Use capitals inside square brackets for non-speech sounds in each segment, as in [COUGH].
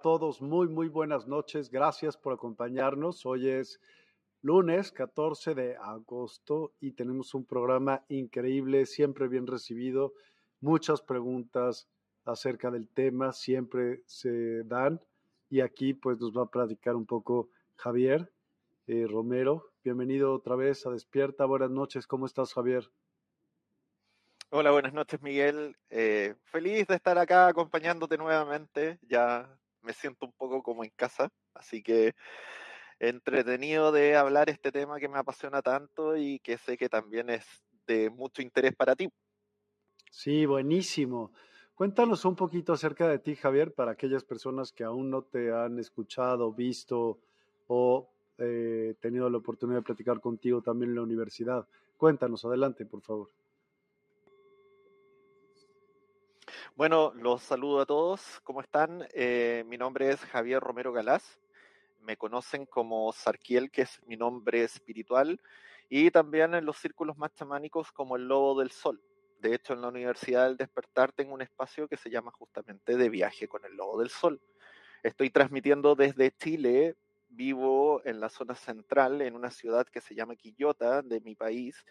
Todos, muy, muy buenas noches. Gracias por acompañarnos. Hoy es lunes 14 de agosto y tenemos un programa increíble, siempre bien recibido. Muchas preguntas acerca del tema siempre se dan y aquí pues nos va a platicar un poco Javier eh, Romero. Bienvenido otra vez a Despierta. Buenas noches, ¿cómo estás Javier? Hola, buenas noches, Miguel. Eh, feliz de estar acá acompañándote nuevamente. Ya me siento un poco como en casa, así que entretenido de hablar este tema que me apasiona tanto y que sé que también es de mucho interés para ti. Sí, buenísimo. Cuéntanos un poquito acerca de ti, Javier, para aquellas personas que aún no te han escuchado, visto o eh, tenido la oportunidad de platicar contigo también en la universidad. Cuéntanos, adelante, por favor. Bueno, los saludo a todos. ¿Cómo están? Eh, mi nombre es Javier Romero Galás. Me conocen como Sarkiel, que es mi nombre espiritual, y también en los círculos más chamánicos como el Lobo del Sol. De hecho, en la Universidad del Despertar tengo un espacio que se llama justamente de viaje con el Lobo del Sol. Estoy transmitiendo desde Chile, vivo en la zona central, en una ciudad que se llama Quillota, de mi país,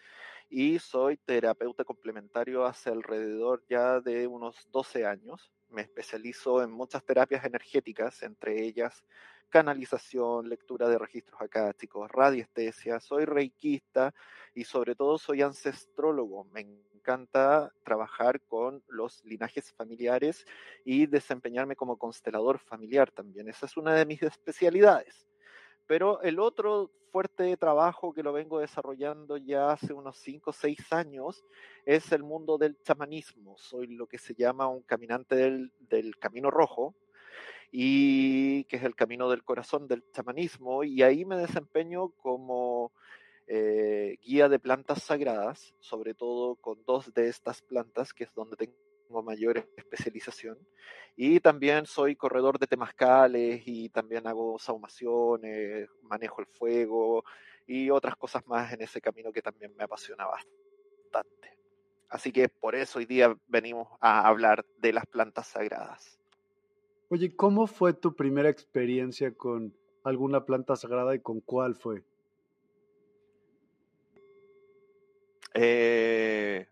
y soy terapeuta complementario hace alrededor ya de unos 12 años. Me especializo en muchas terapias energéticas, entre ellas canalización, lectura de registros acásticos, radiestesia, soy reikista y sobre todo soy ancestrólogo. Me encanta trabajar con los linajes familiares y desempeñarme como constelador familiar también. Esa es una de mis especialidades. Pero el otro fuerte trabajo que lo vengo desarrollando ya hace unos 5 o 6 años es el mundo del chamanismo. Soy lo que se llama un caminante del, del camino rojo, y que es el camino del corazón del chamanismo, y ahí me desempeño como eh, guía de plantas sagradas, sobre todo con dos de estas plantas, que es donde tengo mayor especialización. Y también soy corredor de temazcales y también hago saumaciones, manejo el fuego y otras cosas más en ese camino que también me apasiona bastante. Así que por eso hoy día venimos a hablar de las plantas sagradas. Oye, ¿cómo fue tu primera experiencia con alguna planta sagrada y con cuál fue? Eh,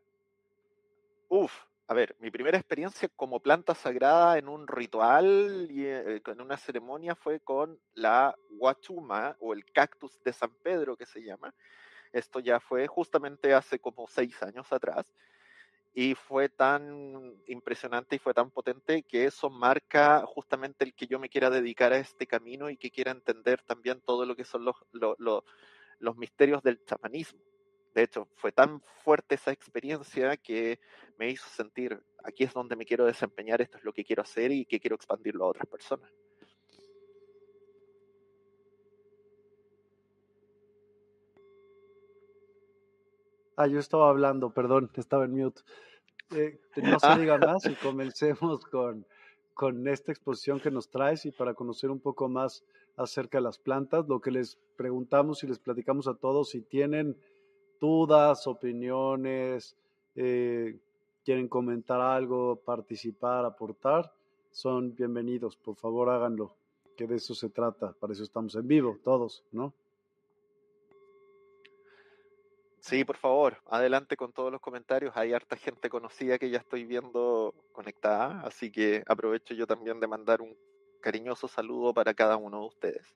uf, a ver, mi primera experiencia como planta sagrada en un ritual y eh, en una ceremonia fue con la guachuma o el cactus de San Pedro que se llama. Esto ya fue justamente hace como seis años atrás y fue tan impresionante y fue tan potente que eso marca justamente el que yo me quiera dedicar a este camino y que quiera entender también todo lo que son los, los, los misterios del chamanismo. De hecho, fue tan fuerte esa experiencia que me hizo sentir, aquí es donde me quiero desempeñar, esto es lo que quiero hacer y que quiero expandirlo a otras personas. Ah, yo estaba hablando, perdón, estaba en mute. Eh, no se diga [LAUGHS] más y comencemos con, con esta exposición que nos traes y para conocer un poco más acerca de las plantas, lo que les preguntamos y les platicamos a todos, si tienen dudas, opiniones, eh, quieren comentar algo, participar, aportar, son bienvenidos. Por favor, háganlo, que de eso se trata. Para eso estamos en vivo, todos, ¿no? Sí, por favor, adelante con todos los comentarios. Hay harta gente conocida que ya estoy viendo conectada, así que aprovecho yo también de mandar un cariñoso saludo para cada uno de ustedes.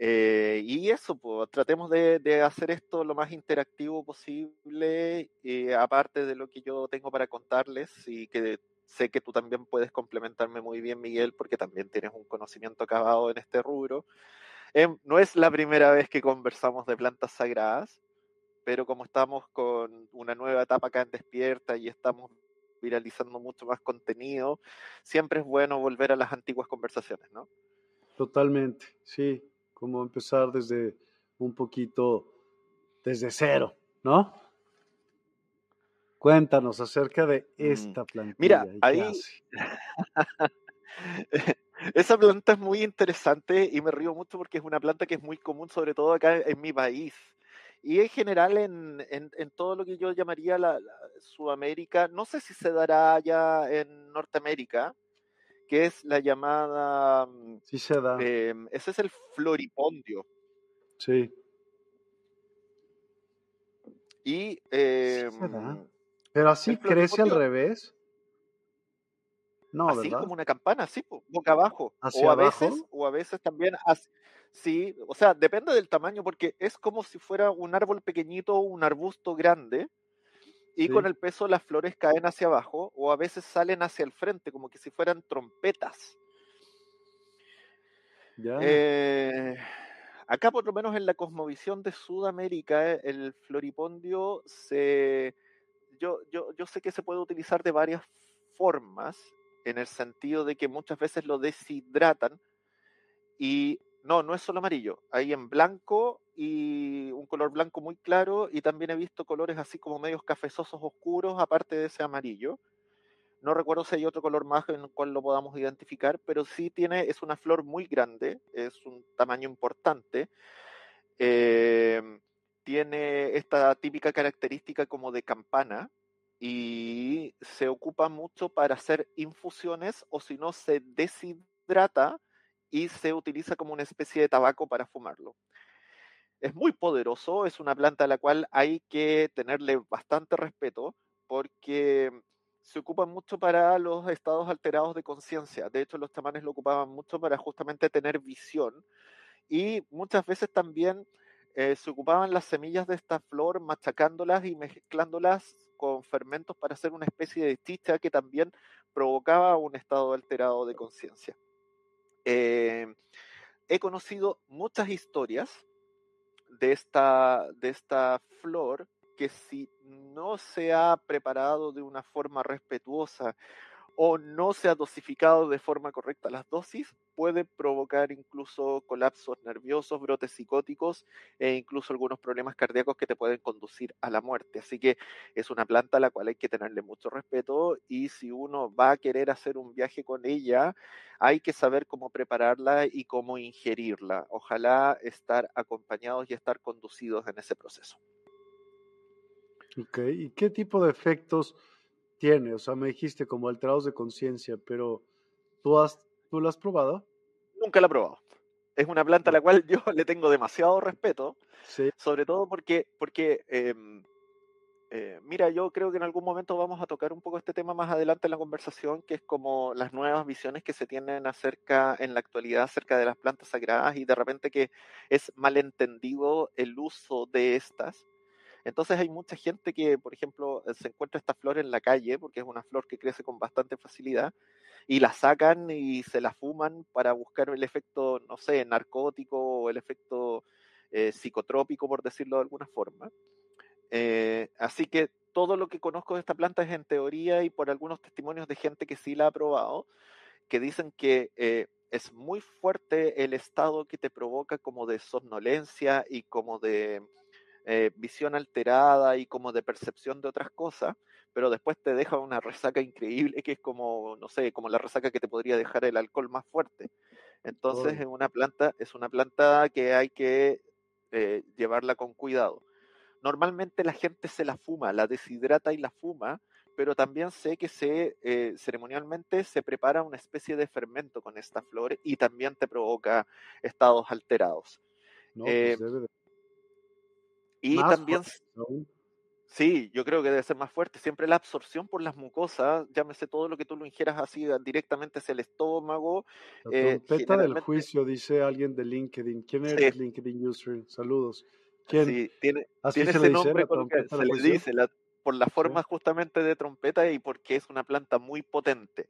Eh, y eso, pues, tratemos de, hacer esto lo más interactivo posible, eh, aparte de lo que yo tengo para contarles y que sé que tú también puedes complementarme muy bien, Miguel, porque también tienes un conocimiento acabado en este rubro. Em, no es la primera vez que conversamos de plantas sagradas, pero como estamos con una nueva etapa acá en Despierta y estamos viralizando mucho más contenido, siempre es bueno volver a las antiguas conversaciones, ¿no? Totalmente, sí como empezar desde un poquito, desde cero, ¿no? Cuéntanos acerca de mm, esta planta. Mira, ahí... [LAUGHS] Esa planta es muy interesante y me río mucho porque es una planta que es muy común, sobre todo acá en mi país. Y en general en, en, todo lo que yo llamaría la, Sudamérica, no sé si se dará ya en Norteamérica, que es la llamada... Mm, sí se da. Em, ese es el floripondio. Sí. Y... Em, Pero así crece al revés. No, así como una campana, así, boca abajo. o a veces, o a veces también así, sí, o sea, depende del tamaño, porque es como si fuera un árbol pequeñito o un arbusto grande, y con el peso las flores caen hacia abajo o a veces salen hacia el frente, como que si fueran trompetas. Eh, acá, por lo menos en la cosmovisión de Sudamérica, eh, el floripondio se. Yo, yo, yo sé que se puede utilizar de varias formas, en el sentido de que muchas veces lo deshidratan y no, no es solo amarillo. Hay en blanco y un color blanco muy claro y también he visto colores así como medios cafezosos oscuros aparte de ese amarillo. No recuerdo si hay otro color más en el cual lo podamos identificar, pero sí tiene, es una flor muy grande, es un tamaño importante. Em, tiene esta típica característica como de campana y se ocupa mucho para hacer infusiones o si no se deshidrata y se utiliza como una especie de tabaco para fumarlo. Es muy poderoso, es una planta a la cual hay que tenerle bastante respeto porque se ocupa mucho para los estados alterados de conciencia. De hecho, los chamanes lo ocupaban mucho para justamente tener visión y muchas veces también eh, se ocupaban las semillas de esta flor machacándolas y mezclándolas con fermentos para hacer una especie de chicha que también provocaba un estado alterado de conciencia. Eh, he conocido muchas historias de esta, de esta flor que si no se ha preparado de una forma respetuosa o no se ha dosificado de forma correcta las dosis, puede provocar incluso colapsos nerviosos, brotes psicóticos e incluso algunos problemas cardíacos que te pueden conducir a la muerte. Así que es una planta a la cual hay que tenerle mucho respeto y si uno va a querer hacer un viaje con ella, hay que saber cómo prepararla y cómo ingerirla. Ojalá estar acompañados y estar conducidos en ese proceso. ¿y qué tipo de efectos? Tiene, o sea, me dijiste como alterados de conciencia, pero ¿tú, has, ¿tú lo has probado? Nunca la he probado. Es una planta a la cual yo [LAUGHS] le tengo demasiado respeto, sobre todo porque, porque em, Eh, mira, yo creo que en algún momento vamos a tocar un poco este tema más adelante en la conversación, que es como las nuevas visiones que se tienen acerca en la actualidad acerca de las plantas sagradas y de repente que es malentendido el uso de estas. Entonces hay mucha gente que, por ejemplo, se encuentra esta flor en la calle, porque es una flor que crece con bastante facilidad, y la sacan y se la fuman para buscar el efecto, no sé, narcótico o el efecto eh, psicotrópico, por decirlo de alguna forma. Eh, así que todo lo que conozco de esta planta es en teoría y por algunos testimonios de gente que sí la ha probado, que dicen que eh, es muy fuerte el estado que te provoca como de somnolencia y como de eh, visión alterada y como de percepción de otras cosas, pero después te deja una resaca increíble que es como, no sé, como la resaca que te podría dejar el alcohol más fuerte. Entonces, es una planta, es una planta que hay que llevarla con cuidado normalmente la gente se la fuma, la deshidrata y la fuma, pero también sé que se eh, ceremonialmente se prepara una especie de fermento con esta flor y también te provoca estados alterados. Pues eh, y también, sí, yo creo que debe ser más fuerte. Siempre la absorción por las mucosas, llámese todo lo que tú lo ingieras así directamente hacia el estómago. La eh, trompeta del juicio, dice alguien de LinkedIn. ¿Quién es LinkedIn User? Saludos. Sí, tiene, tiene ese nombre porque se le dice por la forma justamente de trompeta y porque es una planta muy potente,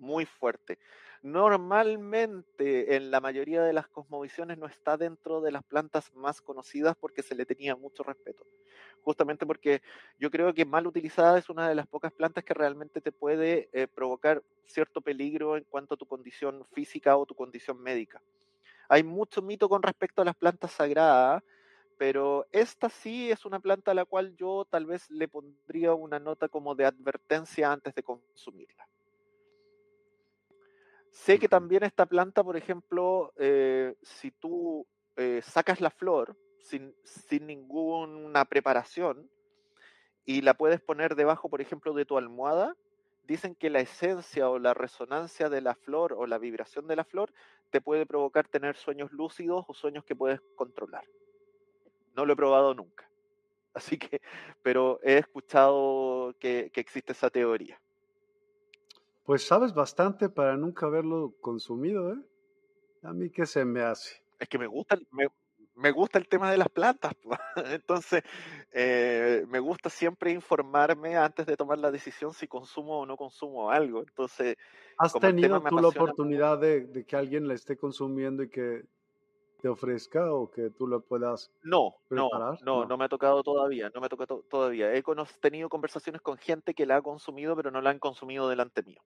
muy fuerte. Normalmente en la mayoría de las cosmovisiones no está dentro de las plantas más conocidas porque se le tenía mucho respeto. Justamente porque yo creo que mal utilizada es una de las pocas plantas que realmente te puede eh, provocar cierto peligro en cuanto a tu condición física o tu condición médica. Hay mucho mito con respecto a las plantas sagradas pero esta sí es una planta a la cual yo tal vez le pondría una nota como de advertencia antes de consumirla. Sé que también esta planta, por ejemplo, eh, si tú eh, sacas la flor sin, ninguna preparación y la puedes poner debajo, por ejemplo, de tu almohada, dicen que la esencia o la resonancia de la flor o la vibración de la flor te puede provocar tener sueños lúcidos o sueños que puedes controlar. No lo he probado nunca. [LAUGHS] Así que, pero he escuchado que, existe esa teoría. Pues sabes bastante para nunca haberlo consumido, ¿eh? A mí qué se me hace. Es que me gusta, me, gusta el tema de las plantas. [LAUGHS] Entonces, eh, me gusta siempre informarme antes de tomar la decisión si consumo o no consumo algo. Entonces, ¿has tenido tú la oportunidad de, de, que alguien la esté consumiendo y que te ofrezca o que tú lo puedas no, preparar? No, no, no, me ha tocado todavía, no me ha tocado todavía. He tenido conversaciones con gente que la ha consumido, pero no la han consumido delante mío.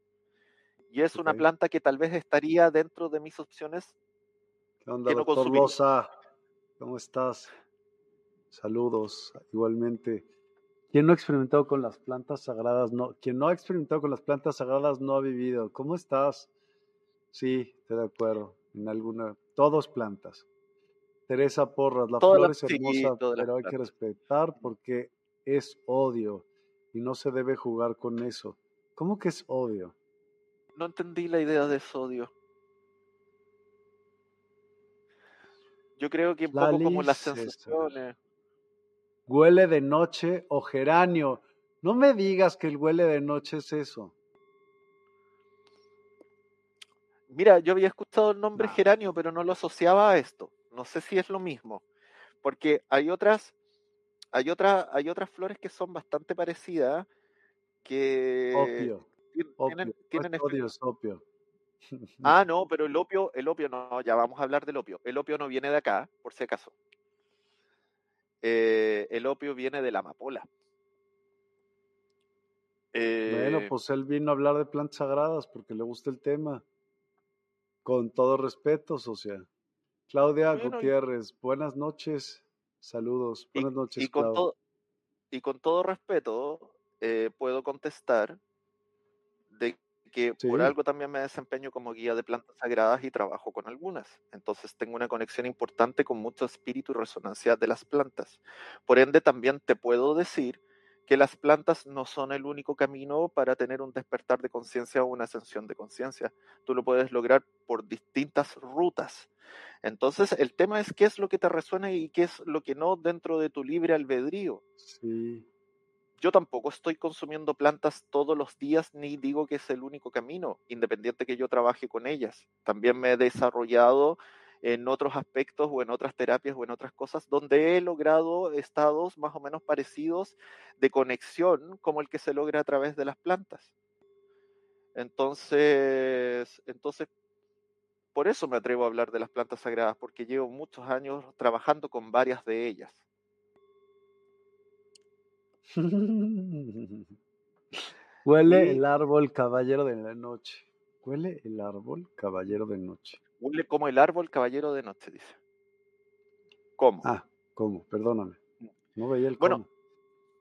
Y es una planta que tal vez estaría dentro de mis opciones. ¿Qué onda, doctor Loza? ¿Cómo estás? Saludos, igualmente. ¿Quién no ha experimentado con las plantas sagradas? No, quien no ha experimentado con las plantas sagradas no ha vivido. ¿Cómo estás? Sí, estoy de acuerdo. En alguna todos plantas. Teresa Porras, la flor es hermosa, pero hay que respetar porque es odio y no se debe jugar con eso. ¿Cómo que es odio? No entendí la idea de odio. Yo creo que un poco como las sensaciones. Huele de noche o geranio. No me digas que el huele de noche es eso. Mira, yo había escuchado el nombre geranio, pero no lo asociaba a esto. No sé si es lo mismo. Porque hay otras, hay otras, hay otras flores que son bastante parecidas que opio. tienen, tienen opio, opio. [LAUGHS] Ah, no, pero el opio, el opio no, ya vamos a hablar del opio. El opio no viene de acá, por si acaso. Eh, el opio viene de la amapola. bueno, eh, pues él vino a hablar de plantas sagradas porque le gusta el tema. Con todo respeto, Socia. Claudia Gutiérrez, buenas noches. Saludos. Buenas noches, y con, todo, y con todo respeto, eh, puedo contestar de que por algo también me desempeño como guía de plantas sagradas y trabajo con algunas. Entonces tengo una conexión importante con mucho espíritu y resonancia de las plantas. Por ende, también te puedo decir que las plantas no son el único camino para tener un despertar de conciencia o una ascensión de conciencia. Tú lo puedes lograr por distintas rutas. Entonces, el tema es qué es lo que te resuena y qué es lo que no dentro de tu libre albedrío. Sí. yo tampoco estoy consumiendo plantas todos los días ni digo que es el único camino, independiente que yo trabaje con ellas. También me he desarrollado en otros aspectos o en otras terapias o en otras cosas donde he logrado estados más o menos parecidos de conexión como el que se logra a través de las plantas. Entonces, entonces por eso me atrevo a hablar de las plantas sagradas, porque llevo muchos años trabajando con varias de ellas. [LAUGHS] Huele el árbol caballero de la noche. Huele el árbol caballero de noche. Huele como el árbol caballero de noche, dice. ¿Cómo? Ah, ¿cómo? Perdóname. Mm. No veía el Bueno,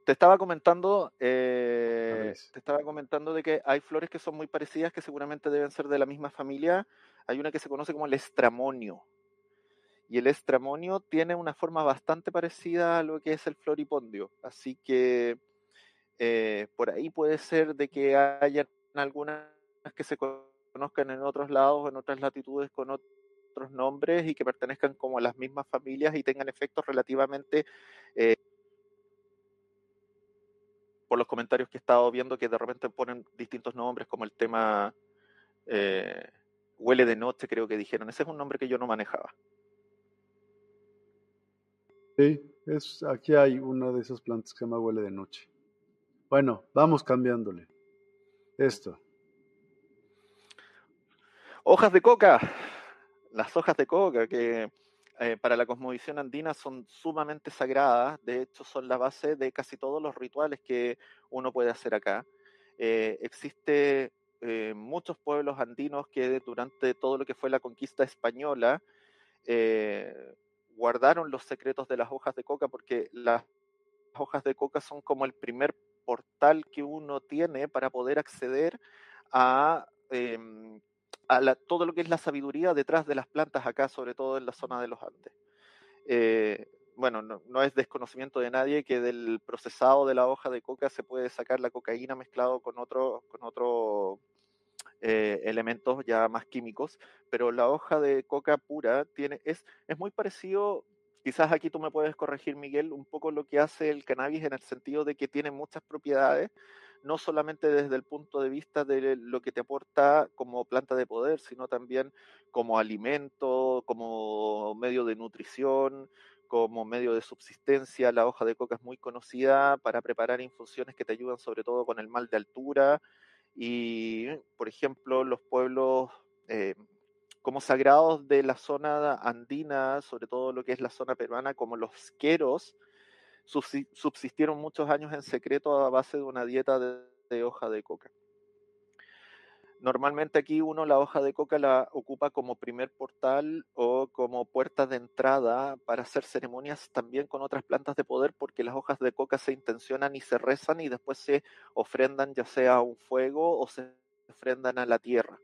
te estaba comentando, eh, te estaba comentando de que hay flores que son muy parecidas, que seguramente deben ser de la misma familia. Hay una que se conoce como el estramonio. Y el estramonio tiene una forma bastante parecida a lo que es el floripondio. Así que eh, por ahí puede ser de que haya algunas que se conozcan en otros lados, en otras latitudes con otros nombres y que pertenezcan como a las mismas familias y tengan efectos relativamente eh, por los comentarios que he estado viendo que de repente ponen distintos nombres como el tema eh, huele de noche, creo que dijeron. Ese es un nombre que yo no manejaba. Sí, es, aquí hay una de esas plantas que se llama huele de noche. Bueno, vamos cambiándole. Esto. Hojas de coca. Las hojas de coca que eh, para la cosmovisión andina son sumamente sagradas, de hecho son la base de casi todos los rituales que uno puede hacer acá. Eh, existe eh, muchos pueblos andinos que durante todo lo que fue la conquista española guardaron los secretos de las hojas de coca porque las hojas de coca son como el primer portal que uno tiene para poder acceder a todo lo que es la sabiduría detrás de las plantas acá, sobre todo en la zona de los Andes. Eh, bueno, no, es desconocimiento de nadie que del procesado de la hoja de coca se puede sacar la cocaína mezclado con otro, con otro eh, elementos ya más químicos, pero la hoja de coca pura tiene, es, es muy parecido, quizás aquí tú me puedes corregir, Miguel, un poco lo que hace el cannabis en el sentido de que tiene muchas propiedades, no solamente desde el punto de vista de lo que te aporta como planta de poder, sino también como alimento, como medio de nutrición, como medio de subsistencia. La hoja de coca es muy conocida para preparar infusiones que te ayudan sobre todo con el mal de altura. Y, por ejemplo, los pueblos eh, como sagrados de la zona andina, sobre todo lo que es la zona peruana, como los queros, subsistieron muchos años en secreto a base de una dieta de, hoja de coca. Normalmente aquí uno la hoja de coca la ocupa como primer portal o como puerta de entrada para hacer ceremonias también con otras plantas de poder porque las hojas de coca se intencionan y se rezan y después se ofrendan ya sea a un fuego o se ofrendan a la tierra.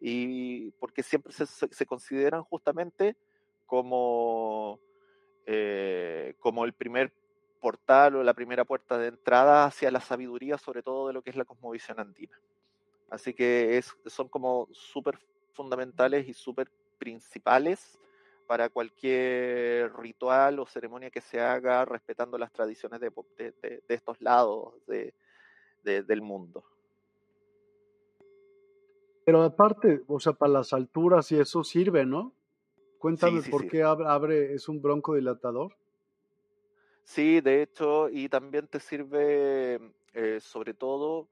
Y porque siempre se consideran justamente como, eh, como el primer portal o la primera puerta de entrada hacia la sabiduría, sobre todo de lo que es la cosmovisión andina. Así que es, son como súper fundamentales y súper principales para cualquier ritual o ceremonia que se haga respetando las tradiciones de, de, estos lados del mundo. Pero aparte, o sea, para las alturas y eso sirve, ¿no? Cuéntame por qué abre, es un broncodilatador. Sí, de hecho, y también te sirve eh, sobre todo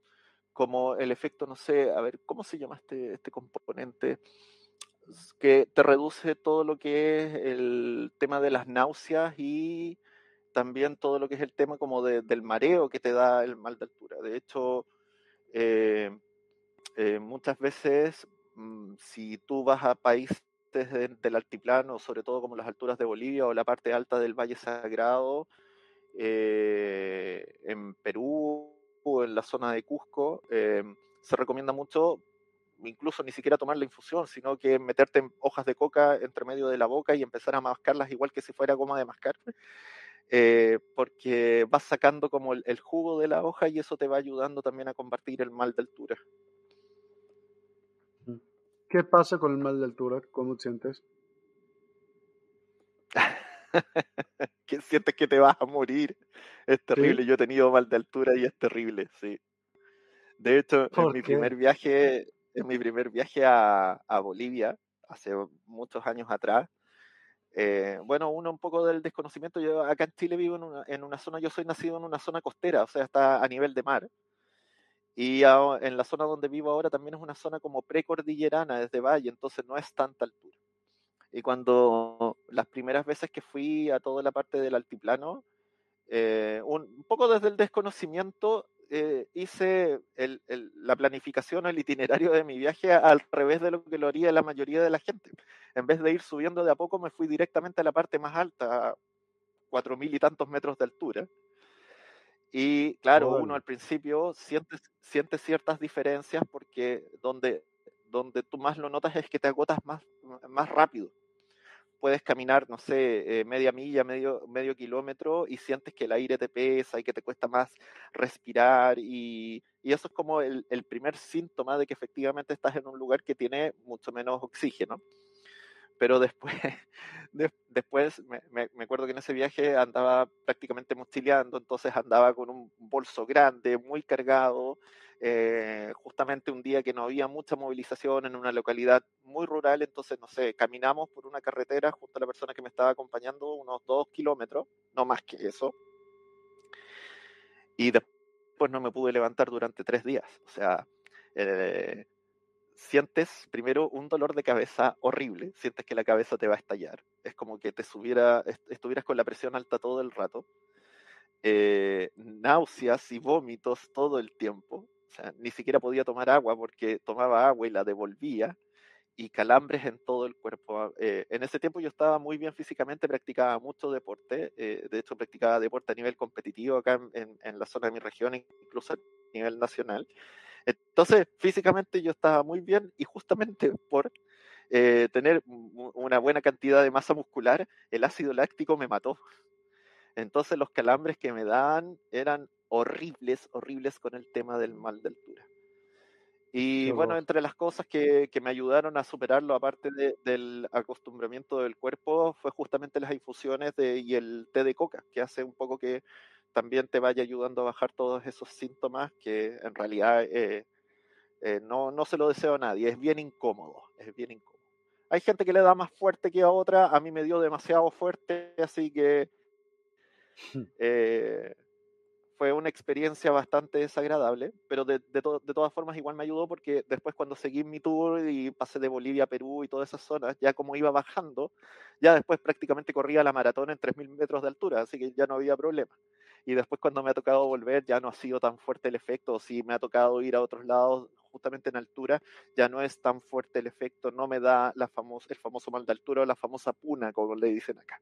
como el efecto, no sé, a ver, ¿cómo se llama este, este componente? Que te reduce todo lo que es el tema de las náuseas y también todo lo que es el tema como del mareo que te da el mal de altura. De hecho, eh, eh, muchas veces, mm, si tú vas a países del altiplano, sobre todo como las alturas de Bolivia o la parte alta del Valle Sagrado, eh, en Perú o en la zona de Cusco, eh, se recomienda mucho incluso ni siquiera tomar la infusión, sino que meterte hojas de coca entre medio de la boca y empezar a mascarlas igual que si fuera goma de mascar, eh, porque vas sacando como el, el, jugo de la hoja y eso te va ayudando también a combatir el mal de altura. ¿Qué pasa con el mal de altura? ¿Cómo te sientes? [LAUGHS] que sientes que te vas a morir. Es terrible. Yo he tenido mal de altura y es terrible, sí. De hecho, en mi primer viaje, en mi primer viaje a, Bolivia, hace muchos años atrás, eh, bueno, uno un poco del desconocimiento, yo acá en Chile vivo en una, en una zona, yo soy nacido en una zona costera, o sea, está a nivel de mar. Y en la zona donde vivo ahora también es una zona como precordillerana, desde valle, entonces no es tanta altura. Y cuando las primeras veces que fui a toda la parte del altiplano, eh, un, poco desde el desconocimiento, eh, hice la planificación, el itinerario de mi viaje al revés de lo que lo haría la mayoría de la gente. En vez de ir subiendo de a poco, me fui directamente a la parte más alta, a cuatro mil y tantos metros de altura. Y claro, uno al principio siente, siente ciertas diferencias porque donde, donde tú más lo notas es que te agotas más, más rápido. Puedes caminar, no sé, eh, media milla, medio, medio kilómetro y sientes que el aire te pesa y que te cuesta más respirar y, y eso es como el, el, primer síntoma de que efectivamente estás en un lugar que tiene mucho menos oxígeno. Pero después, [LAUGHS] después me, me, acuerdo que en ese viaje andaba prácticamente mochileando, entonces andaba con un bolso grande, muy cargado, eh, justamente un día que no había mucha movilización en una localidad muy rural, entonces, no sé, caminamos por una carretera junto a la persona que me estaba acompañando unos dos kilómetros, no más que eso, y después no me pude levantar durante tres días, o sea, eh, sientes primero un dolor de cabeza horrible, sientes que la cabeza te va a estallar, es como que te subiera, estuvieras con la presión alta todo el rato, eh, náuseas y vómitos todo el tiempo, o sea, ni siquiera podía tomar agua porque tomaba agua y la devolvía y calambres en todo el cuerpo. Eh, en ese tiempo yo estaba muy bien físicamente, practicaba mucho deporte, eh, de hecho practicaba deporte a nivel competitivo acá en, en, la zona de mi región, incluso a nivel nacional. Entonces, físicamente yo estaba muy bien y justamente [LAUGHS] por eh, tener una buena cantidad de masa muscular, el ácido láctico me mató. Entonces los calambres que me dan eran horribles, horribles con el tema del mal de altura. Y bueno, entre las cosas que, que, me ayudaron a superarlo, aparte del acostumbramiento del cuerpo, fue justamente las infusiones de, y el té de coca, que hace un poco que también te vaya ayudando a bajar todos esos síntomas que en realidad eh, eh, no, no se lo deseo a nadie, es bien incómodo, es bien incómodo. Hay gente que le da más fuerte que a otra, a mí me dio demasiado fuerte, así que eh, fue una experiencia bastante desagradable, pero de, de, de, todas formas igual me ayudó porque después cuando seguí mi tour y pasé de Bolivia a Perú y todas esas zonas, ya como iba bajando, ya después prácticamente corría la maratón en 3.000 metros de altura, así que ya no había problema. Y después cuando me ha tocado volver ya no ha sido tan fuerte el efecto, si me ha tocado ir a otros lados justamente en altura, ya no es tan fuerte el efecto, no me da la famosa, el famoso mal de altura o la famosa puna, como le dicen acá.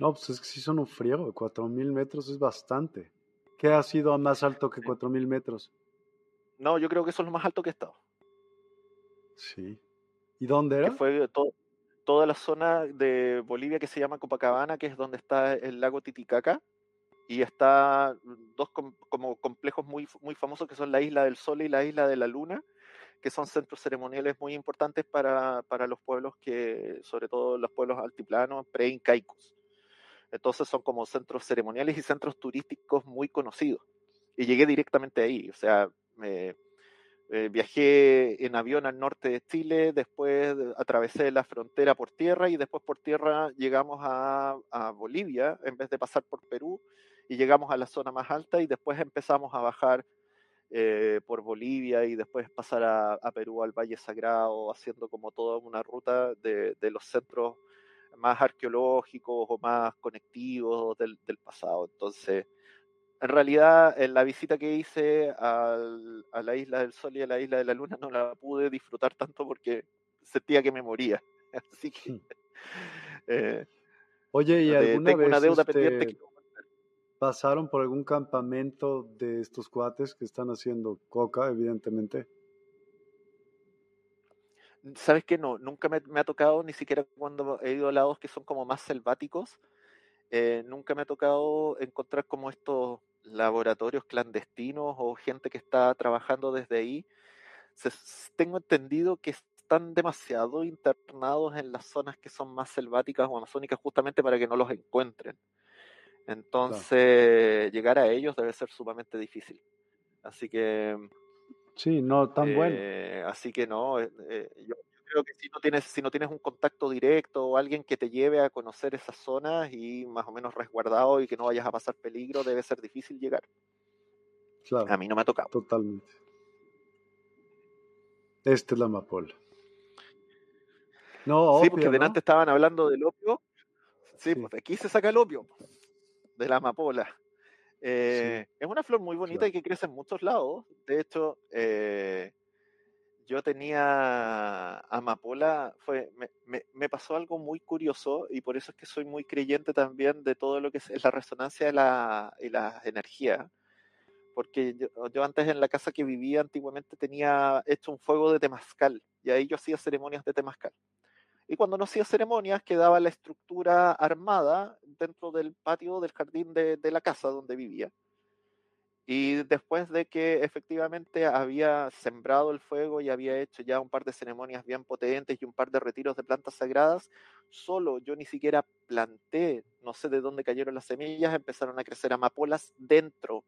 No, pues es que sí son un friego, 4000 metros es bastante. ¿Qué ha sido más alto que 4000 metros? No, yo creo que eso es lo más alto que he estado. Sí. ¿Y dónde era? Que fue toda la zona de Bolivia que se llama Copacabana, que es donde está el lago Titicaca, y está dos como complejos muy, muy famosos que son la Isla del Sol y la Isla de la Luna, que son centros ceremoniales muy importantes para, para los pueblos que, sobre todo los pueblos altiplanos, preincaicos. Entonces son como centros ceremoniales y centros turísticos muy conocidos. Y llegué directamente ahí, o sea, me, eh, viajé en avión al norte de Chile, después atravesé la frontera por tierra y después por tierra llegamos a, Bolivia en vez de pasar por Perú y llegamos a la zona más alta y después empezamos a bajar eh, por Bolivia y después pasar a, Perú al Valle Sagrado, haciendo como toda una ruta de, de los centros más arqueológicos o más conectivos del, del, pasado. Entonces, en realidad, en la visita que hice al, a la isla del Sol y a la isla de la Luna no la pude disfrutar tanto porque sentía que me moría. [LAUGHS] Así que. Hmm. Eh, Oye, ¿y alguna vez una deuda este, pendiente que... pasaron por algún campamento de estos cuates que están haciendo coca, evidentemente? ¿Sabes qué? No, nunca me, me, ha tocado, ni siquiera cuando he ido a lados que son como más selváticos, eh, nunca me ha tocado encontrar como estos laboratorios clandestinos o gente que está trabajando desde ahí. Se, tengo entendido que están demasiado internados en las zonas que son más selváticas o amazónicas justamente para que no los encuentren. Entonces, llegar a ellos debe ser sumamente difícil. Así que... Sí, no tan bueno. Eh, así que no, eh, eh, yo, creo que si no, tienes, si no tienes un contacto directo o alguien que te lleve a conocer esas zonas y más o menos resguardado y que no vayas a pasar peligro, debe ser difícil llegar. Claro, a mí no me ha tocado. Totalmente. Esta es la amapola. No, sí, porque delante estaban hablando del opio. Sí, pues aquí se saca el opio de la amapola. Eh, es una flor muy bonita y que crece en muchos lados. De hecho, eh, yo tenía amapola, fue, me, me, pasó algo muy curioso y por eso es que soy muy creyente también de todo lo que es la resonancia de la, y la energía. Porque yo, antes en la casa que vivía antiguamente tenía hecho un fuego de temazcal y ahí yo hacía ceremonias de temazcal. Y cuando no hacía ceremonias, quedaba la estructura armada dentro del patio del jardín de, la casa donde vivía. Y después de que efectivamente había sembrado el fuego y había hecho ya un par de ceremonias bien potentes y un par de retiros de plantas sagradas, solo yo ni siquiera planté, no sé de dónde cayeron las semillas, empezaron a crecer amapolas dentro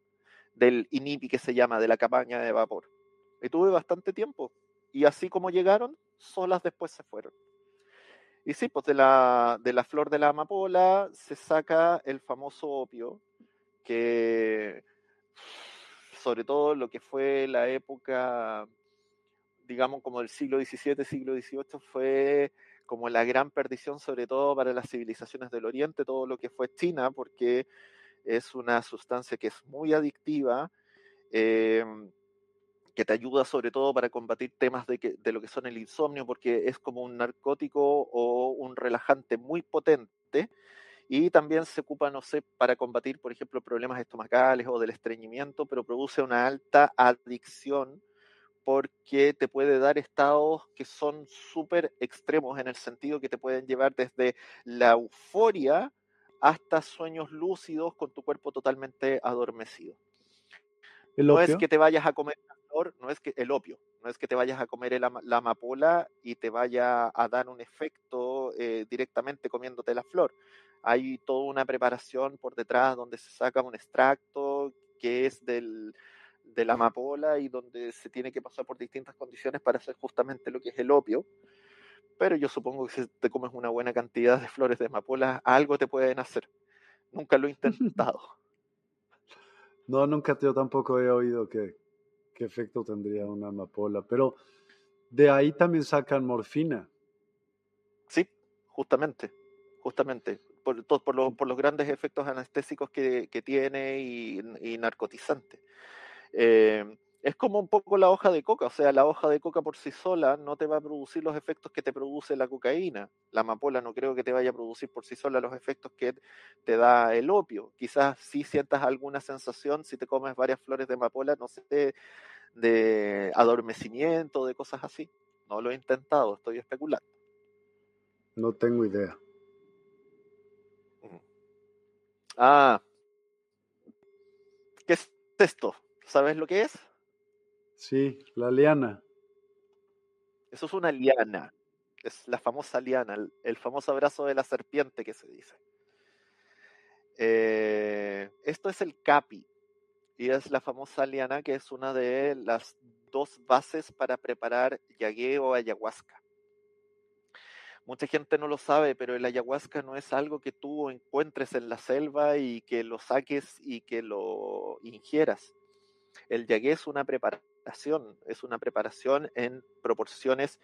del inipi que se llama, de la cabaña de vapor. Y tuve bastante tiempo. Y así como llegaron, solas después se fueron. Y sí, pues de la, de la flor de la amapola se saca el famoso opio, que sobre todo lo que fue la época, digamos, como del siglo XVII, siglo XVIII, fue como la gran perdición, sobre todo para las civilizaciones del Oriente, todo lo que fue China, porque es una sustancia que es muy adictiva. Eh, que te ayuda sobre todo para combatir temas de, que, de lo que son el insomnio, porque es como un narcótico o un relajante muy potente. Y también se ocupa, no sé, para combatir, por ejemplo, problemas estomacales o del estreñimiento, pero produce una alta adicción porque te puede dar estados que son súper extremos en el sentido que te pueden llevar desde la euforia hasta sueños lúcidos con tu cuerpo totalmente adormecido. No es que te vayas a comer no es que el opio, no es que te vayas a comer la amapola y te vaya a dar un efecto eh, directamente comiéndote la flor. Hay toda una preparación por detrás donde se saca un extracto que es del, de la amapola y donde se tiene que pasar por distintas condiciones para hacer justamente lo que es el opio. Pero yo supongo que si te comes una buena cantidad de flores de amapola, algo te pueden hacer. Nunca lo he [LAUGHS] intentado. No, nunca yo tampoco he oído que, qué efecto tendría una amapola. Pero de ahí también sacan morfina. Sí, justamente, justamente, por, por, por los grandes efectos anestésicos que, tiene y, narcotizante. Eh, es como un poco la hoja de coca, o sea, la hoja de coca por sí sola no te va a producir los efectos que te produce la cocaína. La amapola no creo que te vaya a producir por sí sola los efectos que te da el opio. Quizás sí sientas alguna sensación si te comes varias flores de amapola, no sé, de adormecimiento, de cosas así. No lo he intentado, estoy especulando. No tengo idea. Ah, ¿qué es esto? ¿Sabes lo que es? Sí, la liana. Eso es una liana. Es la famosa liana, el, famoso abrazo de la serpiente que se dice. Eh, esto es el capi. Y es la famosa liana que es una de las dos bases para preparar yagué o ayahuasca. Mucha gente no lo sabe, pero el ayahuasca no es algo que tú encuentres en la selva y que lo saques y que lo ingieras. El yagué es una preparación es una preparación en proporciones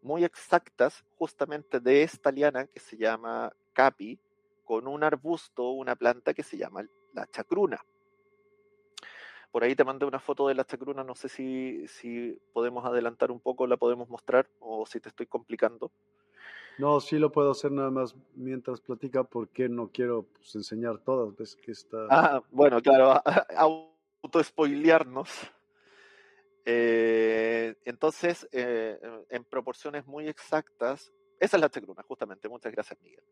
muy exactas justamente de esta liana que se llama capi, con un arbusto, una planta que se llama la chacruna. Por ahí te mandé una foto de la chacruna, no sé si, si podemos adelantar un poco, la podemos mostrar o si te estoy complicando. No, sí lo puedo hacer nada más mientras platica porque no quiero pues, enseñar todas, ves que está... Ah, bueno, claro, auto-spoilearnos. Eh, entonces, eh, en proporciones muy exactas, esa es la chacruna, justamente, muchas gracias Miguel.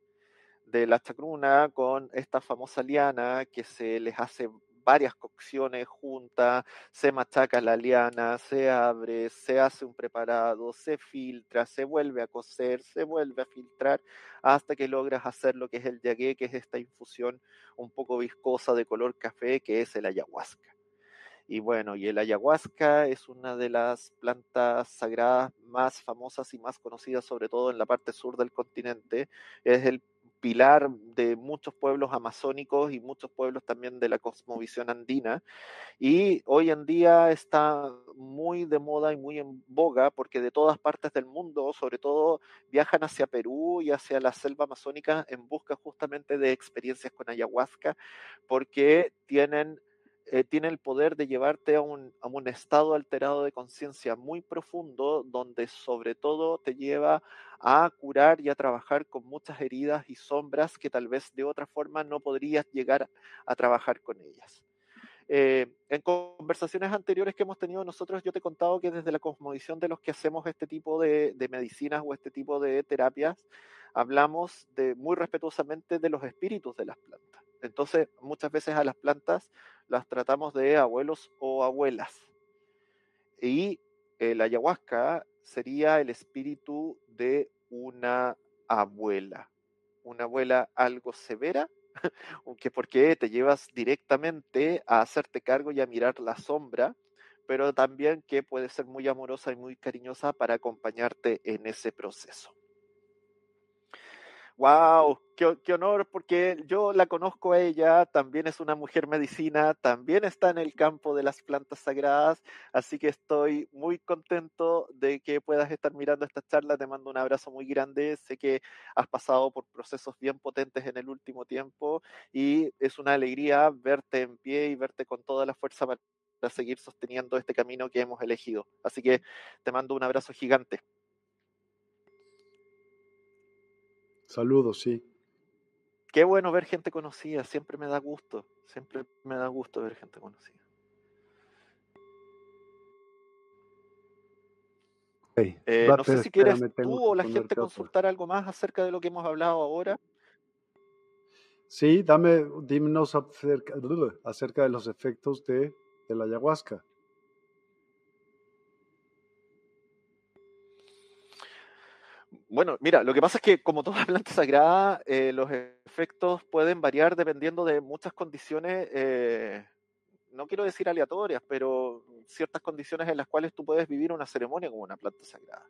De la chacruna con esta famosa liana que se les hace varias cocciones juntas, se machaca la liana, se abre, se hace un preparado, se filtra, se vuelve a cocer, se vuelve a filtrar, hasta que logras hacer lo que es el yagué, que es esta infusión un poco viscosa de color café, que es el ayahuasca. Y bueno, y el ayahuasca es una de las plantas sagradas más famosas y más conocidas, sobre todo en la parte sur del continente. Es el pilar de muchos pueblos amazónicos y muchos pueblos también de la cosmovisión andina. Y hoy en día está muy de moda y muy en boga porque de todas partes del mundo, sobre todo, viajan hacia Perú y hacia la selva amazónica en busca justamente de experiencias con ayahuasca porque tienen eh, tiene el poder de llevarte a un, a un estado alterado de conciencia muy profundo, donde sobre todo te lleva a curar y a trabajar con muchas heridas y sombras que tal vez de otra forma no podrías llegar a trabajar con ellas. Eh, en conversaciones anteriores que hemos tenido nosotros, yo te he contado que desde la cosmovisión de los que hacemos este tipo de, de medicinas o este tipo de terapias, hablamos de, muy respetuosamente de los espíritus de las plantas. Entonces, muchas veces a las plantas las tratamos de abuelos o abuelas. Y el ayahuasca sería el espíritu de una abuela, una abuela algo severa, [LAUGHS] aunque porque te llevas directamente a hacerte cargo y a mirar la sombra, pero también que puede ser muy amorosa y muy cariñosa para acompañarte en ese proceso. Wow, qué, honor, porque yo la conozco a ella, también es una mujer medicina, también está en el campo de las plantas sagradas, así que estoy muy contento de que puedas estar mirando esta charla, te mando un abrazo muy grande, sé que has pasado por procesos bien potentes en el último tiempo y es una alegría verte en pie y verte con toda la fuerza para seguir sosteniendo este camino que hemos elegido. Así que te mando un abrazo gigante. Saludos, sí. Qué bueno ver gente conocida, siempre me da gusto, siempre me da gusto ver gente conocida. Eh, no sé si quieres tú o la gente consultar algo más acerca de lo que hemos hablado ahora. Sí, dame, dímenos acerca, acerca de los efectos de, de la ayahuasca. Bueno, mira, lo que pasa es que como toda [LAUGHS] planta sagrada, eh, los efectos pueden variar dependiendo de muchas condiciones, eh, no quiero decir aleatorias, pero ciertas condiciones en las cuales tú puedes vivir una ceremonia como una planta sagrada.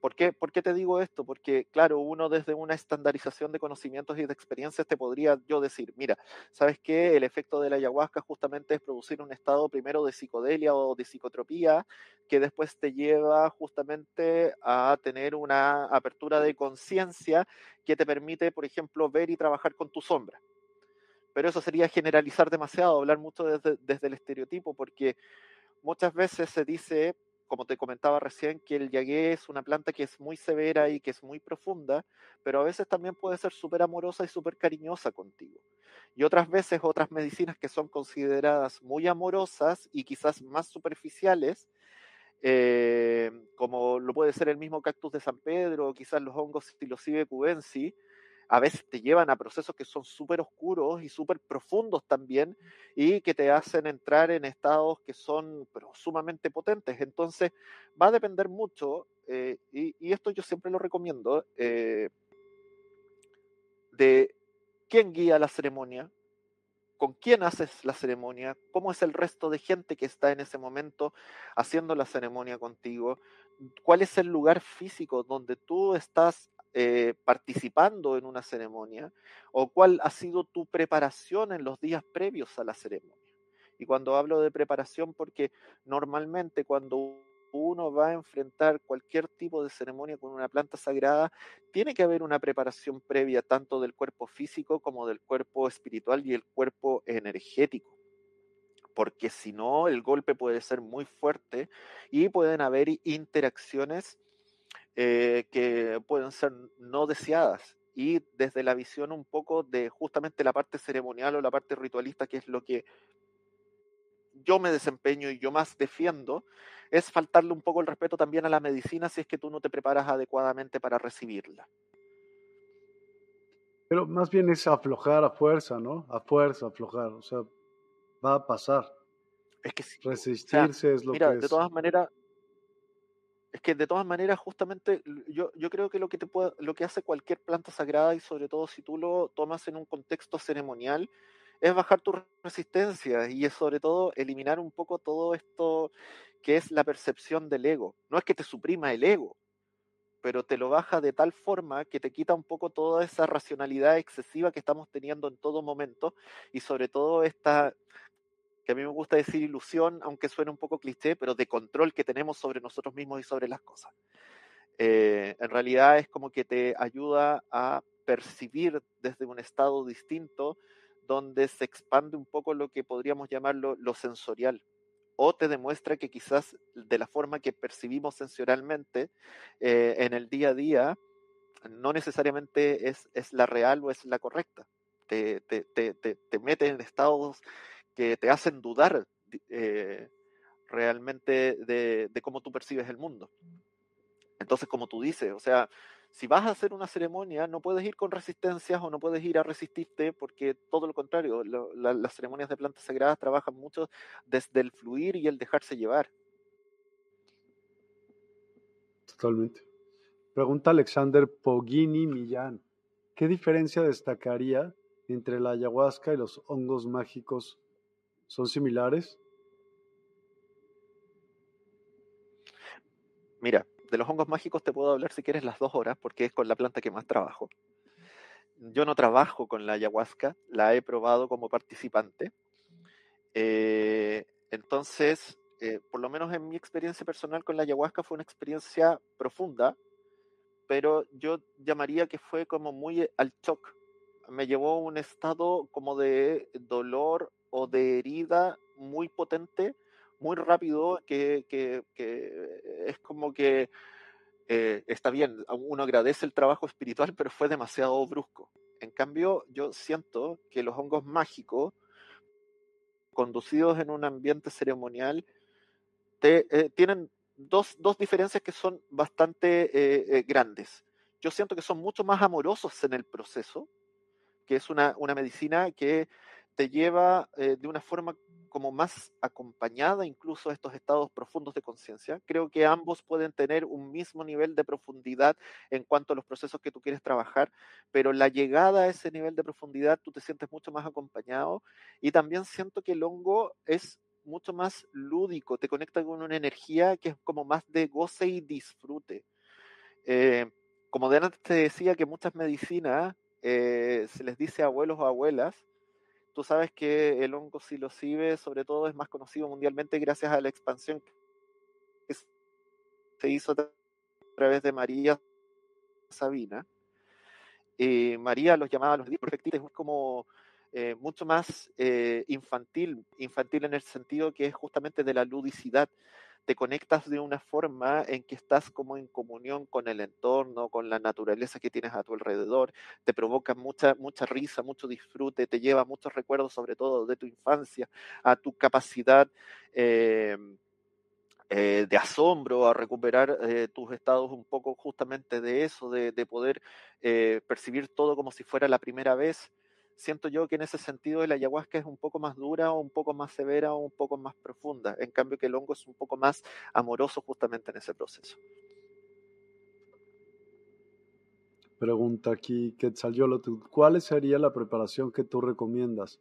¿Por qué, ¿Por qué te digo esto? Porque, claro, uno desde una estandarización de conocimientos y de experiencias te podría yo decir, mira, ¿sabes qué? El efecto de la ayahuasca justamente es producir un estado primero de psicodelia o de psicotropía que después te lleva justamente a tener una apertura de conciencia que te permite, por ejemplo, ver y trabajar con tu sombra. Pero eso sería generalizar demasiado, hablar mucho desde el estereotipo, porque muchas veces se dice, como te comentaba recién, que el yagué es una planta que es muy severa y que es muy profunda, pero a veces también puede ser súper amorosa y súper cariñosa contigo. Y otras veces otras medicinas que son consideradas muy amorosas y quizás más superficiales, eh, como lo puede ser el mismo cactus de San Pedro o quizás los hongos Psilocibe cubensi, a veces te llevan a procesos que son súper oscuros y súper profundos también y que te hacen entrar en estados que son pero, sumamente potentes. Entonces va a depender mucho, eh, y, esto yo siempre lo recomiendo, eh, de quién guía la ceremonia, con quién haces la ceremonia, cómo es el resto de gente que está en ese momento haciendo la ceremonia contigo, cuál es el lugar físico donde tú estás eh, participando en una ceremonia o cuál ha sido tu preparación en los días previos a la ceremonia. Y cuando hablo de preparación, porque normalmente cuando uno va a enfrentar cualquier tipo de ceremonia con una planta sagrada, tiene que haber una preparación previa tanto del cuerpo físico como del cuerpo espiritual y el cuerpo energético. Porque si no, el golpe puede ser muy fuerte y pueden haber interacciones eh, que pueden ser no deseadas. Y desde la visión un poco de justamente la parte ceremonial o la parte ritualista, que es lo que yo me desempeño y yo más defiendo, es faltarle un poco el respeto también a la medicina si es que tú no te preparas adecuadamente para recibirla. Pero más bien es aflojar a fuerza, ¿no? A fuerza, aflojar. O sea, va a pasar. Es que sí. Resistirse es lo mira, que de es. todas maneras, es que de todas maneras, justamente, yo, yo creo que lo que te puede, lo que hace cualquier planta sagrada, y sobre todo si tú lo tomas en un contexto ceremonial, es bajar tu resistencia y es sobre todo eliminar un poco todo esto que es la percepción del ego. No es que te suprima el ego, pero te lo baja de tal forma que te quita un poco toda esa racionalidad excesiva que estamos teniendo en todo momento y sobre todo esta que a mí me gusta decir ilusión, aunque suene un poco cliché, pero de control que tenemos sobre nosotros mismos y sobre las cosas. Eh, en realidad es como que te ayuda a percibir desde un estado distinto donde se expande un poco lo que podríamos llamarlo lo sensorial o te demuestra que quizás de la forma que percibimos sensorialmente eh, en el día a día no necesariamente es, es, la real o es la correcta. Te, te, te, te mete en estados que te hacen dudar eh, realmente de, cómo tú percibes el mundo. Entonces, como tú dices, o sea, si vas a hacer una ceremonia, no puedes ir con resistencias o no puedes ir a resistirte, porque todo lo contrario, las ceremonias de plantas sagradas trabajan mucho desde el fluir y el dejarse llevar. Totalmente. Pregunta Alexander Pogini Millán. ¿Qué diferencia destacaría entre la ayahuasca y los hongos mágicos ¿Son similares? Mira, de los hongos mágicos te puedo hablar si quieres las dos horas, porque es con la planta que más trabajo. Yo no trabajo con la ayahuasca, la he probado como participante. Eh, entonces, eh, por lo menos en mi experiencia personal con la ayahuasca fue una experiencia profunda, pero yo llamaría que fue como muy al shock. Me llevó a un estado como de dolor o de herida muy potente, muy rápido, que, que, es como que eh, está bien, uno agradece el trabajo espiritual, pero fue demasiado brusco. En cambio, yo siento que los hongos mágicos, conducidos en un ambiente ceremonial, eh, tienen dos, dos, diferencias que son bastante eh, grandes. Yo siento que son mucho más amorosos en el proceso, que es una, una medicina que te lleva eh, de una forma como más acompañada incluso a estos estados profundos de conciencia. Creo que ambos pueden tener un mismo nivel de profundidad en cuanto a los procesos que tú quieres trabajar, pero la llegada a ese nivel de profundidad tú te sientes mucho más acompañado y también siento que el hongo es mucho más lúdico, te conecta con una energía que es como más de goce y disfrute. Eh, como de antes te decía que muchas medicinas eh, se les dice abuelos o abuelas, Tú sabes que el hongo psilocibe, sobre todo, es más conocido mundialmente gracias a la expansión que se hizo a través de María Sabina. Eh, María los llamaba los perfectiles, es como eh, mucho más eh, infantil, infantil en el sentido que es justamente de la ludicidad, te conectas de una forma en que estás como en comunión con el entorno, con la naturaleza que tienes a tu alrededor, te provoca mucha, mucha risa, mucho disfrute, te lleva muchos recuerdos, sobre todo de tu infancia, a tu capacidad eh, eh, de asombro, a recuperar eh, tus estados un poco justamente de eso, de, de poder eh, percibir todo como si fuera la primera vez siento yo que en ese sentido el ayahuasca es un poco más dura o un poco más severa o un poco más profunda, en cambio que el hongo es un poco más amoroso justamente en ese proceso. Pregunta aquí Quetzaliolo, ¿cuál sería la preparación que tú recomiendas?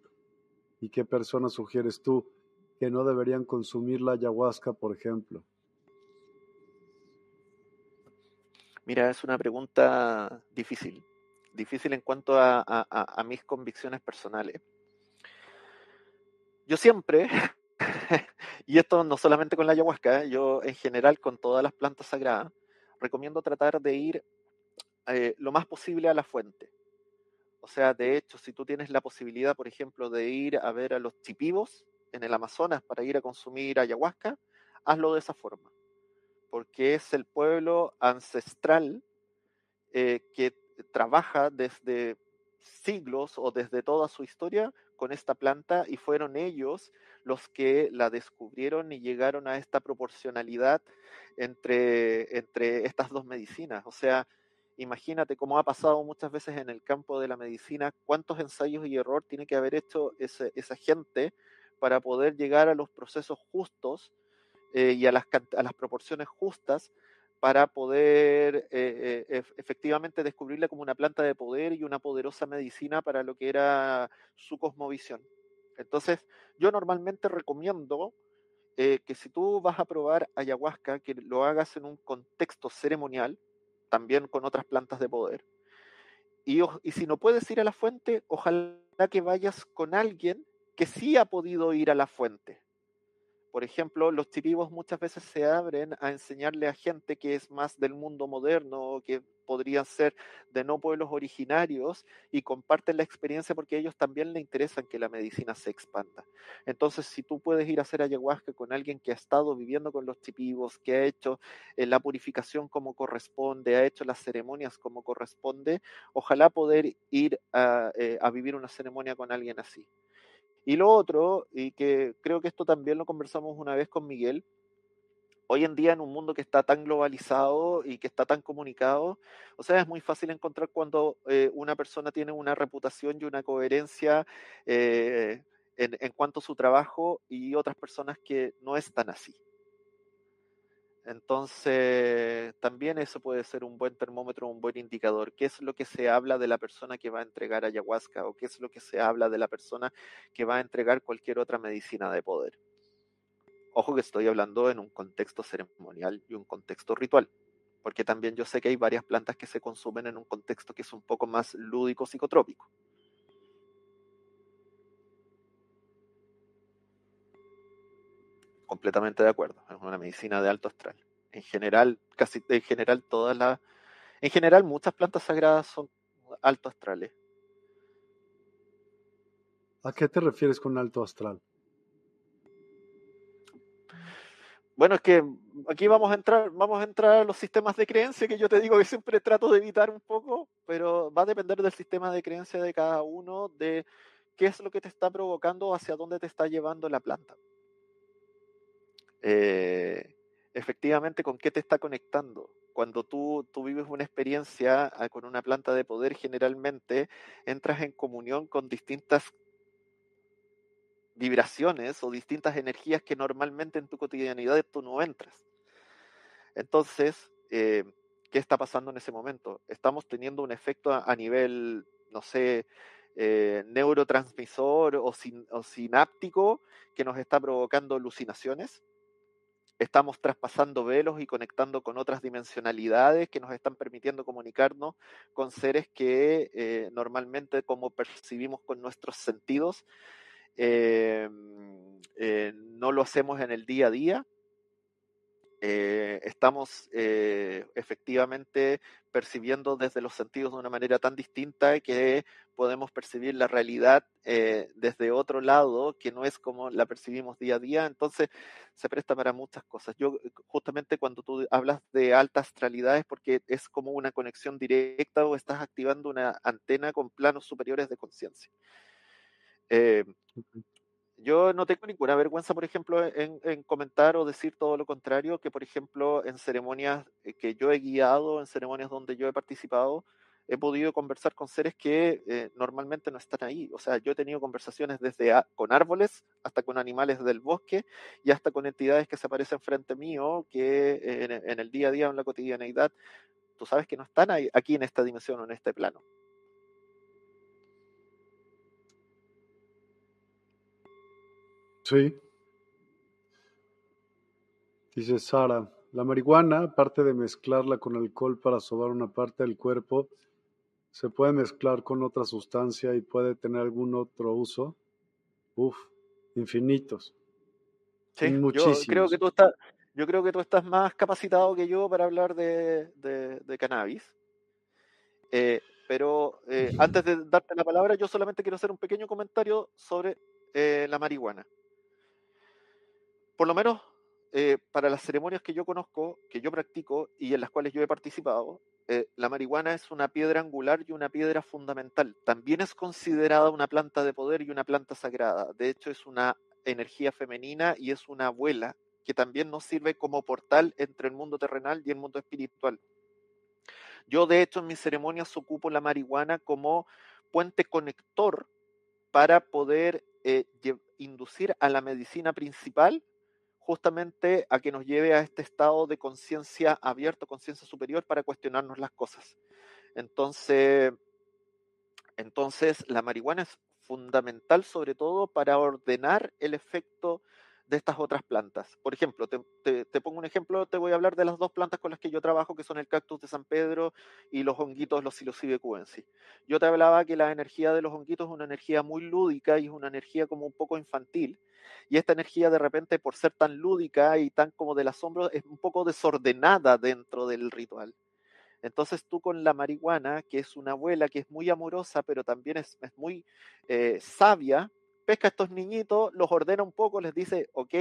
¿Y qué personas sugieres tú que no deberían consumir la ayahuasca, por ejemplo? Mira, es una pregunta difícil difícil en cuanto a, mis convicciones personales. Yo siempre, [LAUGHS] y esto no solamente con la ayahuasca, yo en general con todas las plantas sagradas, recomiendo tratar de ir eh, lo más posible a la fuente. O sea, de hecho, si tú tienes la posibilidad, por ejemplo, de ir a ver a los chipivos en el Amazonas para ir a consumir ayahuasca, hazlo de esa forma, porque es el pueblo ancestral eh, que trabaja desde siglos o desde toda su historia con esta planta y fueron ellos los que la descubrieron y llegaron a esta proporcionalidad entre, entre estas dos medicinas. O sea, imagínate cómo ha pasado muchas veces en el campo de la medicina, cuántos ensayos y error tiene que haber hecho ese, esa gente para poder llegar a los procesos justos eh, y a las, a las proporciones justas para poder eh, eh, efectivamente descubrirla como una planta de poder y una poderosa medicina para lo que era su cosmovisión. Entonces, yo normalmente recomiendo que si tú vas a probar ayahuasca, que lo hagas en un contexto ceremonial, también con otras plantas de poder. Y si no puedes ir a la fuente, ojalá que vayas con alguien que sí ha podido ir a la fuente por ejemplo, los tipivos muchas veces se abren a enseñarle a gente que es más del mundo moderno, que podrían ser de no pueblos originarios y comparten la experiencia porque ellos también les interesan que la medicina se expanda. Entonces, si tú puedes ir a hacer ayahuasca con alguien que ha estado viviendo con los tipivos, que ha hecho eh, la purificación como corresponde, ha hecho las ceremonias como corresponde, ojalá poder ir a, eh, a vivir una ceremonia con alguien así. Y lo otro, y que creo que esto también lo conversamos una vez con Miguel, hoy en día en un mundo que está tan globalizado y que está tan comunicado, o sea, es muy fácil encontrar cuando eh, una persona tiene una reputación y una coherencia eh, en, en cuanto a su trabajo y otras personas que no están así. Entonces, también eso puede ser un buen termómetro, un buen indicador. ¿Qué es lo que se habla de la persona que va a entregar ayahuasca o qué es lo que se habla de la persona que va a entregar cualquier otra medicina de poder? Ojo que estoy hablando en un contexto ceremonial y un contexto ritual, porque también yo sé que hay varias plantas que se consumen en un contexto que es un poco más lúdico psicotrópico. Completamente de acuerdo. Es una medicina de alto astral. En general, casi en general todas las, en general muchas plantas sagradas son alto astrales. ¿A qué te refieres con alto astral? Bueno, es que aquí vamos a entrar, vamos a entrar a los sistemas de creencia que yo te digo que siempre trato de evitar un poco, pero va a depender del sistema de creencia de cada uno, de qué es lo que te está provocando, hacia dónde te está llevando la planta. Eh, efectivamente con qué te está conectando. Cuando tú, tú vives una experiencia ah, con una planta de poder, generalmente entras en comunión con distintas vibraciones o distintas energías que normalmente en tu cotidianidad tú no entras. Entonces, eh, ¿qué está pasando en ese momento? Estamos teniendo un efecto a, nivel, no sé, eh, neurotransmisor o, o sináptico que nos está provocando alucinaciones estamos traspasando velos y conectando con otras dimensionalidades que nos están permitiendo comunicarnos con seres que eh, normalmente como percibimos con nuestros sentidos, eh, eh, no lo hacemos en el día a día eh, estamos eh, efectivamente percibiendo desde los sentidos de una manera tan distinta que podemos percibir la realidad eh, desde otro lado que no es como la percibimos día a día, entonces se presta para muchas cosas. Yo justamente cuando tú hablas de alta astralidad es porque es como una conexión directa o estás activando una antena con planos superiores de conciencia. Yo no tengo ninguna vergüenza, por ejemplo, en, comentar o decir todo lo contrario, que por ejemplo en ceremonias eh, que yo he guiado, en ceremonias donde yo he participado, he podido conversar con seres que eh, normalmente no están ahí. O sea, yo he tenido conversaciones desde con árboles hasta con animales del bosque y hasta con entidades que se aparecen frente mío, que en, en el día a día, en la cotidianeidad, tú sabes que no están ahí, aquí en esta dimensión o en este plano. Sí. Dice Sara, la marihuana, aparte de mezclarla con alcohol para sobar una parte del cuerpo, se puede mezclar con otra sustancia y puede tener algún otro uso. Uf, infinitos. Sí, yo creo que tú estás, yo creo que tú estás más capacitado que yo para hablar de, de, cannabis. Eh, pero eh, antes de darte la palabra, yo solamente quiero hacer un pequeño comentario sobre eh, la marihuana por lo menos eh, para las ceremonias que yo conozco, que yo practico y en las cuales yo he participado, eh, la marihuana es una piedra angular y una piedra fundamental. También es considerada una planta de poder y una planta sagrada. De hecho, es una energía femenina y es una abuela que también nos sirve como portal entre el mundo terrenal y el mundo espiritual. Yo, de hecho, en mis ceremonias ocupo la marihuana como puente conector para poder eh, inducir a la medicina principal justamente a que nos lleve a este estado de conciencia abierto, conciencia superior para cuestionarnos las cosas. Entonces, entonces, la marihuana es fundamental sobre todo para ordenar el efecto de estas otras plantas. Por ejemplo, te, pongo un ejemplo, te voy a hablar de las dos plantas con las que yo trabajo, que son el cactus de San Pedro y los honguitos, los cubensis. Yo te hablaba que la energía de los honguitos es una energía muy lúdica y es una energía como un poco infantil. Y esta energía de repente, por ser tan lúdica y tan como del asombro, es un poco desordenada dentro del ritual. Entonces tú con la marihuana, que es una abuela que es muy amorosa, pero también es, muy eh, sabia, pesca a estos niñitos, los ordena un poco, les dice, ok,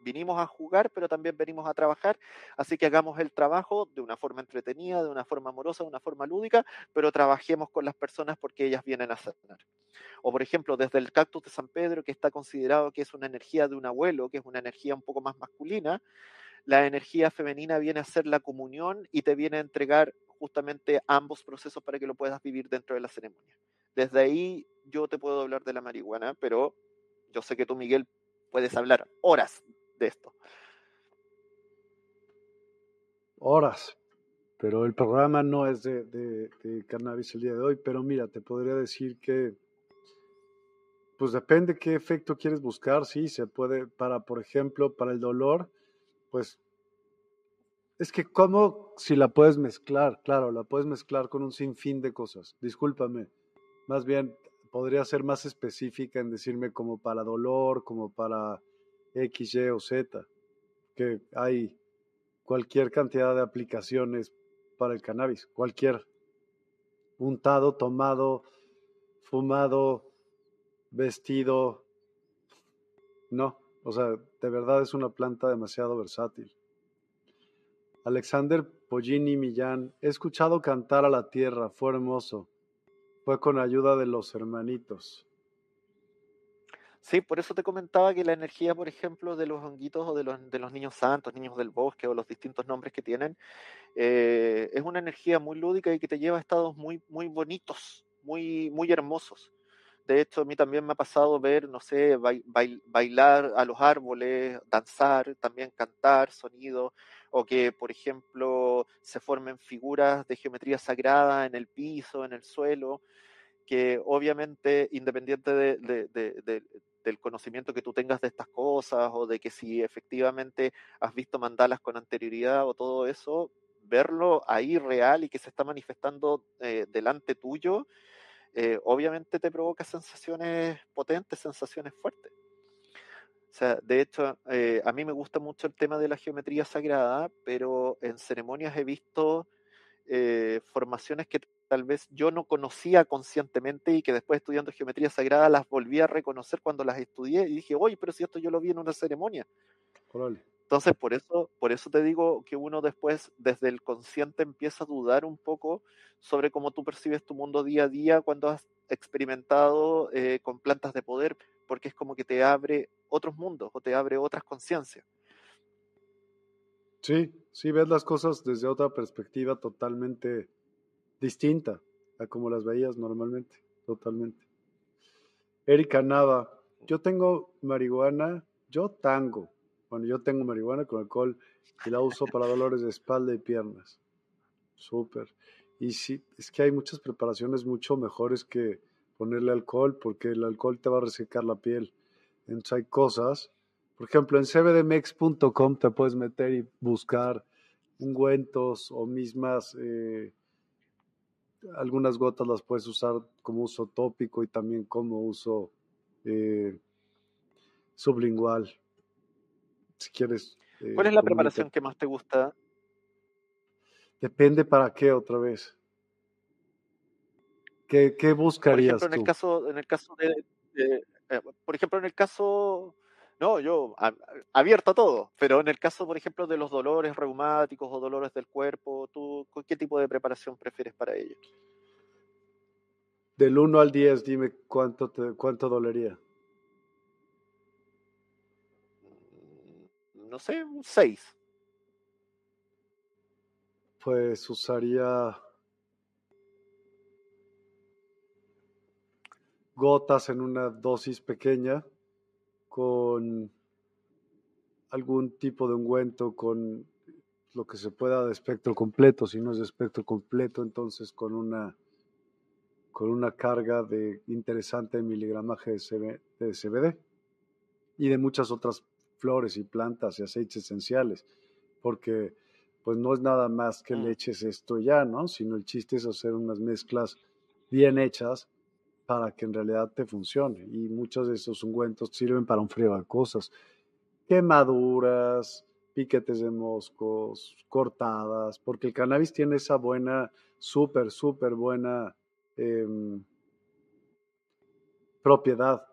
vinimos a jugar, pero también venimos a trabajar, así que hagamos el trabajo de una forma entretenida, de una forma amorosa, de una forma lúdica, pero trabajemos con las personas porque ellas vienen a sanar. O por ejemplo, desde el cactus de San Pedro, que está considerado que es una energía de un abuelo, que es una energía un poco más masculina, la energía femenina viene a ser la comunión y te viene a entregar justamente ambos procesos para que lo puedas vivir dentro de la ceremonia. Desde ahí yo te puedo hablar de la marihuana, pero yo sé que tú, Miguel, puedes hablar horas de esto. Horas, pero el programa no es de, de, cannabis el día de hoy, pero mira, te podría decir que, pues depende qué efecto quieres buscar, sí, se puede, para, por ejemplo, para el dolor, pues es que cómo si la puedes mezclar, claro, la puedes mezclar con un sinfín de cosas. Discúlpame. Más bien podría ser más específica en decirme como para dolor, como para X, Y o Z, que hay cualquier cantidad de aplicaciones para el cannabis, cualquier untado, tomado, fumado, vestido, no, o sea, de verdad es una planta demasiado versátil. Alexander Pollini Millán, he escuchado cantar a la tierra, fue hermoso. Fue con ayuda de los hermanitos. Sí, por eso te comentaba que la energía, por ejemplo, de los honguitos o de los, de los niños santos, niños del bosque o los distintos nombres que tienen, eh, es una energía muy lúdica y que te lleva a estados muy, muy bonitos, muy, muy hermosos. De hecho, a mí también me ha pasado ver, no sé, bailar a los árboles, danzar, también cantar, sonido, o que, por ejemplo, se formen figuras de geometría sagrada en el piso, en el suelo, que obviamente, independiente del conocimiento que tú tengas de estas cosas, o de que si efectivamente has visto mandalas con anterioridad o todo eso, verlo ahí real y que se está manifestando eh, delante tuyo, eh, obviamente te provoca sensaciones potentes, sensaciones fuertes. O sea, de hecho, eh, a mí me gusta mucho el tema de la geometría sagrada, pero en ceremonias he visto eh, formaciones que tal vez yo no conocía conscientemente y que después estudiando geometría sagrada las volví a reconocer cuando las estudié y dije, oye, pero si esto yo lo vi en una ceremonia. Entonces, por eso, por eso te digo que uno después, desde el consciente, empieza a dudar un poco sobre cómo tú percibes tu mundo día a día cuando has experimentado eh, con plantas de poder, porque es como que te abre otros mundos o te abre otras conciencias. Sí, sí, ves las cosas desde otra perspectiva totalmente distinta a como las veías normalmente, totalmente. Erika Nava, yo tengo marihuana, yo tango, bueno, yo tengo marihuana con alcohol y la uso para dolores de espalda y piernas. Súper. Y sí, es que hay muchas preparaciones mucho mejores que ponerle alcohol porque el alcohol te va a resecar la piel. Entonces hay cosas, por ejemplo, en cbdmex.com te puedes meter y buscar ungüentos o mismas, eh, algunas gotas las puedes usar como uso tópico y también como uso eh, sublingual si quieres. Eh, ¿Cuál es la preparación que más te gusta? Depende para qué otra vez. ¿Qué, qué buscarías por ejemplo, en el caso, en el caso de, eh, por ejemplo, en el caso, no, yo abierto a todo, pero en el caso, por ejemplo, de los dolores reumáticos o dolores del cuerpo, ¿tú qué tipo de preparación prefieres para ello? Del 1 al 10, dime cuánto, te, cuánto dolería. no sé, un 6. Pues usaría gotas en una dosis pequeña con algún tipo de ungüento con lo que se pueda de espectro completo, si no es de espectro completo, entonces con una con una carga de interesante miligramaje de, de CBD y de muchas otras flores y plantas y aceites esenciales, porque pues no es nada más que mm. leches esto ya, ¿no? Sino el chiste es hacer unas mezclas bien hechas para que en realidad te funcione. Y muchos de esos ungüentos sirven para un frío de cosas. Quemaduras, piquetes de moscos, cortadas, porque el cannabis tiene esa buena, súper, súper buena em, propiedad.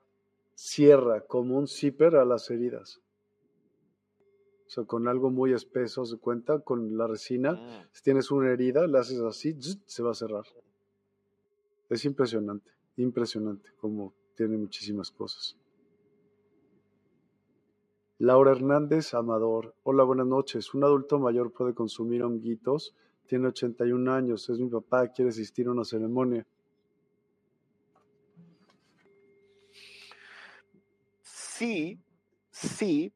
Cierra como un zipper a las heridas. O sea, con algo muy espeso, se cuenta, con la resina. Mm. Si tienes una herida, le haces así, se va a cerrar. Es impresionante, impresionante como tiene muchísimas cosas. Laura Hernández Amador. Hola, buenas noches. Un adulto mayor puede consumir honguitos. Tiene 81 años. Es mi papá. Quiere asistir a una ceremonia. Sí, sí,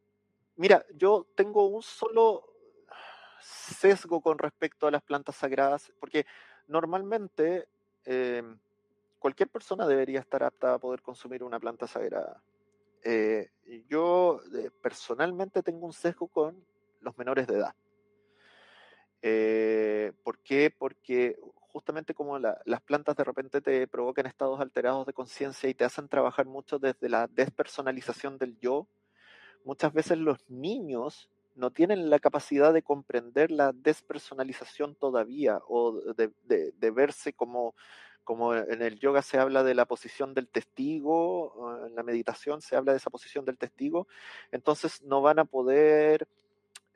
Mira, yo tengo un solo sesgo con respecto a las plantas sagradas, porque normalmente em, cualquier persona debería estar apta a poder consumir una planta sagrada. Eh, yo eh, personalmente tengo un sesgo con los menores de edad. Eh, ¿Por qué? Porque justamente como las plantas de repente te provocan estados alterados de conciencia y te hacen trabajar mucho desde la despersonalización del yo, muchas veces los niños no tienen la capacidad de comprender la despersonalización todavía o de, verse como, como en el yoga se habla de la posición del testigo, en la meditación se habla de esa posición del testigo, entonces no van a poder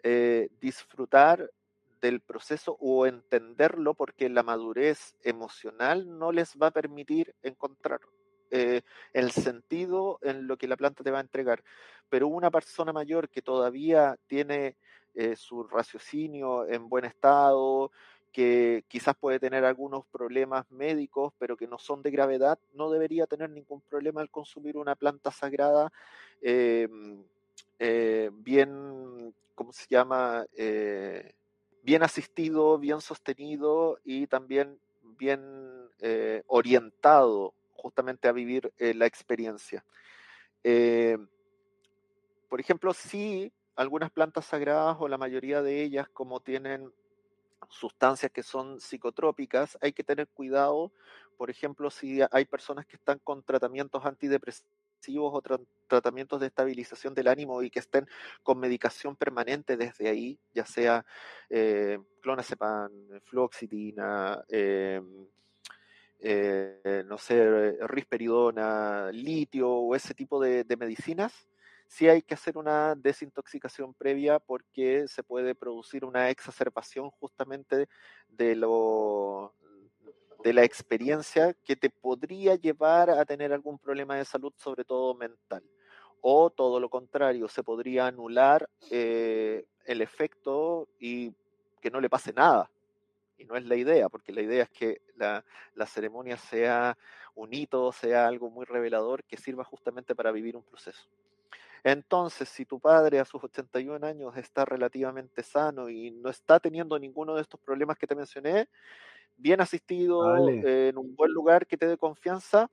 eh, disfrutar del proceso o entenderlo porque la madurez emocional no les va a permitir encontrar eh, el sentido en lo que la planta te va a entregar. Pero una persona mayor que todavía tiene eh, su raciocinio en buen estado, que quizás puede tener algunos problemas médicos, pero que no son de gravedad, no debería tener ningún problema al consumir una planta sagrada em, eh, bien, ¿cómo se llama? bien asistido, bien sostenido y también bien orientado justamente a vivir eh, la experiencia. Eh, por ejemplo, si algunas plantas sagradas o la mayoría de ellas, como tienen sustancias que son psicotrópicas, hay que tener cuidado, por ejemplo, si hay personas que están con tratamientos antidepresivos o tratamientos de estabilización del ánimo y que estén con medicación permanente desde ahí, ya sea eh, clonazepam, fluoxetina, eh, eh, no sé, risperidona, litio o ese tipo de, medicinas, sí hay que hacer una desintoxicación previa porque se puede producir una exacerbación justamente de lo de la experiencia que te podría llevar a tener algún problema de salud, sobre todo mental. O todo lo contrario, se podría anular eh, el efecto y que no le pase nada y no es la idea, porque la idea es que la, ceremonia sea un hito, sea algo muy revelador que sirva justamente para vivir un proceso. Entonces, si tu padre a sus 81 años está relativamente sano y no está teniendo ninguno de estos problemas que te mencioné, bien asistido, en un buen lugar que te dé confianza,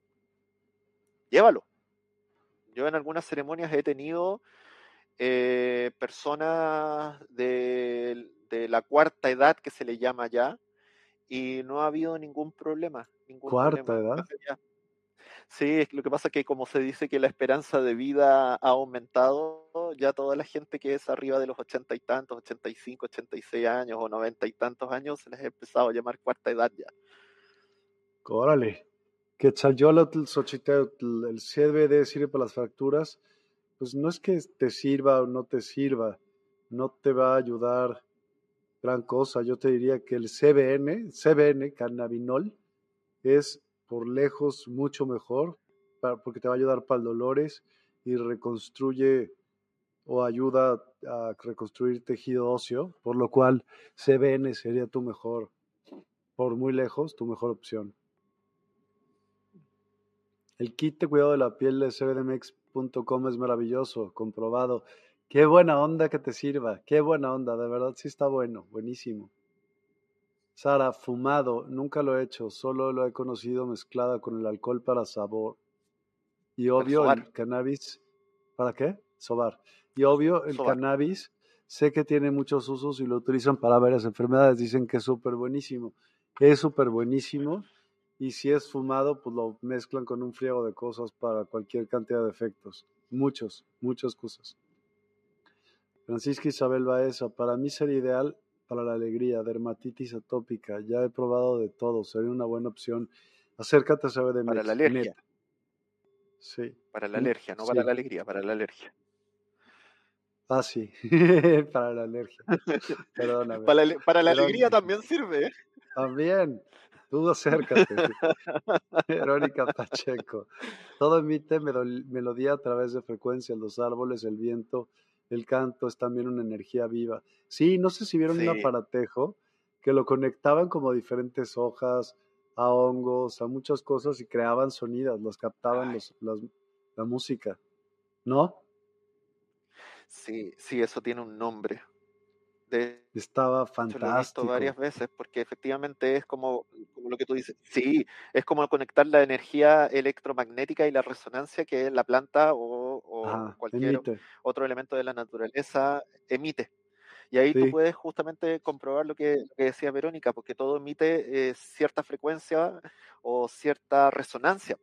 llévalo. Yo en algunas ceremonias he tenido eh, personas de, de la cuarta edad que se le llama ya, y no ha habido ningún problema. ¿Cuarta edad? Sí, lo que pasa es que como se dice que la esperanza de vida ha aumentado, ya toda la gente que es arriba de los ochenta y tantos, ochenta y cinco, ochenta y seis años o noventa y tantos años, se les ha empezado a llamar cuarta edad ya. Órale. Que el CBD sirve para las fracturas, pues no es que te sirva o no te sirva, no te va a ayudar gran cosa. Yo te diría que el CBN, CBN, cannabinol, es por lejos mucho mejor porque te va a ayudar para dolores y reconstruye o ayuda a reconstruir tejido óseo, por lo cual CBN sería tu mejor, por muy lejos, tu mejor opción. El kit de cuidado de la piel de cbdmex.com es maravilloso, comprobado. Qué buena onda que te sirva, qué buena onda, de verdad sí está bueno, buenísimo. Sara, fumado, nunca lo he hecho, solo lo he conocido mezclada con el alcohol para sabor. Y obvio el cannabis, ¿para qué? Sobar. Y obvio el cannabis, sé que tiene muchos usos y lo utilizan para varias enfermedades, dicen que es súper buenísimo. Es súper buenísimo y si es fumado, pues lo mezclan con un friego de cosas para cualquier cantidad de efectos. Muchos, muchas cosas. Francisca Isabel Baeza, para mí sería ideal para la alegría, dermatitis atópica, ya he probado de todo, sería una buena opción. Acércate a saber de Para la alergia. Sí. Para la alergia, no para la alegría, para la alergia. Ah, sí, [LAUGHS] para la alergia. Perdóname. Para, la alegría también sirve. ¿eh? También. Tú acércate. Verónica Pacheco. Todo emite melodía a través de frecuencias, los árboles, el viento, el canto es también una energía viva. Sí, no sé si vieron un aparatejo que lo conectaban como diferentes hojas, a hongos, a muchas cosas y creaban sonidos, los captaban los, la música, ¿no? Sí, sí, eso tiene un nombre. Estaba fantástico. Lo he visto varias veces porque efectivamente es como, como, lo que tú dices. Sí, es como conectar la energía electromagnética y la resonancia que la planta o, cualquier otro elemento de la naturaleza emite. Y ahí tú puedes justamente comprobar lo que, decía Verónica, porque todo emite eh, cierta frecuencia o cierta resonancia.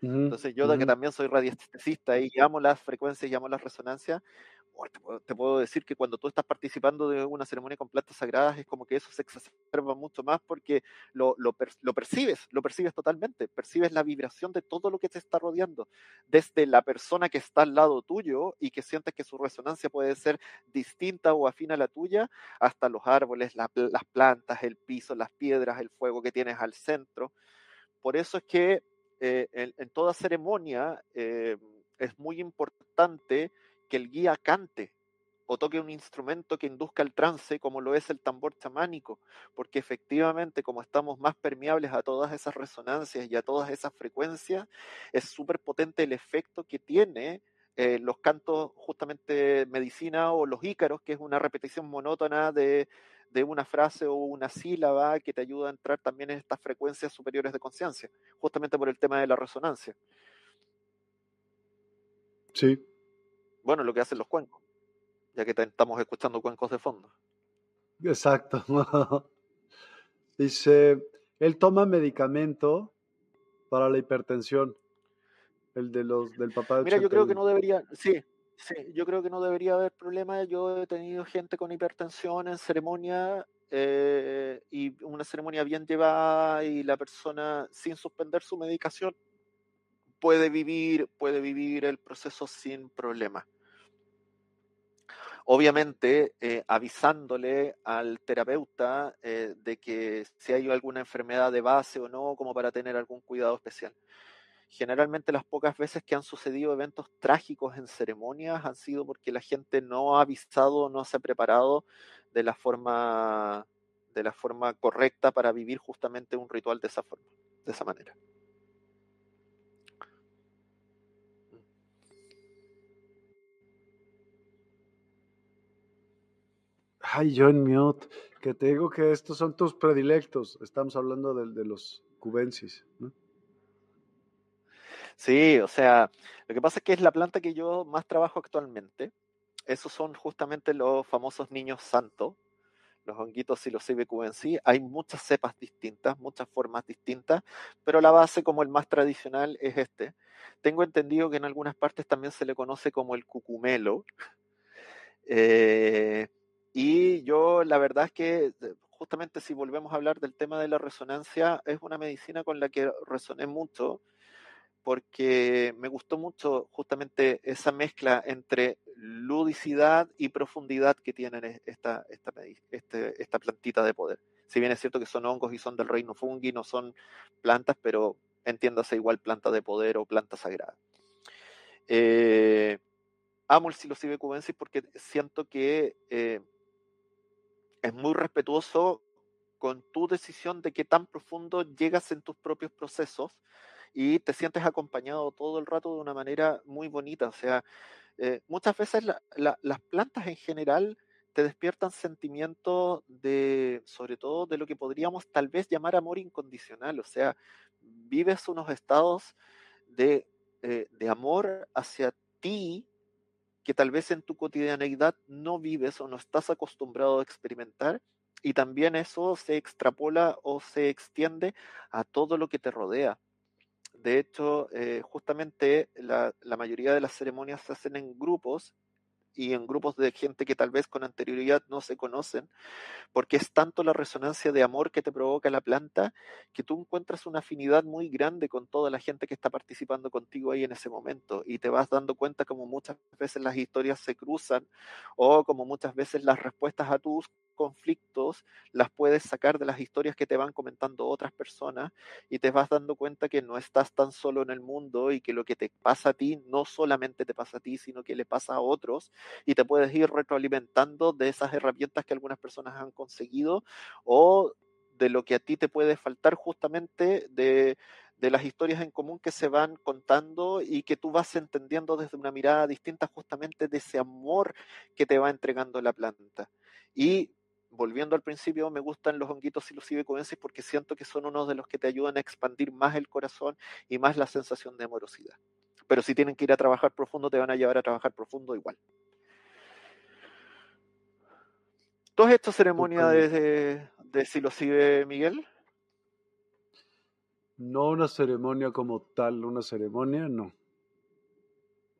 Entonces yo, que también soy radiestesista y llamo las frecuencias, llamo las resonancias, te puedo, decir que cuando tú estás participando de una ceremonia con plantas sagradas es como que eso se exacerba mucho más porque lo, lo, percibes, lo percibes totalmente, percibes la vibración de todo lo que te está rodeando, desde la persona que está al lado tuyo y que sientes que su resonancia puede ser distinta o afín a la tuya, hasta los árboles, las plantas, el piso, las piedras, el fuego que tienes al centro. Por eso es que eh, en, toda ceremonia eh, es muy importante que el guía cante o toque un instrumento que induzca el trance, como lo es el tambor chamánico, porque efectivamente, como estamos más permeables a todas esas resonancias y a todas esas frecuencias, es súper potente el efecto que tiene eh, los cantos justamente medicina o los ícaros, que es una repetición monótona de, de una frase o una sílaba que te ayuda a entrar también en estas frecuencias superiores de conciencia, justamente por el tema de la resonancia. Sí, bueno, lo que hacen los cuencos, ya que estamos escuchando cuencos de fondo. Exacto. [LAUGHS] Dice, él toma medicamento para la hipertensión, el de los del papá de Mira, yo creo que no debería, sí, sí, yo creo que no debería haber problema. Yo he tenido gente con hipertensión en ceremonia eh, y una ceremonia bien llevada y la persona sin suspender su medicación puede vivir, puede vivir el proceso sin problema obviamente eh, avisándole al terapeuta eh, de que si hay alguna enfermedad de base o no, como para tener algún cuidado especial. Generalmente las pocas veces que han sucedido eventos trágicos en ceremonias han sido porque la gente no ha avisado, no se ha preparado de la forma de la forma correcta para vivir justamente un ritual de esa forma, de esa manera. Ay, John Mute, que te digo que estos son tus predilectos. Estamos hablando de, los cubensis. Sí, o sea, lo que pasa es que es la planta que yo más trabajo actualmente. Esos son justamente los famosos niños santos, los honguitos y los cubensis. Hay muchas cepas distintas, muchas formas distintas, pero la base como el más tradicional es este. Tengo entendido que en algunas partes también se le conoce como el cucumelo. Eh, y yo la verdad es que justamente si volvemos a hablar del tema de la resonancia, es una medicina con la que resoné mucho porque me gustó mucho justamente esa mezcla entre ludicidad y profundidad que tiene esta, esta, este, esta plantita de poder. Si bien es cierto que son hongos y son del reino fungi, no son plantas, pero entiéndase igual planta de poder o planta sagrada. Eh, amo el psilocibe cubensis porque siento que eh, es muy respetuoso con tu decisión de qué tan profundo llegas en tus propios procesos y te sientes acompañado todo el rato de una manera muy bonita. O sea, eh, muchas veces las plantas en general te despiertan sentimientos de, sobre todo, de lo que podríamos tal vez llamar amor incondicional. O sea, vives unos estados de, eh, de amor hacia ti que tal vez en tu cotidianeidad no vives o no estás acostumbrado a experimentar y también eso se extrapola o se extiende a todo lo que te rodea. De hecho, eh, justamente la, la, mayoría de las ceremonias se hacen en grupos y en grupos de gente que tal vez con anterioridad no se conocen, porque es tanto la resonancia de amor que te provoca la planta que tú encuentras una afinidad muy grande con toda la gente que está participando contigo ahí en ese momento y te vas dando cuenta como muchas veces las historias se cruzan o como muchas veces las respuestas a tus conflictos las puedes sacar de las historias que te van comentando otras personas y te vas dando cuenta que no estás tan solo en el mundo y que lo que te pasa a ti no solamente te pasa a ti, sino que le pasa a otros y te puedes ir retroalimentando de esas herramientas que algunas personas han conseguido o de lo que a ti te puede faltar justamente de, de las historias en común que se van contando y que tú vas entendiendo desde una mirada distinta justamente de ese amor que te va entregando la planta. Y volviendo al principio, me gustan los honguitos psilocibe porque siento que son uno de los que te ayudan a expandir más el corazón y más la sensación de amorosidad. Pero si tienen que ir a trabajar profundo, te van a llevar a trabajar profundo igual. ¿Tú has hecho ceremonia de, de, Miguel? No una ceremonia como tal, una ceremonia no.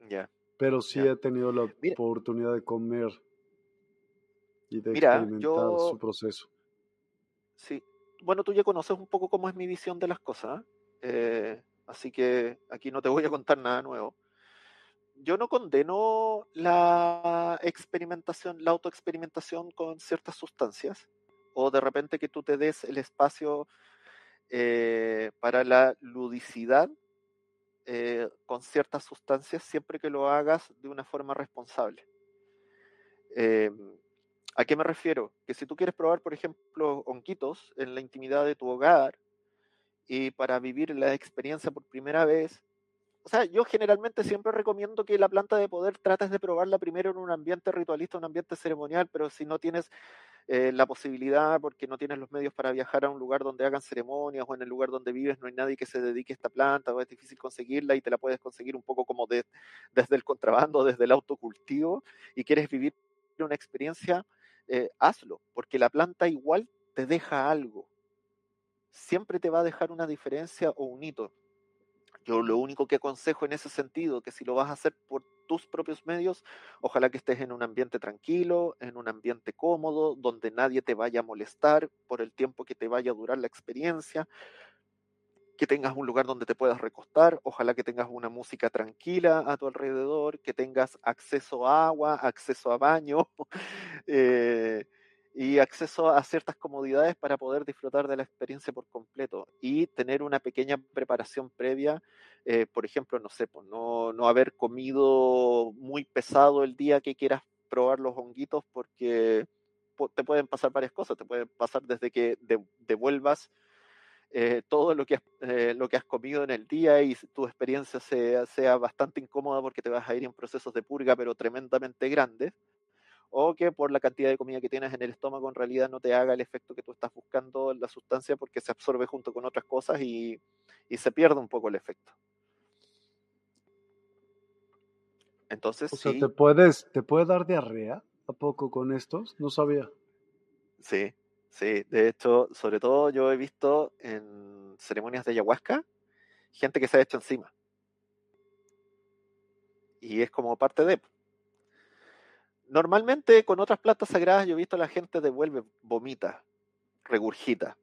Ya. Pero sí he tenido la oportunidad de comer y de Mira, experimentar yo, su proceso. sí, bueno, tú ya conoces un poco cómo es mi visión de las cosas, eh, así que aquí no te voy a contar nada nuevo. Yo no condeno la experimentación, la autoexperimentación con ciertas sustancias, o de repente que tú te des el espacio eh, para la ludicidad eh, con ciertas sustancias, siempre que lo hagas de una forma responsable. Em, ¿A qué me refiero? Que si tú quieres probar, por ejemplo, honguitos en la intimidad de tu hogar y para vivir la experiencia por primera vez, o sea, yo generalmente siempre recomiendo que la planta de poder trates de probarla primero en un ambiente ritualista, un ambiente ceremonial, pero si no tienes eh, la posibilidad, porque no tienes los medios para viajar a un lugar donde hagan ceremonias o en el lugar donde vives no hay nadie que se dedique a esta planta o es difícil conseguirla y te la puedes conseguir un poco como desde el contrabando, desde el autocultivo y quieres vivir una experiencia eh, hazlo, porque la planta igual te deja algo. Siempre te va a dejar una diferencia o un hito. Yo lo único que aconsejo en ese sentido, que si lo vas a hacer por tus propios medios, ojalá que estés en un ambiente tranquilo, en un ambiente cómodo, donde nadie te vaya a molestar por el tiempo que te vaya a durar la experiencia, que tengas un lugar donde te puedas recostar, ojalá que tengas una música tranquila a tu alrededor, que tengas acceso a agua, acceso a baño [LAUGHS] eh, y acceso a ciertas comodidades para poder disfrutar de la experiencia por completo y tener una pequeña preparación previa, eh, por ejemplo, no sé, pues, no, no haber comido muy pesado el día que quieras probar los honguitos porque te pueden pasar varias cosas, te pueden pasar desde que devuelvas eh, todo lo que, has, eh, lo que has comido en el día y tu experiencia sea, sea bastante incómoda porque te vas a ir en procesos de purga pero tremendamente grandes, o que por la cantidad de comida que tienes en el estómago en realidad no te haga el efecto que tú estás buscando en la sustancia porque se absorbe junto con otras cosas y, y se pierde un poco el efecto. Entonces, o sea, ¿te, puedes, ¿te puede dar diarrea a poco con estos? No sabía. Sí, Sí, de hecho, sobre todo yo he visto en ceremonias de ayahuasca gente que se ha hecho encima. Y es como parte de. Normalmente con otras plantas sagradas yo he visto a la gente devuelve, vomita, regurgita.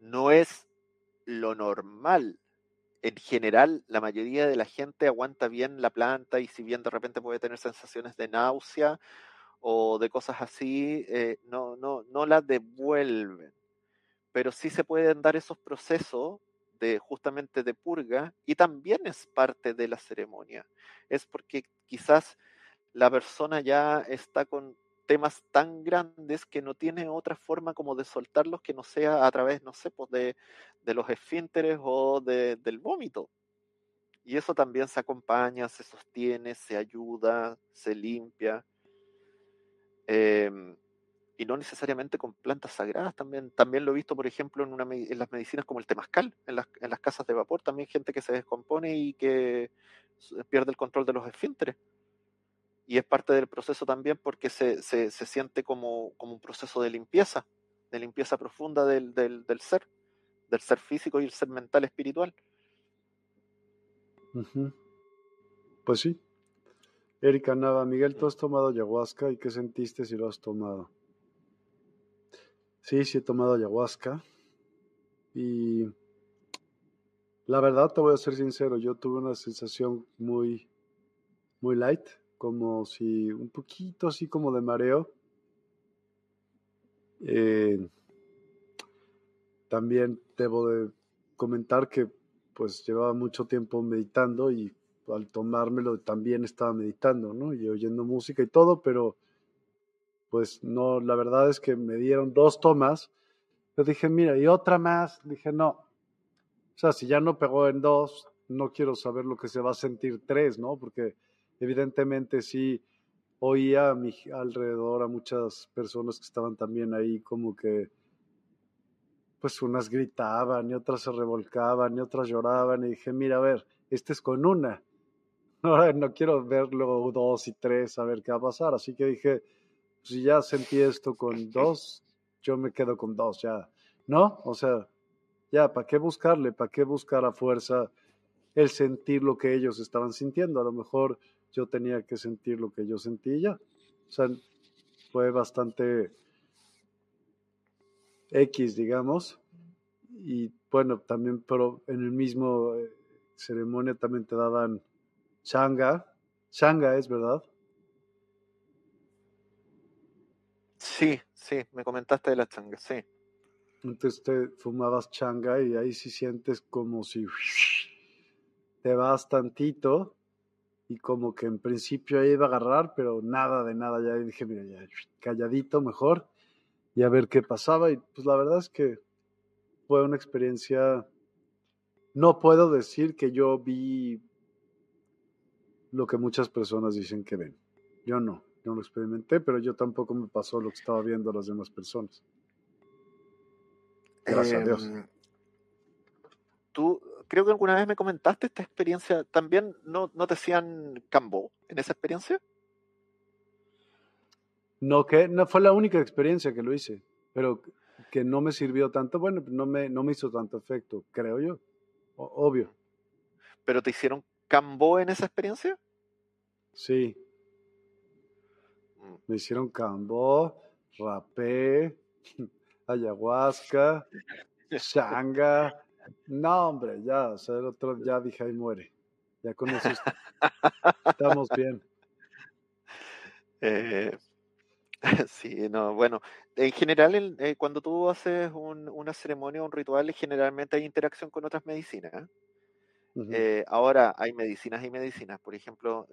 No es lo normal. En general, la mayoría de la gente aguanta bien la planta y si bien de repente puede tener sensaciones de náusea o de cosas así, eh, no, no, no las devuelven. Pero sí se pueden dar esos procesos de justamente de purga y también es parte de la ceremonia. Es porque quizás la persona ya está con temas tan grandes que no tiene otra forma como de soltarlos que no sea a través, no sé, pues de, de los esfínteres o de, del vómito. Y eso también se acompaña, se sostiene, se ayuda, se limpia. Em, y no necesariamente con plantas sagradas también. También lo he visto, por ejemplo, en, una, en las medicinas como el temazcal, en las, en las casas de vapor, también gente que se descompone y que pierde el control de los esfínteres. Y es parte del proceso también porque se, se, se siente como, como, un proceso de limpieza, de limpieza profunda del, del, del, ser, del ser físico y el ser mental espiritual. Pues sí. Erika Nava, Miguel, ¿tú has tomado ayahuasca y qué sentiste si lo has tomado? Sí, sí he tomado ayahuasca. Y la verdad, te voy a ser sincero, yo tuve una sensación muy, muy light, como si un poquito así como de mareo. Eh, también debo de comentar que pues llevaba mucho tiempo meditando y al tomármelo también estaba meditando, ¿no? Y oyendo música y todo, pero pues no, la verdad es que me dieron dos tomas. Yo dije, mira, y otra más. Dije, no. O sea, si ya no pegó en dos, no quiero saber lo que se va a sentir tres, ¿no? Porque evidentemente sí oía a mi alrededor a muchas personas que estaban también ahí como que pues unas gritaban y otras se revolcaban y otras lloraban y dije, mira, a ver, este es con una. [LAUGHS] Ahora no quiero verlo dos y tres a ver qué va a pasar. Así que dije, si ya sentí esto con dos, yo me quedo con dos, ya. ¿No? O sea, ya, ¿para qué buscarle? ¿Para qué buscar a fuerza el sentir lo que ellos estaban sintiendo? A lo mejor yo tenía que sentir lo que yo sentí ya. O sea, fue bastante X, digamos. Y bueno, también, pero en el mismo eh, ceremonia también te daban changa. Changa es, ¿verdad? Sí, sí, me comentaste de la changa, sí. Entonces te fumabas changa y ahí sí sientes como si te vas tantito y como que en principio iba a agarrar, pero nada de nada. Ya dije, mira, ya calladito mejor y a ver qué pasaba. Y pues la verdad es que fue una experiencia. No puedo decir que yo vi lo que muchas personas dicen que ven. Yo no no lo experimenté, pero yo tampoco me pasó lo que estaba viendo las demás personas. Gracias a Dios. Em, tú, creo que alguna vez me comentaste esta experiencia, ¿también no, no te hacían cambo en esa experiencia? No, que no fue la única experiencia que lo hice, pero que no me sirvió tanto, bueno, no me, no me hizo tanto efecto, creo yo, obvio. ¿Pero te hicieron cambo en esa experiencia? Sí, me hicieron cambó, rapé, [LAUGHS] ayahuasca, changa. No, hombre, ya, o sea, el otro ya dije ahí muere. Ya con eso [LAUGHS] estamos bien. Eh, [LAUGHS] sí, no, bueno, en general, eh, cuando tú haces una ceremonia, un ritual, generalmente hay interacción con otras medicinas. ¿eh? Ahora hay medicinas y medicinas. Por ejemplo,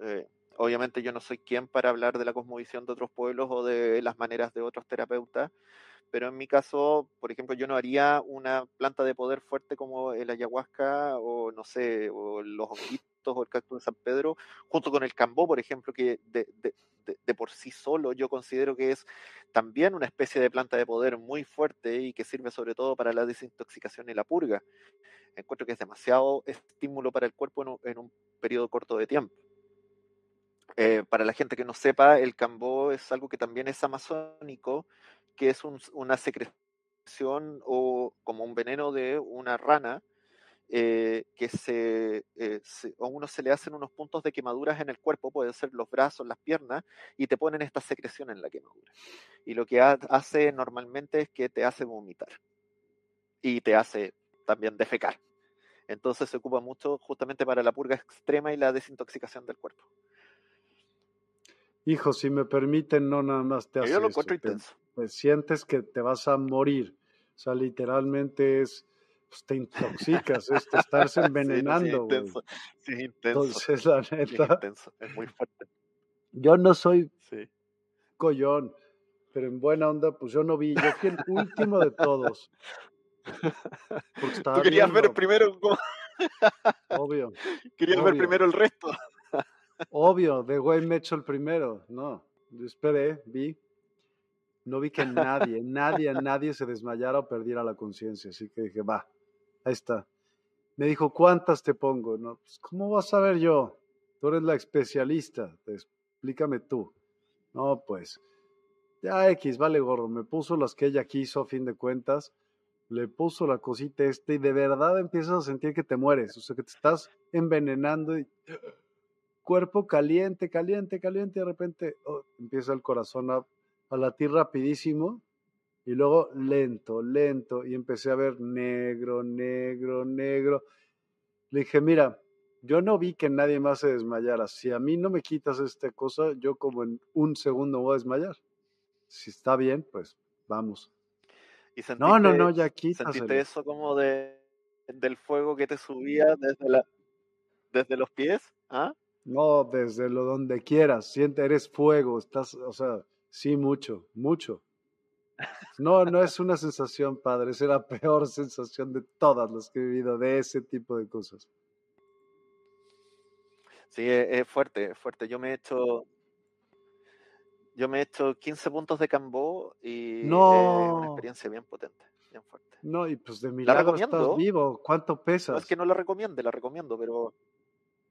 obviamente yo no soy quien para hablar de la cosmovisión de otros pueblos o de las maneras de otros terapeutas, pero en mi caso, por ejemplo, yo no haría una planta de poder fuerte como el ayahuasca o no sé, o los honguitos o el cactus de San Pedro, junto con el cambó, por ejemplo, que de, de, por sí solo yo considero que es también una especie de planta de poder muy fuerte y que sirve sobre todo para la desintoxicación y la purga. Encuentro que es demasiado estímulo para el cuerpo en un periodo corto de tiempo. Eh, para la gente que no sepa, el cambó es algo que también es amazónico, que es una secreción o como un veneno de una rana eh, que se, eh, a uno se le hacen unos puntos de quemaduras en el cuerpo, pueden ser los brazos, las piernas, y te ponen esta secreción en la quemadura. Y lo que hace normalmente es que te hace vomitar y te hace también defecar. Entonces se ocupa mucho justamente para la purga extrema y la desintoxicación del cuerpo. Hijo, si me permiten, no nada más te hace Yo lo encuentro intenso. Te, sientes que te vas a morir. O sea, literalmente es, pues te intoxicas, es te estás [LAUGHS] envenenando. Sí, intenso. Sí, intenso. Entonces, la neta. intenso, es muy fuerte. Yo no soy sí. collón. pero en buena onda, pues yo no vi, yo fui el último de todos. [LAUGHS] Tú querías ver primero Obvio. [LAUGHS] Querías ver primero el resto. Obvio, de güey me echo el primero. No, yo esperé, vi. No vi que nadie, [LAUGHS] nadie, nadie se desmayara o perdiera la conciencia. Así que dije, va, ahí está. Me dijo, ¿cuántas te pongo? No, pues, ¿cómo vas a ver yo? Tú eres la especialista, explícame tú. No, pues, ya X, vale gorro, me puso las que ella quiso a fin de cuentas, le puso la cosita este y de verdad empiezas a sentir que te mueres, o sea, que te estás envenenando y cuerpo caliente, caliente, caliente, y de repente oh, empieza el corazón a, a latir rapidísimo y luego lento, lento, y empecé a ver negro, negro, negro. Le dije, mira, yo no vi que nadie más se desmayara. Si a mí no me quitas esta cosa, yo como en un segundo voy a desmayar. Si está bien, pues vamos. ¿Y no, no, no, ya quítaselo. ¿Sentiste eso como de, del fuego que te subía desde, la, desde los pies? ¿Ah? No, desde lo donde quieras. Siente, eres fuego. Estás, o sea, sí, mucho, mucho. No, no es una sensación padre. Es la peor sensación de todas las que he vivido de ese tipo de cosas. Sí, es, fuerte, es fuerte. Yo me he hecho. Yo me he hecho 15 puntos de Cambó y no. es una experiencia bien potente, bien fuerte. No, y pues de milagro estás vivo. ¿Cuánto pesas? No es que no la recomiende, la recomiendo, pero.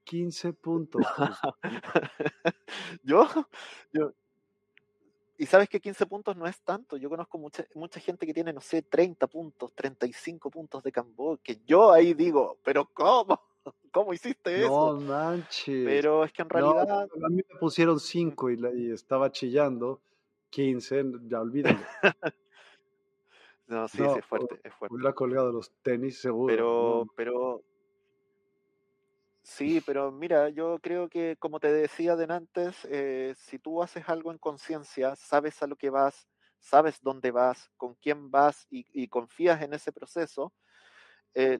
15 [LAUGHS] puntos. Pues. [LAUGHS] yo, yo, y sabes que 15 puntos no es tanto. Yo conozco mucha, mucha gente que tiene, no sé, 30 puntos, 35 puntos de Cambó, que yo ahí digo, pero ¿cómo? [LAUGHS] ¿Cómo hiciste eso? No manches. Pero es que en realidad. a mí me pusieron 5 y, estaba chillando. 15, ya olvídalo. [LAUGHS] no, sí, sí, es fuerte, es fuerte. Hubiera colgado los tenis seguro. Pero, pero. Sí, pero mira, yo creo que, como te decía de antes, eh, si tú haces algo en conciencia, sabes a lo que vas, sabes dónde vas, con quién vas y, y confías en ese proceso, eh,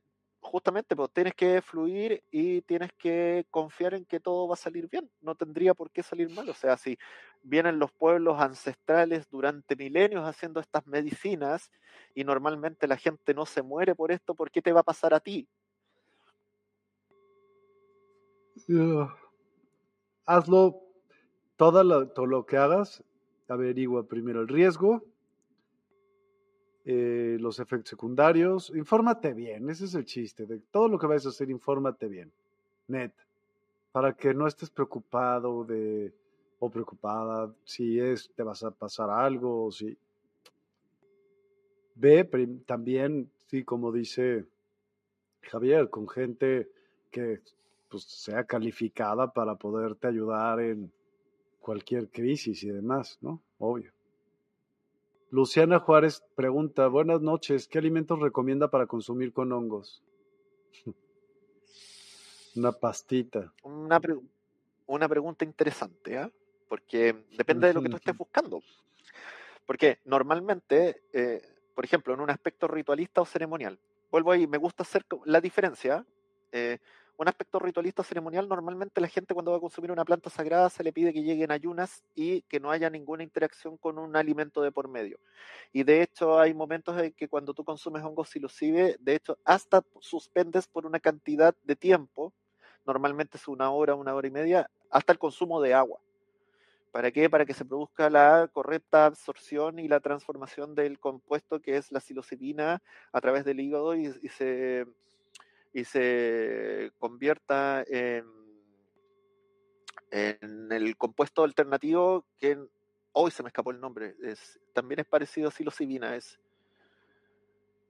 justamente pues tienes que fluir y tienes que confiar en que todo va a salir bien, no tendría por qué salir mal, o sea, si vienen los pueblos ancestrales durante milenios haciendo estas medicinas y normalmente la gente no se muere por esto, ¿por qué te va a pasar a ti? Hazlo, todo todo lo que hagas, averigua primero el riesgo, eh, los efectos secundarios. Infórmate bien, ese es el chiste. De todo lo que vayas a hacer, infórmate bien. Net. Para que no estés preocupado de, o preocupada si es, te vas a pasar algo, o si. Ve también, sí, como dice Javier, con gente que pues, sea calificada para poderte ayudar en cualquier crisis y demás, ¿no? Obvio. Luciana Juárez pregunta, buenas noches, ¿qué alimentos recomienda para consumir con hongos? [LAUGHS] Una pastita. Una, una pregunta interesante, ¿eh? porque depende de lo que tú estés buscando. Porque normalmente, eh, por ejemplo, en un aspecto ritualista o ceremonial, vuelvo ahí, me gusta hacer la diferencia. Eh, un aspecto ritualista ceremonial, normalmente la gente cuando va a consumir una planta sagrada se le pide que lleguen ayunas y que no haya ninguna interacción con un alimento de por medio. Y de hecho hay momentos en que cuando tú consumes hongos psilocibe, de hecho hasta suspendes por una cantidad de tiempo, normalmente es una hora, una hora y media, hasta el consumo de agua. ¿Para qué? Para que se produzca la correcta absorción y la transformación del compuesto que es la psilocibina a través del hígado y se y se convierta en, el compuesto alternativo que hoy se me escapó el nombre, es, también es parecido a psilocibina, es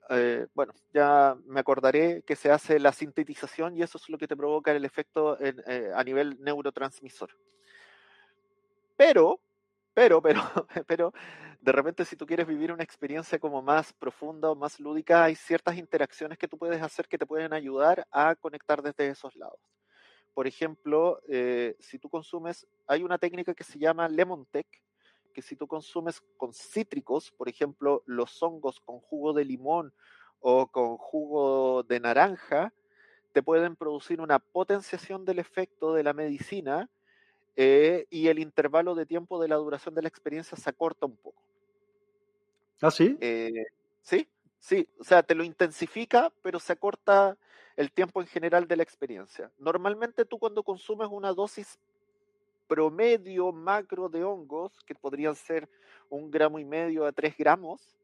eh, bueno, ya me acordaré que se hace la sintetización y eso es lo que te provoca el efecto eh, a nivel neurotransmisor. Pero pero, pero, [LAUGHS] pero, de repente si tú quieres vivir una experiencia como más profunda o más lúdica, hay ciertas interacciones que tú puedes hacer que te pueden ayudar a conectar desde esos lados. Por ejemplo, eh, si tú consumes, hay una técnica que se llama Lemon Tech, que si tú consumes con cítricos, por ejemplo, los hongos con jugo de limón o con jugo de naranja, te pueden producir una potenciación del efecto de la medicina eh, y el intervalo de tiempo de la duración de la experiencia se acorta un poco. ¿Ah, sí? Eh, sí, sí, o sea, te lo intensifica, pero se acorta el tiempo en general de la experiencia. Normalmente tú cuando consumes una dosis promedio macro de hongos, que podrían ser un gramo y medio a tres gramos,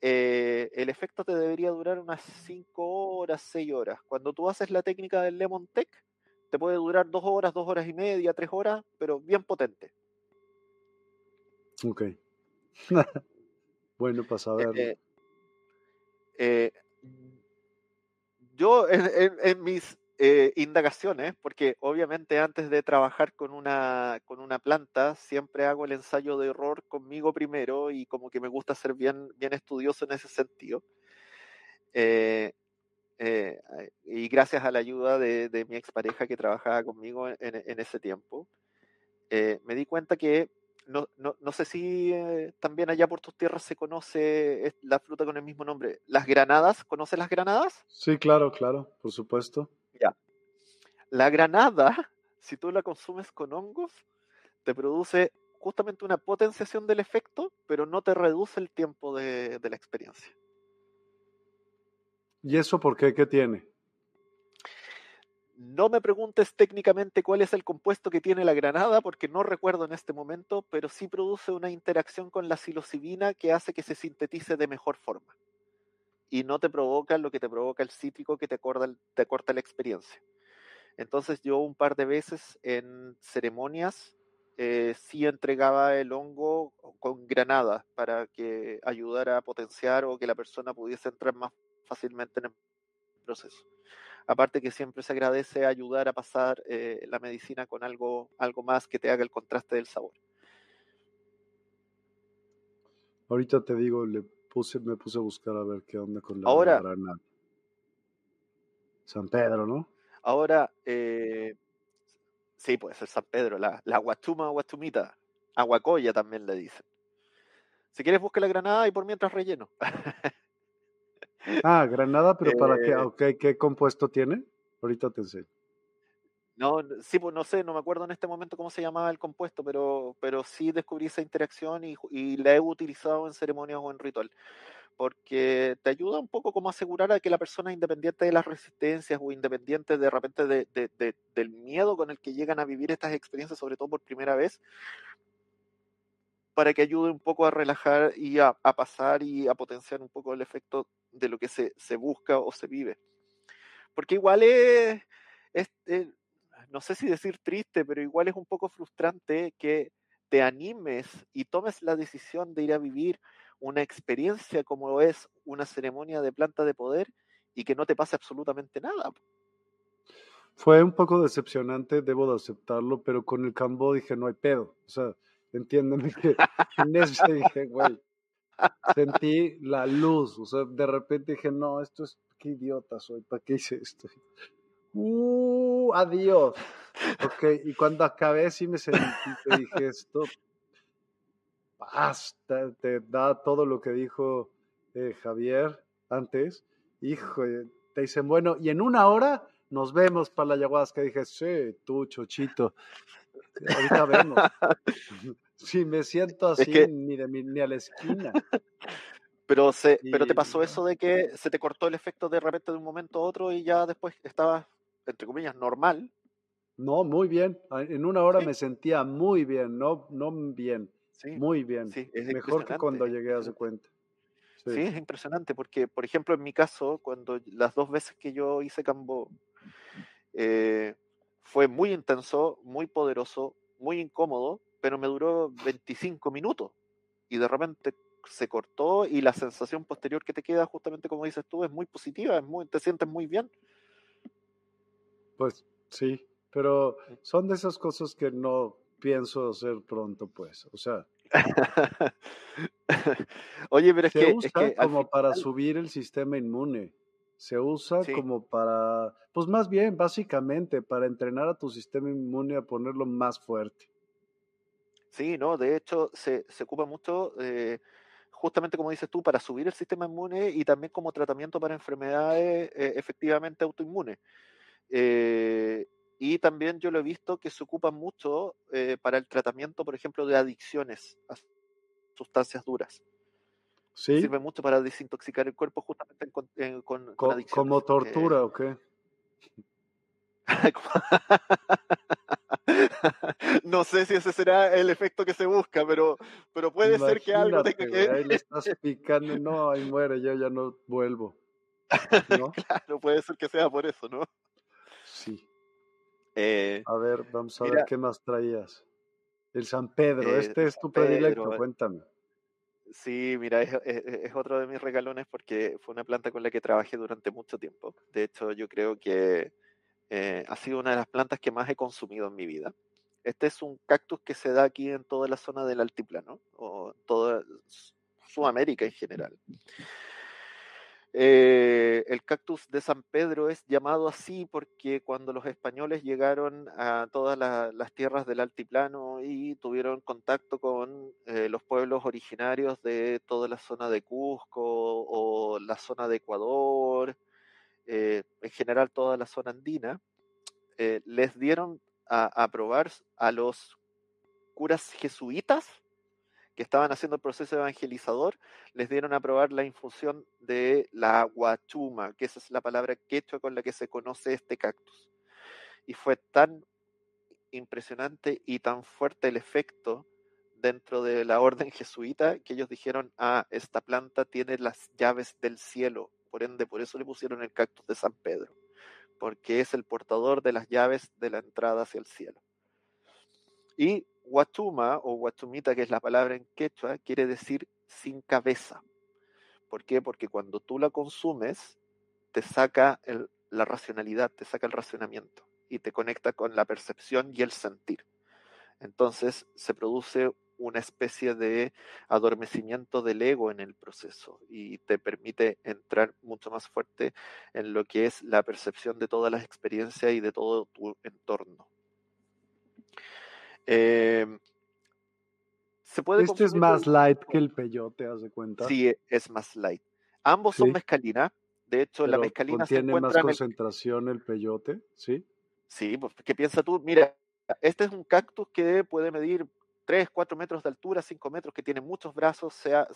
eh, el efecto te debería durar unas 5 horas, 6 horas. Cuando tú haces la técnica del Lemon Tech, te puede durar 2 horas, 2 horas y media, 3 horas, pero bien potente. Ok. [LAUGHS] bueno, para saberlo. Eh, eh, yo en, mis eh, indagaciones, porque obviamente antes de trabajar con una, con una planta, siempre hago el ensayo de error conmigo primero y como que me gusta ser bien, bien estudioso en ese sentido. Eh, eh, y gracias a la ayuda de, de, mi expareja que trabajaba conmigo en, en ese tiempo, me di cuenta que no, no, no, sé si también allá por tus tierras se conoce la fruta con el mismo nombre. ¿Las granadas? ¿Conoces las granadas? Sí, claro, claro, por supuesto. Ya. La granada, [LAUGHS] si tú la consumes con hongos, te produce justamente una potenciación del efecto, pero no te reduce el tiempo de, de la experiencia. ¿Y eso por qué? ¿Qué tiene? No me preguntes técnicamente cuál es el compuesto que tiene la granada, porque no recuerdo en este momento, pero sí produce una interacción con la psilocibina que hace que se sintetice de mejor forma. Y no te provoca lo que te provoca el cítrico que te, acorda, te corta la experiencia. Entonces yo un par de veces en ceremonias eh, sí entregaba el hongo con granada para que ayudara a potenciar o que la persona pudiese entrar más fácilmente en el proceso. Aparte que siempre se agradece ayudar a pasar eh, la medicina con algo, algo más que te haga el contraste del sabor. Ahorita te digo, le puse, me puse a buscar a ver qué onda con la Ahora. San Pedro, ¿no? Ahora, eh, sí, puede ser San Pedro, la, la guatuma o guatumita, aguacoya también le dicen. Si quieres busca la granada y por mientras relleno. [LAUGHS] Ah, granada, pero ¿para qué? Eh, Okay, ¿Qué compuesto tiene? Ahorita te enseño. No, sí, pues no sé, no me acuerdo en este momento cómo se llamaba el compuesto, pero, pero sí descubrí esa interacción y, y la he utilizado en ceremonias o en ritual, porque te ayuda un poco como a asegurar a que la persona independiente de las resistencias o independiente de repente de, de, de, del miedo con el que llegan a vivir estas experiencias, sobre todo por primera vez, para que ayude un poco a relajar y a, a pasar y a potenciar un poco el efecto de lo que se, se busca o se vive. Porque igual es, es, es, no sé si decir triste, pero igual es un poco frustrante que te animes y tomes la decisión de ir a vivir una experiencia como es una ceremonia de planta de poder y que no te pase absolutamente nada. Fue un poco decepcionante, debo de aceptarlo, pero con el Cambo dije, no hay pedo. O sea, entiéndeme que [LAUGHS] en ese dije, güey, sentí la luz. O sea, de repente dije, no, esto es, qué idiota soy, ¿para qué hice esto? [LAUGHS] Uh, adiós. Ok, y cuando acabé sí me sentí, te dije esto, basta, te da todo lo que dijo eh, Javier antes. Hijo, te dicen, bueno, y en una hora nos vemos para la ayahuasca. Dije, sí, tú, chochito. Ahorita vemos. [LAUGHS] Si me siento así, es que... ni, de, ni a la esquina. [LAUGHS] Pero, se, pero te pasó eso de que se te cortó el efecto de repente de un momento a otro y ya después estabas, entre comillas, normal. No, muy bien. En una hora ¿Sí? me sentía muy bien, no, no bien, muy bien. Sí, es Mejor que cuando llegué a su cuenta. Sí. sí. es impresionante porque, por ejemplo, en mi caso, cuando las dos veces que yo hice Cambo, eh, fue muy intenso, muy poderoso, muy incómodo, pero me duró 25 minutos y de repente se cortó y la sensación posterior que te queda, justamente como dices tú, es muy positiva, es muy, te sientes muy bien. Pues sí, pero son de esas cosas que no pienso hacer pronto, pues, o sea. [LAUGHS] Oye, pero es se que usa es que como final... para subir el sistema inmune. Se usa sí. como para, pues más bien, básicamente, para entrenar a tu sistema inmune a ponerlo más fuerte. Sí, no, de hecho se, se ocupa mucho, eh, justamente como dices tú, para subir el sistema inmune y también como tratamiento para enfermedades eh, efectivamente autoinmunes. Eh, y también yo lo he visto que se ocupa mucho para el tratamiento, por ejemplo, de adicciones a sustancias duras. Sí. Sirve mucho para desintoxicar el cuerpo justamente con, en, con, Co- adicciones. ¿Como tortura o qué? [LAUGHS] [LAUGHS] [LAUGHS] no sé si ese será el efecto que se busca, pero, pero puede ser que algo tenga que ahí le estás picando, no, ahí muere, yo ya no vuelvo. ¿No? [LAUGHS] Claro, puede ser que sea por eso, ¿no? Sí. Eh, A ver, vamos a Mira. ver qué más traías. El San Pedro, Eh, este es tu predilecto, Pedro. cuéntame. Sí, mira, es, es- es otro de mis regalones porque fue una planta con la que trabajé durante mucho tiempo. De hecho, yo creo que eh, ha sido una de las plantas que más he consumido en mi vida. Este es un cactus que se da aquí en toda la zona del altiplano, o toda Sudamérica en general. Eh, el cactus de San Pedro es llamado así porque cuando los españoles llegaron a todas la- las tierras del altiplano y tuvieron contacto con eh, los pueblos originarios de toda la zona de Cusco o la zona de Ecuador, eh, en general toda la zona andina, eh, les dieron a, a probar a los curas jesuitas que estaban haciendo el proceso evangelizador, les dieron a probar la infusión de la guachuma, que esa es la palabra quechua con la que se conoce este cactus. Y fue tan impresionante y tan fuerte el efecto dentro de la orden jesuita que ellos dijeron, ah, esta planta tiene las llaves del cielo, por ende, por eso le pusieron el cactus de San Pedro, porque es el portador de las llaves de la entrada hacia el cielo. Y Huachuma o Huachumita, que es la palabra en quechua, quiere decir sin cabeza. ¿Por qué? Porque cuando tú la consumes, te saca la racionalidad, te saca el racionamiento y te conecta con la percepción y el sentir. Entonces se produce una especie de adormecimiento del ego en el proceso y te permite entrar mucho más fuerte en lo que es la percepción de todas las experiencias y de todo tu entorno. Eh, se puede Este es más light que el peyote, haz de cuenta. Sí, es más light. Ambos son mezcalina. De hecho, la mezcalina se contiene más encuentra en el... concentración el peyote, ¿sí? Sí, pues, ¿qué piensas tú? Mira, este es un cactus que puede medir 3, 4 metros de altura, 5 metros, que tiene muchos brazos, sea,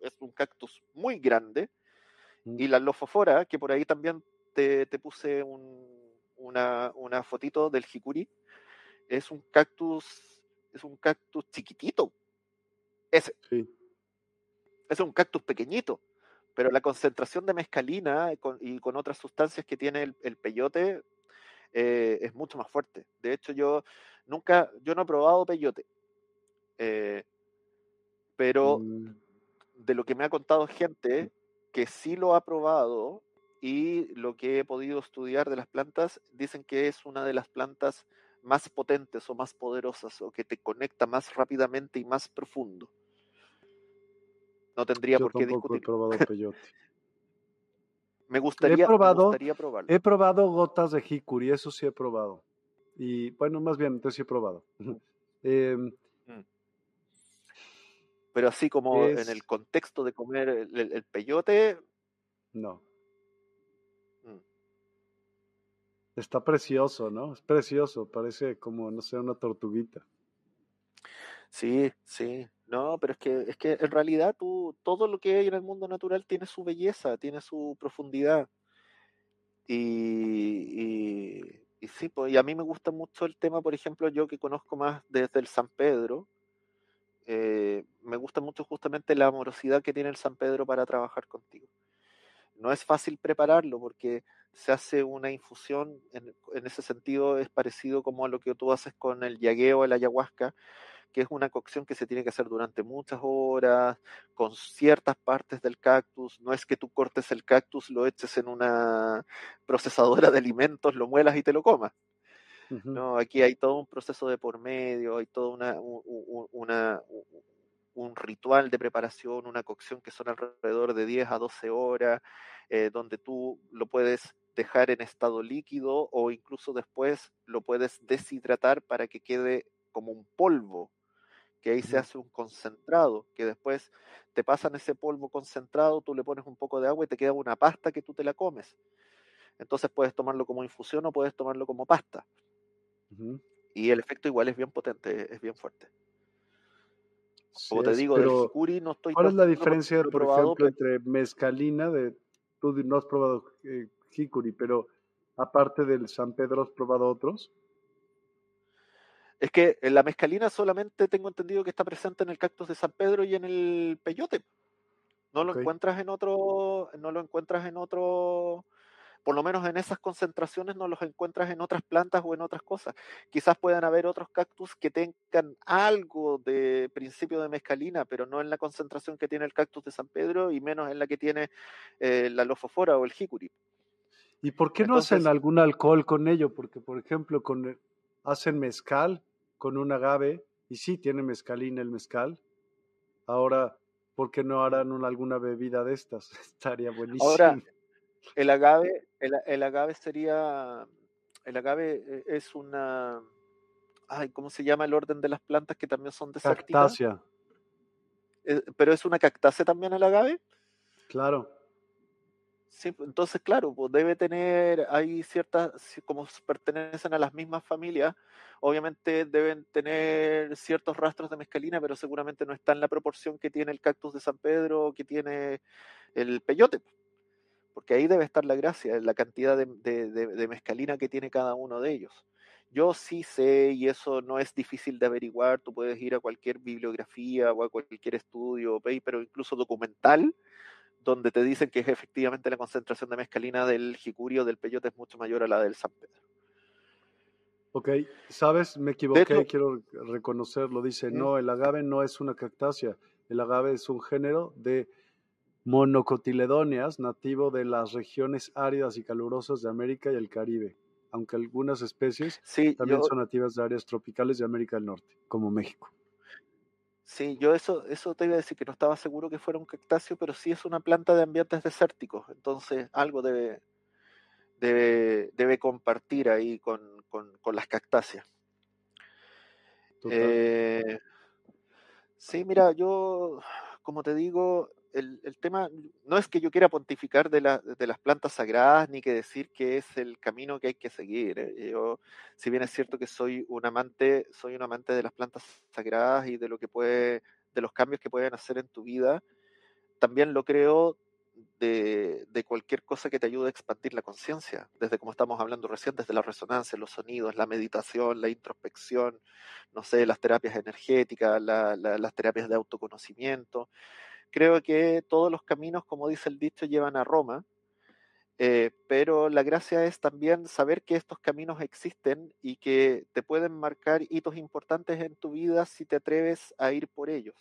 es un cactus muy grande. Mm. Y la lofofora, que por ahí también te, te puse un- una, una fotito del jicuri, es un cactus, es un cactus chiquitito. Ese, Sí. es un cactus pequeñito, pero la concentración de mescalina con- y con otras sustancias que tiene el, el peyote eh, es mucho más fuerte. De hecho, yo nunca, yo no he probado peyote, eh, pero Mm, de lo que me ha contado gente que sí lo ha probado y lo que he podido estudiar de las plantas, dicen que es una de las plantas más potentes o más poderosas o que te conecta más rápidamente y más profundo. No tendría yo por qué he discutir. probado [LAUGHS] peyote. Me gustaría, me probado- gustaría probarlo. He probado gotas de jicuri, eso sí he probado. Y bueno, más bien, entonces sí he probado. [LAUGHS] Em, Pero así como es- en el contexto de comer el, el- el peyote, no. Mm. Está precioso, ¿no? Es precioso, parece como, no sé, una tortuguita. sí, sí. No, pero es que, es que en realidad tú, todo lo que hay en el mundo natural tiene su belleza, tiene su profundidad. Y, y, y sí, pues, y a mí me gusta mucho el tema, por ejemplo, yo que conozco más desde el San Pedro, eh, me gusta mucho justamente la amorosidad que tiene el San Pedro para trabajar contigo. No es fácil prepararlo porque se hace una infusión, en, ese sentido es parecido como a lo que tú haces con el yagueo, el ayahuasca, que es una cocción que se tiene que hacer durante muchas horas, con ciertas partes del cactus. No es que tú cortes el cactus, lo eches en una procesadora de alimentos, lo muelas y te lo comas. No, aquí hay todo un proceso de por medio, hay todo una, un, una- ritual de preparación, una cocción que son alrededor de 10 a 12 horas, eh, donde tú lo puedes dejar en estado líquido o incluso después lo puedes deshidratar para que quede como un polvo, que ahí se hace un concentrado, que después te pasan ese polvo concentrado, tú le pones un poco de agua y te queda una pasta que tú te la comes. Entonces puedes tomarlo como infusión o puedes tomarlo como pasta. Y el efecto igual es bien potente, es bien fuerte. Como te digo, del jicuri no estoy ¿Cuál es la diferencia, por ejemplo, entre mezcalina de tú no has probado eh, jicuri, pero aparte del San Pedro has probado otros? Es que la mezcalina solamente tengo entendido que está presente en el cactus de San Pedro y en el peyote. No lo encuentras en otro, no lo encuentras en otro, por lo menos en esas concentraciones no los encuentras en otras plantas o en otras cosas. Quizás puedan haber otros cactus que tengan algo de principio de mezcalina, pero no en la concentración que tiene el cactus de San Pedro y menos en la que tiene eh, la lofofora o el jicuri. ¿Y por qué no hacen algún alcohol con ello? Porque, por ejemplo, con, hacen mezcal con un agave, y sí, tiene mezcalina el mezcal. Ahora, ¿por qué no harán alguna bebida de estas? [LAUGHS] Estaría buenísimo. Ahora, el agave, el, agave sería, el agave eh, es una, ay, ¿cómo se llama el orden de las plantas que también son de Cactácea. Eh, ¿Pero es una cactácea también el agave? Claro. Sí, pues, entonces, claro, pues debe tener, hay ciertas, como pertenecen a las mismas familias, obviamente deben tener ciertos rastros de mezcalina, pero seguramente no está en la proporción que tiene el cactus de San Pedro o que tiene el peyote, porque ahí debe estar la gracia, en la cantidad de, de mezcalina que tiene cada uno de ellos. Yo sí sé, y eso no es difícil de averiguar, tú puedes ir a cualquier bibliografía o a cualquier estudio o paper o incluso documental, donde te dicen que es efectivamente la concentración de mescalina del jicurio del peyote es mucho mayor a la del San Pedro. Ok, sabes, me equivoqué, quiero reconocerlo. Dice, no, el agave no es una cactácea, el agave es un género de monocotiledóneas nativo de las regiones áridas y calurosas de América y el Caribe, aunque algunas especies también son nativas de áreas tropicales de América del Norte, como México. Sí, yo eso, eso te iba a decir que no estaba seguro que fuera un cactáceo, pero sí es una planta de ambientes desérticos, entonces algo debe, debe, debe compartir ahí con, las cactáceas. Eh, sí, mira, yo, como te digo, el, el, tema no es que yo quiera pontificar de, la, de, las plantas sagradas ni que decir que es el camino que hay que seguir. ¿eh? Yo, si bien es cierto que soy un amante, soy un amante de las plantas sagradas y de lo que puede, de los cambios que pueden hacer en tu vida, también lo creo de, de cualquier cosa que te ayude a expandir la conciencia, desde como estamos hablando recién, desde la resonancia, los sonidos, la meditación, la introspección, no sé, las terapias energéticas, las terapias de autoconocimiento Creo que todos los caminos, como dice el dicho, llevan a Roma, eh, pero la gracia es también saber que estos caminos existen y que te pueden marcar hitos importantes en tu vida si te atreves a ir por ellos.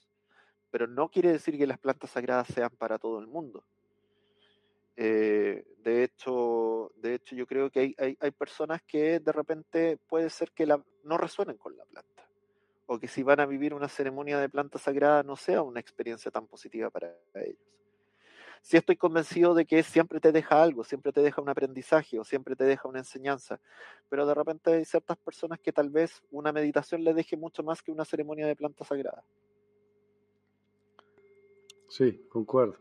Pero no quiere decir que las plantas sagradas sean para todo el mundo. Eh, de hecho, de hecho, yo creo que hay, hay, personas que de repente puede ser que no resuenen con la planta o que si van a vivir una ceremonia de planta sagrada no sea una experiencia tan positiva para ellos. Si estoy convencido de que siempre te deja algo, siempre te deja un aprendizaje o siempre te deja una enseñanza, pero de repente hay ciertas personas que tal vez una meditación le deje mucho más que una ceremonia de planta sagrada. Sí, concuerdo.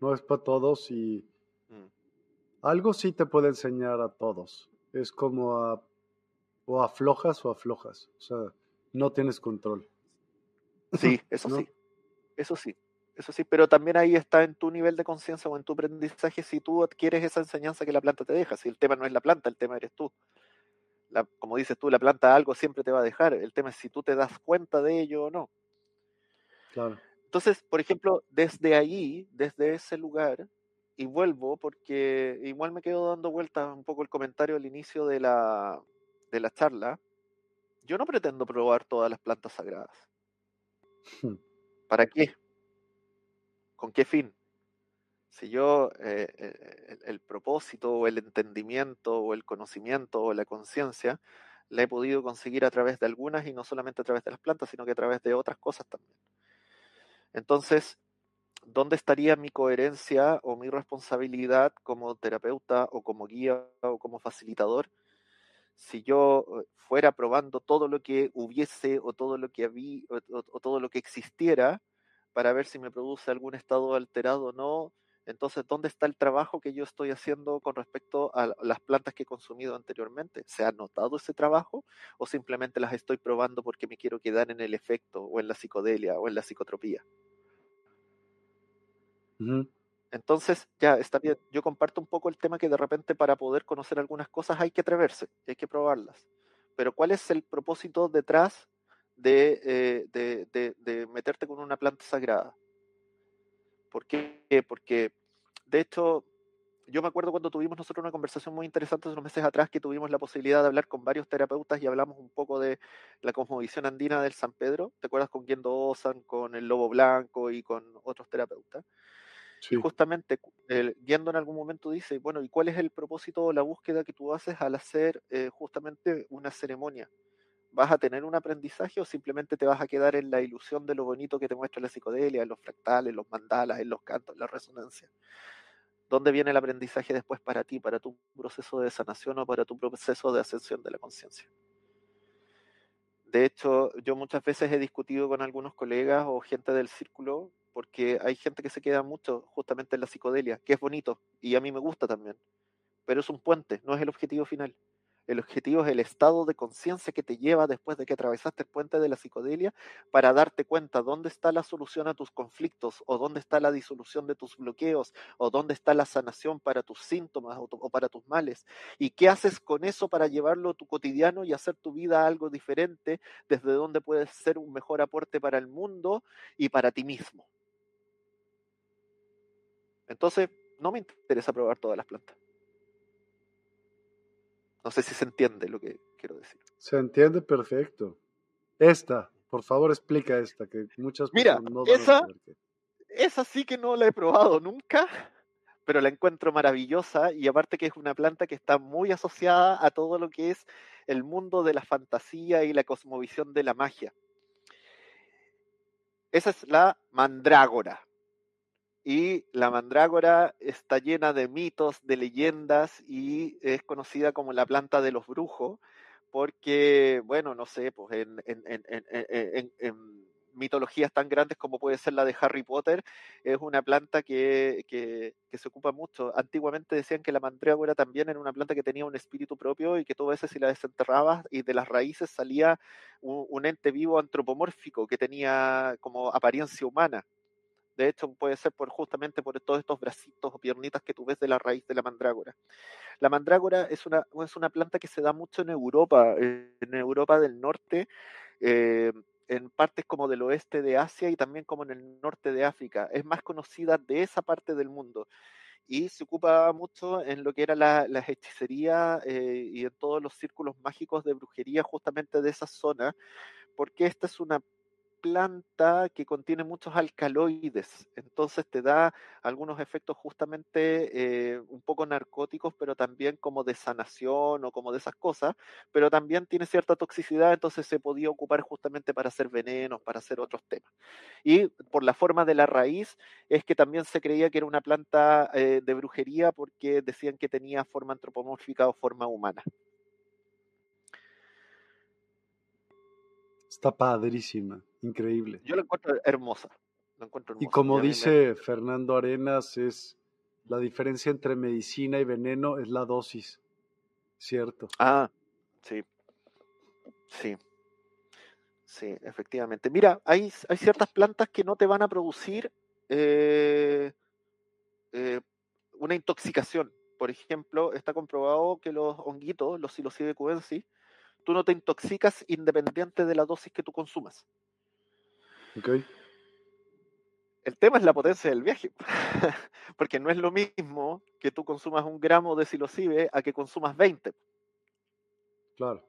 No es para todos y mm. algo sí te puede enseñar a todos. Es como a, o aflojas o aflojas. O sea, no tienes control. Sí, [LAUGHS] eso sí. Eso sí. Eso sí, pero también ahí está en tu nivel de conciencia o en tu aprendizaje si tú adquieres esa enseñanza que la planta te deja. Si el tema no es la planta, el tema eres tú. como dices tú, la planta algo siempre te va a dejar. El tema es si tú te das cuenta de ello o no. Claro. Entonces, por ejemplo, desde ahí, desde ese lugar, y vuelvo porque igual me quedo dando vueltas un poco el comentario al inicio de la, de la charla, yo no pretendo probar todas las plantas sagradas. Hmm. ¿Para qué? ¿Con qué fin? Si yo eh, eh, el, propósito o el entendimiento o el conocimiento o la conciencia la he podido conseguir a través de algunas y no solamente a través de las plantas, sino que a través de otras cosas también. Entonces, ¿dónde estaría mi coherencia o mi responsabilidad como terapeuta o como guía o como facilitador si yo eh, fuera probando todo lo que hubiese o todo lo que había o, todo lo que existiera para ver si me produce algún estado alterado o no, Entonces, ¿dónde está el trabajo que yo estoy haciendo con respecto a las plantas que he consumido anteriormente? ¿Se ha notado ese trabajo o simplemente las estoy probando porque me quiero quedar en el efecto o en la psicodelia o en la psicotropía? Entonces, ya está bien. Yo comparto un poco el tema que de repente para poder conocer algunas cosas hay que atreverse, hay que probarlas. Pero ¿cuál es el propósito detrás de, eh, de, de meterte con una planta sagrada? ¿Por qué? Porque, de hecho, yo me acuerdo cuando tuvimos nosotros una conversación muy interesante unos meses atrás que tuvimos la posibilidad de hablar con varios terapeutas y hablamos un poco de la cosmovisión andina del San Pedro. ¿Te acuerdas con Guiendo Osan, con el Lobo Blanco y con otros terapeutas? Y justamente el, en algún momento dice, bueno, ¿y cuál es el propósito o la búsqueda que tú haces al hacer eh, justamente una ceremonia? ¿Vas a tener un aprendizaje o simplemente te vas a quedar en la ilusión de lo bonito que te muestra la psicodelia, en los fractales, los mandalas, en los cantos, en la resonancia? ¿Dónde viene el aprendizaje después para ti, para tu proceso de sanación o para tu proceso de ascensión de la conciencia? De hecho, yo muchas veces he discutido con algunos colegas o gente del círculo, porque hay gente que se queda mucho justamente en la psicodelia, que es bonito y a mí me gusta también, pero es un puente, no es el objetivo final. El objetivo es el estado de conciencia que te lleva después de que atravesaste el puente de la psicodelia para darte cuenta dónde está la solución a tus conflictos o dónde está la disolución de tus bloqueos o dónde está la sanación para tus síntomas o, para tus males. Y qué haces con eso para llevarlo a tu cotidiano y hacer tu vida algo diferente desde donde puedes ser un mejor aporte para el mundo y para ti mismo. Entonces, no me interesa probar todas las plantas. No sé si se entiende lo que quiero decir. Se entiende perfecto. Esta, por favor explica esta, que muchas Mira, no esa, esa sí que no la he probado nunca, pero la encuentro maravillosa y aparte que es una planta que está muy asociada a todo lo que es el mundo de la fantasía y la cosmovisión de la magia. Esa es la mandrágora. Y la mandrágora está llena de mitos, de leyendas y es conocida como la planta de los brujos, porque, bueno, no sé, pues en, en, mitologías tan grandes como puede ser la de Harry Potter, es una planta que, que, se ocupa mucho. Antiguamente decían que la mandrágora también era una planta que tenía un espíritu propio y que tú a veces si la desenterrabas y de las raíces salía un ente vivo antropomórfico que tenía como apariencia humana. De hecho, puede ser por justamente por todos estos bracitos o piernitas que tú ves de la raíz de la mandrágora. La mandrágora es una, es una planta que se da mucho en Europa, en Europa del norte, eh, en partes como del oeste de Asia y también como en el norte de África. Es más conocida de esa parte del mundo y se ocupa mucho en lo que era la, hechicería eh, y en todos los círculos mágicos de brujería justamente de esa zona, porque esta es una planta que contiene muchos alcaloides, entonces te da algunos efectos justamente eh, un poco narcóticos, pero también como de sanación o como de esas cosas, pero también tiene cierta toxicidad, entonces se podía ocupar justamente para hacer venenos, para hacer otros temas. Y por la forma de la raíz es que también se creía que era una planta eh, de brujería porque decían que tenía forma antropomórfica o forma humana. Está padrísima, increíble. Yo la encuentro hermosa. Y como dice Fernando Arenas, es la diferencia entre medicina y veneno es la dosis, ¿cierto? Ah, sí. Sí. Sí, efectivamente. Mira, hay, hay ciertas plantas que no te van a producir eh, eh, una intoxicación. Por ejemplo, está comprobado que los honguitos, los psilocibe cubensis, tú no te intoxicas independiente de la dosis que tú consumas. Okay. El tema es la potencia del viaje, [LAUGHS] porque no es lo mismo que tú consumas un gramo de psilocibe a que consumas 20. Claro.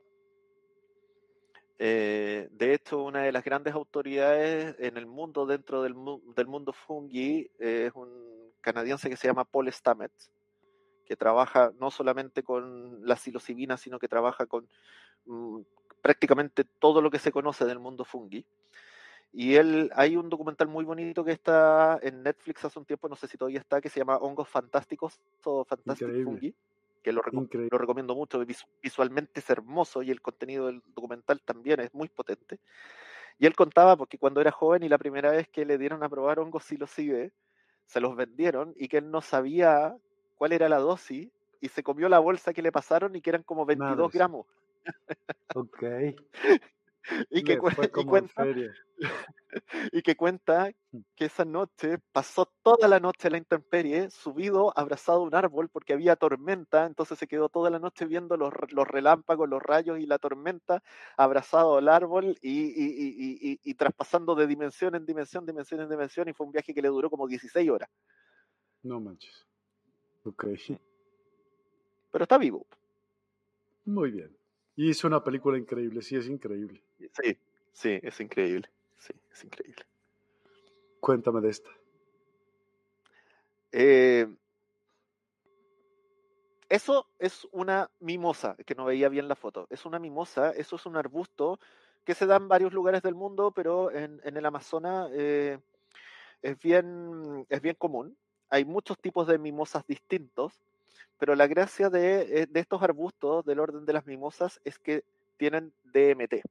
Eh, de hecho, una de las grandes autoridades en el mundo, dentro del, del mundo fungi, es un canadiense que se llama Paul Stamets, que trabaja no solamente con la psilocibina, sino que trabaja con Mm, prácticamente todo lo que se conoce del mundo fungi. Y él, hay un documental muy bonito que está en Netflix hace un tiempo, no sé si todavía está, que se llama Hongos Fantásticos o Fantastic Fungi, que lo, lo, recomiendo mucho, visualmente es hermoso y el contenido del documental también es muy potente. Y él contaba porque cuando era joven y la primera vez que le dieron a probar hongos psilocibe, se los vendieron y que él no sabía cuál era la dosis y se comió la bolsa que le pasaron y que eran como 22 gramos. Ok. [LAUGHS] [LAUGHS] y, que, cuenta, y que cuenta que esa noche pasó toda la noche en la intemperie, subido, abrazado a un árbol porque había tormenta, entonces se quedó toda la noche viendo los, relámpagos, los rayos y la tormenta, abrazado al árbol y, y, traspasando de dimensión en dimensión, dimensión en dimensión, y fue un viaje que le duró como 16 horas. No manches. Ok. Pero está vivo. Muy bien. Y hizo una película increíble, sí, es increíble. Sí, sí, es increíble. Sí, es increíble. Cuéntame de esta. Eh, eso es una mimosa, que no veía bien la foto. Es una mimosa, eso es un arbusto que se da en varios lugares del mundo, pero en, el Amazonas eh, es, bien, es bien común. Hay muchos tipos de mimosas distintos, pero la gracia de, eh, de estos arbustos del orden de las mimosas es que tienen DMT.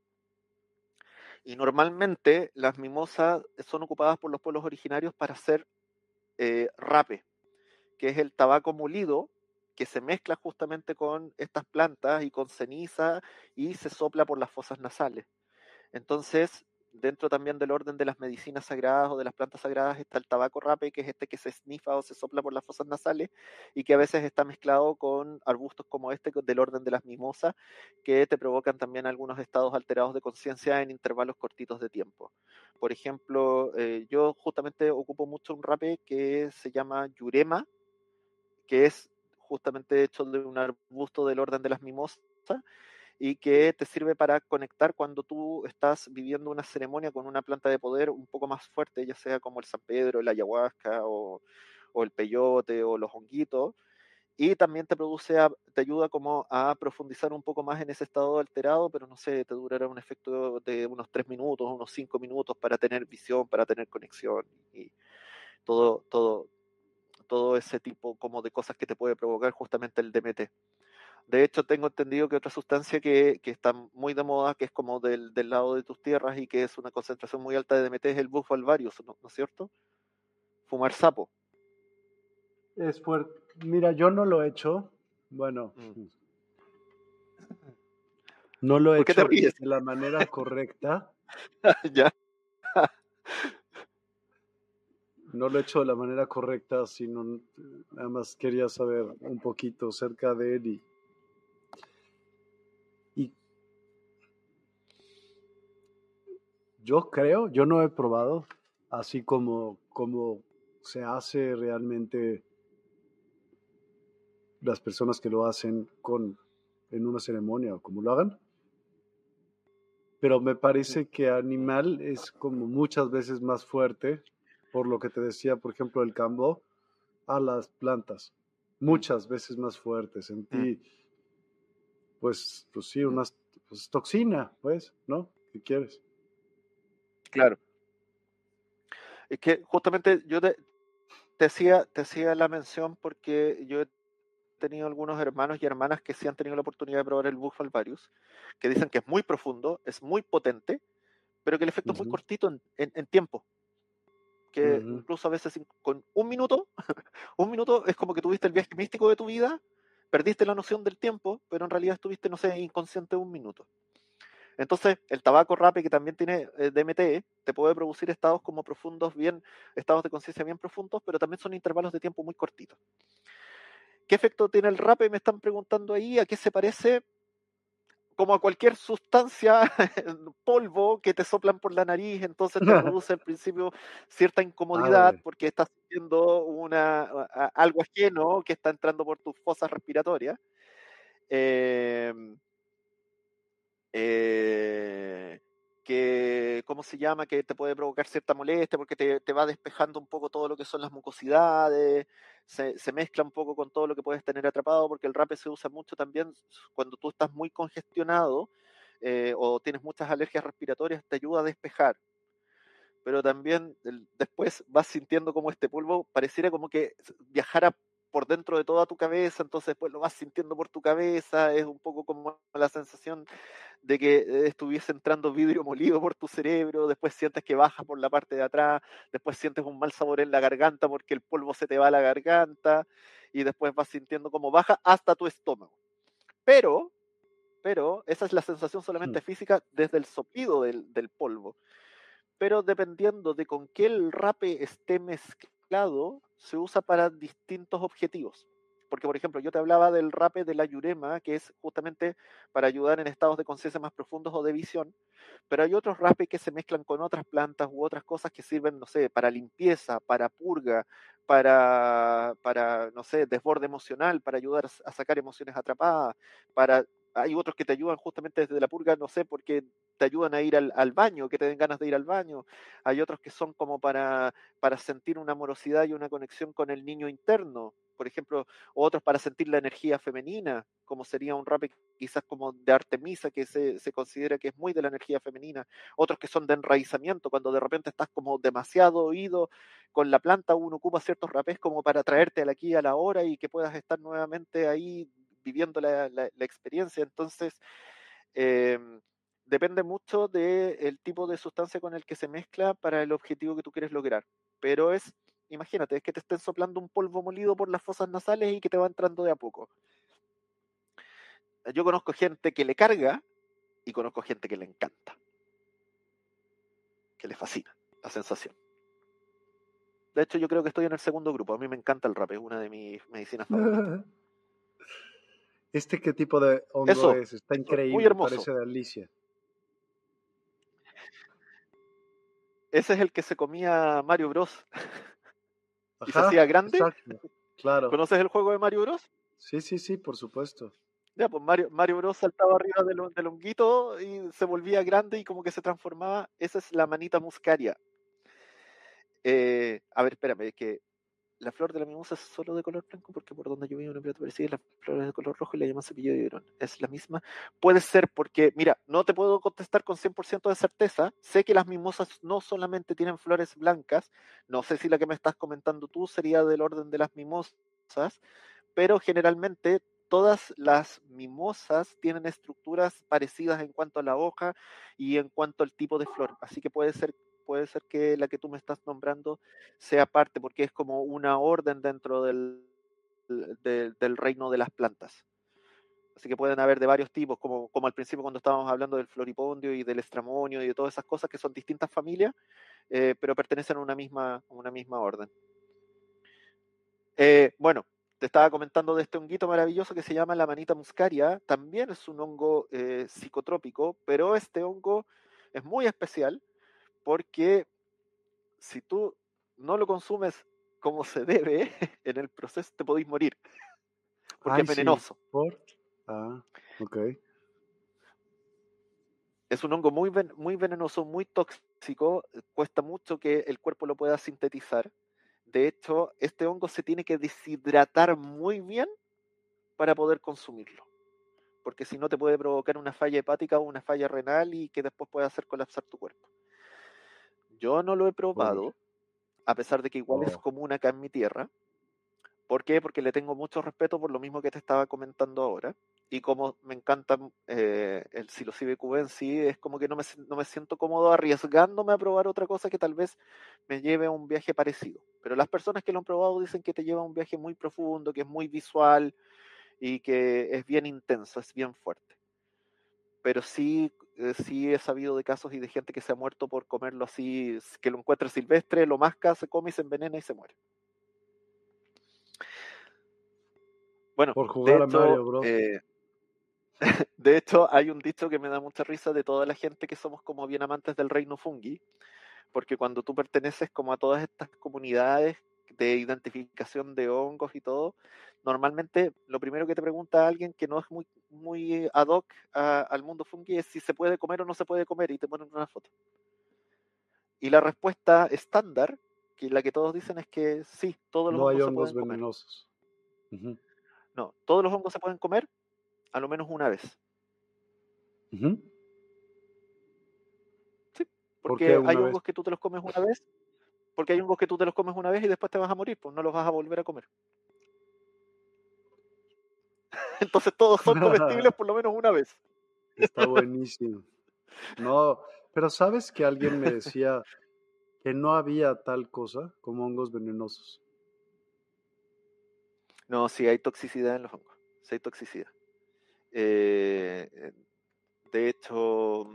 Y normalmente las mimosas son ocupadas por los pueblos originarios para hacer eh, rape, que es el tabaco molido que se mezcla justamente con estas plantas y con ceniza y se sopla por las fosas nasales. Entonces, dentro también del orden de las medicinas sagradas o de las plantas sagradas está el tabaco rape, que es este que se snifa o se sopla por las fosas nasales y que a veces está mezclado con arbustos como este del orden de las mimosas, que te provocan también algunos estados alterados de conciencia en intervalos cortitos de tiempo. Por ejemplo, eh, yo justamente ocupo mucho un rape que se llama yurema, que es justamente hecho de un arbusto del orden de las mimosas y que te sirve para conectar cuando tú estás viviendo una ceremonia con una planta de poder un poco más fuerte, ya sea como el San Pedro, el ayahuasca o, el peyote o los honguitos. Y también te produce, te ayuda como a profundizar un poco más en ese estado alterado, pero no sé, te durará un efecto de unos tres minutos, unos cinco minutos para tener visión, para tener conexión y todo, todo, todo ese tipo como de cosas que te puede provocar justamente el DMT. De hecho, tengo entendido que otra sustancia que, está muy de moda, que es como del, lado de tus tierras y que es una concentración muy alta de DMT, es el bufo alvarius, ¿no, es cierto? Fumar sapo. Es fuerte. Mira, yo no lo he hecho. Bueno, mm. no lo he hecho de la manera correcta. [LAUGHS] ya. no lo he hecho de la manera correcta, sino nada más quería saber un poquito acerca de él y Yo creo, yo no he probado, así como, como se hace realmente las personas que lo hacen con, en una ceremonia o como lo hagan. Pero me parece que animal es como muchas veces más fuerte, por lo que te decía, por ejemplo, el cambo, a las plantas. Muchas veces más fuerte. Sentí, pues, pues sí, una pues, toxina, pues, ¿no? ¿Qué quieres? Claro. Es que justamente yo te, te, hacía, te hacía la mención porque yo he tenido algunos hermanos y hermanas que sí han tenido la oportunidad de probar el Buffalo Varius, que dicen que es muy profundo, es muy potente, pero que el efecto es muy cortito en, tiempo. Que incluso a veces con un minuto, [LAUGHS] un minuto es como que tuviste el viaje místico de tu vida, perdiste la noción del tiempo, pero en realidad estuviste, no sé, inconsciente un minuto. Entonces, el tabaco rape, que también tiene eh, DMT, te puede producir estados como profundos, bien, estados de conciencia bien profundos, pero también son intervalos de tiempo muy cortitos. ¿Qué efecto tiene el rape? Me están preguntando ahí, ¿a qué se parece? Como a cualquier sustancia, [LAUGHS] polvo que te soplan por la nariz, entonces te [LAUGHS] produce al principio cierta incomodidad porque estás sintiendo una, algo ajeno que está entrando por tus fosas respiratorias. Eh, eh, que, ¿cómo se llama? Que te puede provocar cierta molestia porque te, va despejando un poco todo lo que son las mucosidades, se, mezcla un poco con todo lo que puedes tener atrapado, porque el rape se usa mucho también cuando tú estás muy congestionado eh, o tienes muchas alergias respiratorias, te ayuda a despejar. Pero también después vas sintiendo como este polvo pareciera como que viajara por dentro de toda tu cabeza, entonces después lo vas sintiendo por tu cabeza, es un poco como la sensación de que eh, estuviese entrando vidrio molido por tu cerebro, después sientes que baja por la parte de atrás, después sientes un mal sabor en la garganta porque el polvo se te va a la garganta y después vas sintiendo como baja hasta tu estómago. Pero, pero esa es la sensación solamente física desde el soplido del, del polvo. Pero dependiendo de con qué el rape esté mezclado, se usa para distintos objetivos. Porque, por ejemplo, yo te hablaba del rape de la yurema, que es justamente para ayudar en estados de conciencia más profundos o de visión, pero hay otros rapes que se mezclan con otras plantas u otras cosas que sirven, no sé, para limpieza, para purga, para, para no sé, desborde emocional, para ayudar a sacar emociones atrapadas, para... Hay otros que te ayudan justamente desde la purga, no sé, porque te ayudan a ir al, baño, que te den ganas de ir al baño. Hay otros que son como para, para sentir una amorosidad y una conexión con el niño interno, por ejemplo, otros para sentir la energía femenina, como sería un rape quizás como de Artemisa, que se, se, considera que es muy de la energía femenina, otros que son de enraizamiento, cuando de repente estás como demasiado oído con la planta, uno ocupa ciertos rapés como para traerte al aquí a la hora y que puedas estar nuevamente ahí viviendo la, la, experiencia. Entonces, eh, depende mucho del de tipo de sustancia con el que se mezcla para el objetivo que tú quieres lograr. Pero es, imagínate, es que te estén soplando un polvo molido por las fosas nasales y que te va entrando de a poco. Yo conozco gente que le carga y conozco gente que le encanta. Que le fascina la sensación. De hecho, yo creo que estoy en el segundo grupo. A mí me encanta el rap, es una de mis medicinas favoritas. [LAUGHS] ¿Este qué tipo de hongo Eso, es? Está increíble, muy hermoso. parece de Alicia. Ese es el que se comía Mario Bros. Ajá, [LAUGHS] y se hacía grande. Exacto, claro. ¿Conoces el juego de Mario Bros? Sí, sí, sí, por supuesto. Ya, pues Mario, Mario Bros saltaba arriba del, del honguito y se volvía grande y como que se transformaba. Esa es la manita muscaria. Eh, a ver, espérame, que la flor de la mimosa es solo de color blanco porque por donde yo vivo en Plato parecía la flor es de color rojo y la llaman cepillo de hidrón. Es la misma. Puede ser porque, mira, no te puedo contestar con 100% de certeza. Sé que las mimosas no solamente tienen flores blancas. No sé si la que me estás comentando tú sería del orden de las mimosas, pero generalmente todas las mimosas tienen estructuras parecidas en cuanto a la hoja y en cuanto al tipo de flor. Así que puede ser puede ser que la que tú me estás nombrando sea parte, porque es como una orden dentro del, del, reino de las plantas. Así que pueden haber de varios tipos, como, como al principio cuando estábamos hablando del floripondio y del estramonio y de todas esas cosas que son distintas familias, eh, pero pertenecen a una misma, una misma orden. Eh, bueno, te estaba comentando de este honguito maravilloso que se llama la manita muscaria. También es un hongo eh, psicotrópico, pero este hongo es muy especial porque si tú no lo consumes como se debe [LAUGHS] en el proceso, te podéis morir. Porque Ay, es venenoso. Sí. ¿Por? Ah, ok. Es un hongo muy, ven muy venenoso, muy tóxico. Cuesta mucho que el cuerpo lo pueda sintetizar. De hecho, este hongo se tiene que deshidratar muy bien para poder consumirlo. Porque si no, te puede provocar una falla hepática o una falla renal y que después puede hacer colapsar tu cuerpo. Yo no lo he probado, a pesar de que igual Oh. es común acá en mi tierra. ¿Por qué? Porque le tengo mucho respeto por lo mismo que te estaba comentando ahora. Y como me encanta eh, el psilocibe cubensi, es como que no me, no me siento cómodo arriesgándome a probar otra cosa que tal vez me lleve a un viaje parecido. Pero las personas que lo han probado dicen que te lleva a un viaje muy profundo, que es muy visual y que es bien intenso, es bien fuerte. Pero sí, eh, sí he sabido de casos y de gente que se ha muerto por comerlo así, que lo encuentra silvestre, lo masca, se come y se envenena y se muere. Bueno, por jugar de hecho, a Mario Bros. Eh, [LAUGHS] de hecho, hay un dicho que me da mucha risa de toda la gente que somos como bien amantes del reino fungi, porque cuando tú perteneces como a todas estas comunidades de identificación de hongos y todo, normalmente lo primero que te pregunta alguien que no es muy, muy ad hoc a, al mundo fungi es si se puede comer o no se puede comer y te ponen una foto. Y la respuesta estándar, que la que todos dicen es que sí, todos los no hongos hay se pueden venenosos. Uh -huh. No, todos los hongos se pueden comer a lo menos una vez. Uh -huh. Sí, porque ¿Por hay hongos vez? que tú te los comes una vez, porque hay hongos que tú te los comes una vez y después te vas a morir, pues no los vas a volver a comer. Entonces todos son comestibles por lo menos una vez. Está buenísimo. No, pero sabes que alguien me decía que no había tal cosa como hongos venenosos. No, sí hay toxicidad en los hongos, sí hay toxicidad. Eh, eh, de hecho,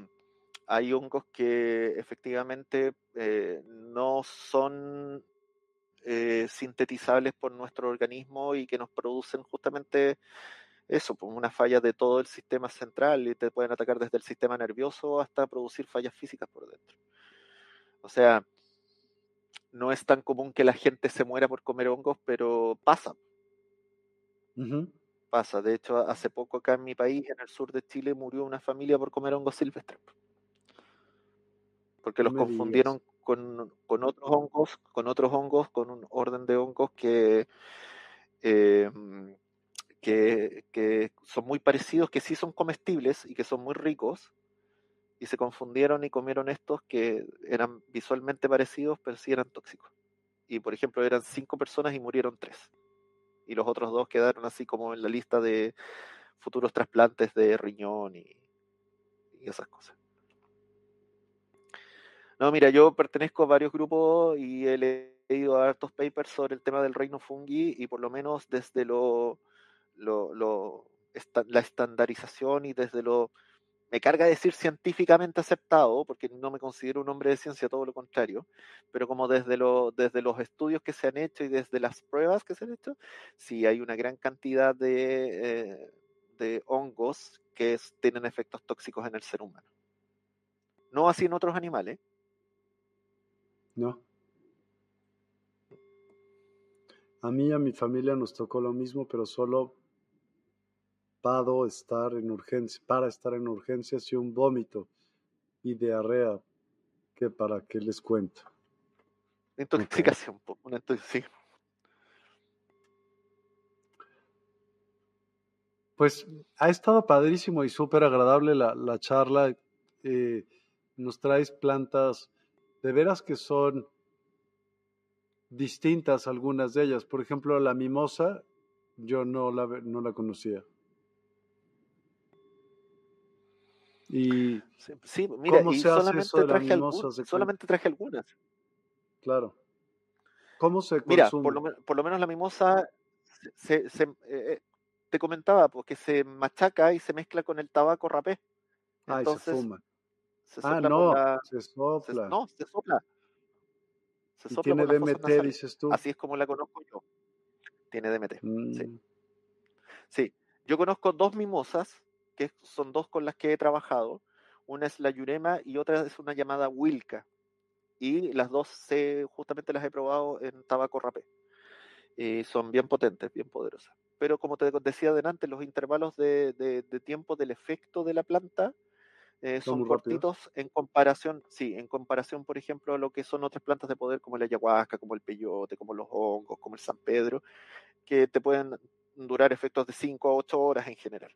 hay hongos que efectivamente eh, no son sintetizables por nuestro organismo y que nos producen justamente eso, pues una falla de todo el sistema central y te pueden atacar desde el sistema nervioso hasta producir fallas físicas por dentro. O sea, no es tan común que la gente se muera por comer hongos, pero pasa. Pasa. De hecho, hace poco acá en mi país, en el sur de Chile, murió una familia por comer hongos silvestres. Porque los confundieron con, con, otros hongos, con otros hongos, con un orden de hongos que eh, que, son muy parecidos, que sí son comestibles y que son muy ricos, y se confundieron y comieron estos que eran visualmente parecidos, pero sí eran tóxicos. Y por ejemplo, eran cinco personas y murieron tres. Y los otros dos quedaron así como en la lista de futuros trasplantes de riñón y, esas cosas. No, mira, yo pertenezco a varios grupos y he leído hartos papers sobre el tema del reino fungi y por lo menos desde lo lo, lo, la estandarización y desde lo, me carga decir científicamente aceptado, porque no me considero un hombre de ciencia, todo lo contrario, pero como desde, lo, desde los estudios que se han hecho y desde las pruebas que se han hecho, sí hay una gran cantidad de, eh, de hongos que tienen efectos tóxicos en el ser humano. No así en otros animales. No. A mí y a mi familia nos tocó lo mismo, pero solo estar en urgencia, para estar en urgencias y un vómito y diarrea que para qué les cuento. Intoxicación, una sí. Pues ha estado padrísimo y súper agradable la, la charla. Eh, nos traes plantas de veras que son distintas algunas de ellas. Por ejemplo, la mimosa, yo no la, no la conocía. Y sí, mira, y solamente, traje algunas, solamente traje algunas. Claro. ¿Cómo se consume? Mira, por lo, por lo menos la mimosa se, se, eh, eh, te comentaba, porque se machaca y se mezcla con el tabaco rapé. Ah, Entonces, se fuma. ah, no, se sopla. no, se sopla. Se sopla tiene DMT, dices tú. Así es como la conozco yo. Tiene DMT. Sí. Mm. sí. Yo conozco dos mimosas que son dos con las que he trabajado. Una es la Yurema y otra es una llamada Wilca. Y las dos se, justamente las he probado en tabaco rapé. Y son bien potentes, bien poderosas. Pero como te decía adelante, los intervalos de, tiempo del efecto de la planta eh, son, cortitos en comparación, sí, en comparación, por ejemplo, a lo que son otras plantas de poder como la ayahuasca, como el peyote, como los hongos, como el San Pedro, que te pueden durar efectos de 5 a 8 horas en general.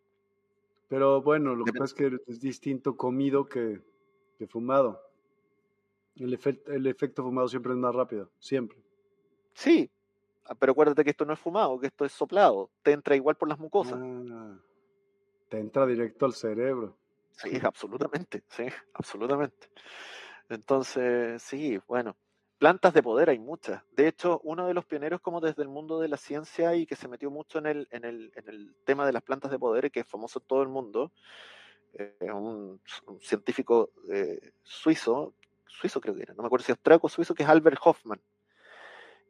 Pero bueno, lo que pasa es que es distinto comido que, fumado. El, el efecto fumado siempre es más rápido, siempre. Sí, ah, pero acuérdate que esto no es fumado, que esto es soplado. Te entra igual por las mucosas. Ah, te entra directo al cerebro. Sí, [LAUGHS] absolutamente, sí, absolutamente. Entonces, sí, bueno. Plantas de poder hay muchas. De hecho, uno de los pioneros como desde el mundo de la ciencia y que se metió mucho en el, en el, en el tema de las plantas de poder, que es famoso en todo el mundo, eh, un, científico eh, suizo, suizo creo que era, no me acuerdo si austriaco o suizo, que es Albert Hoffman,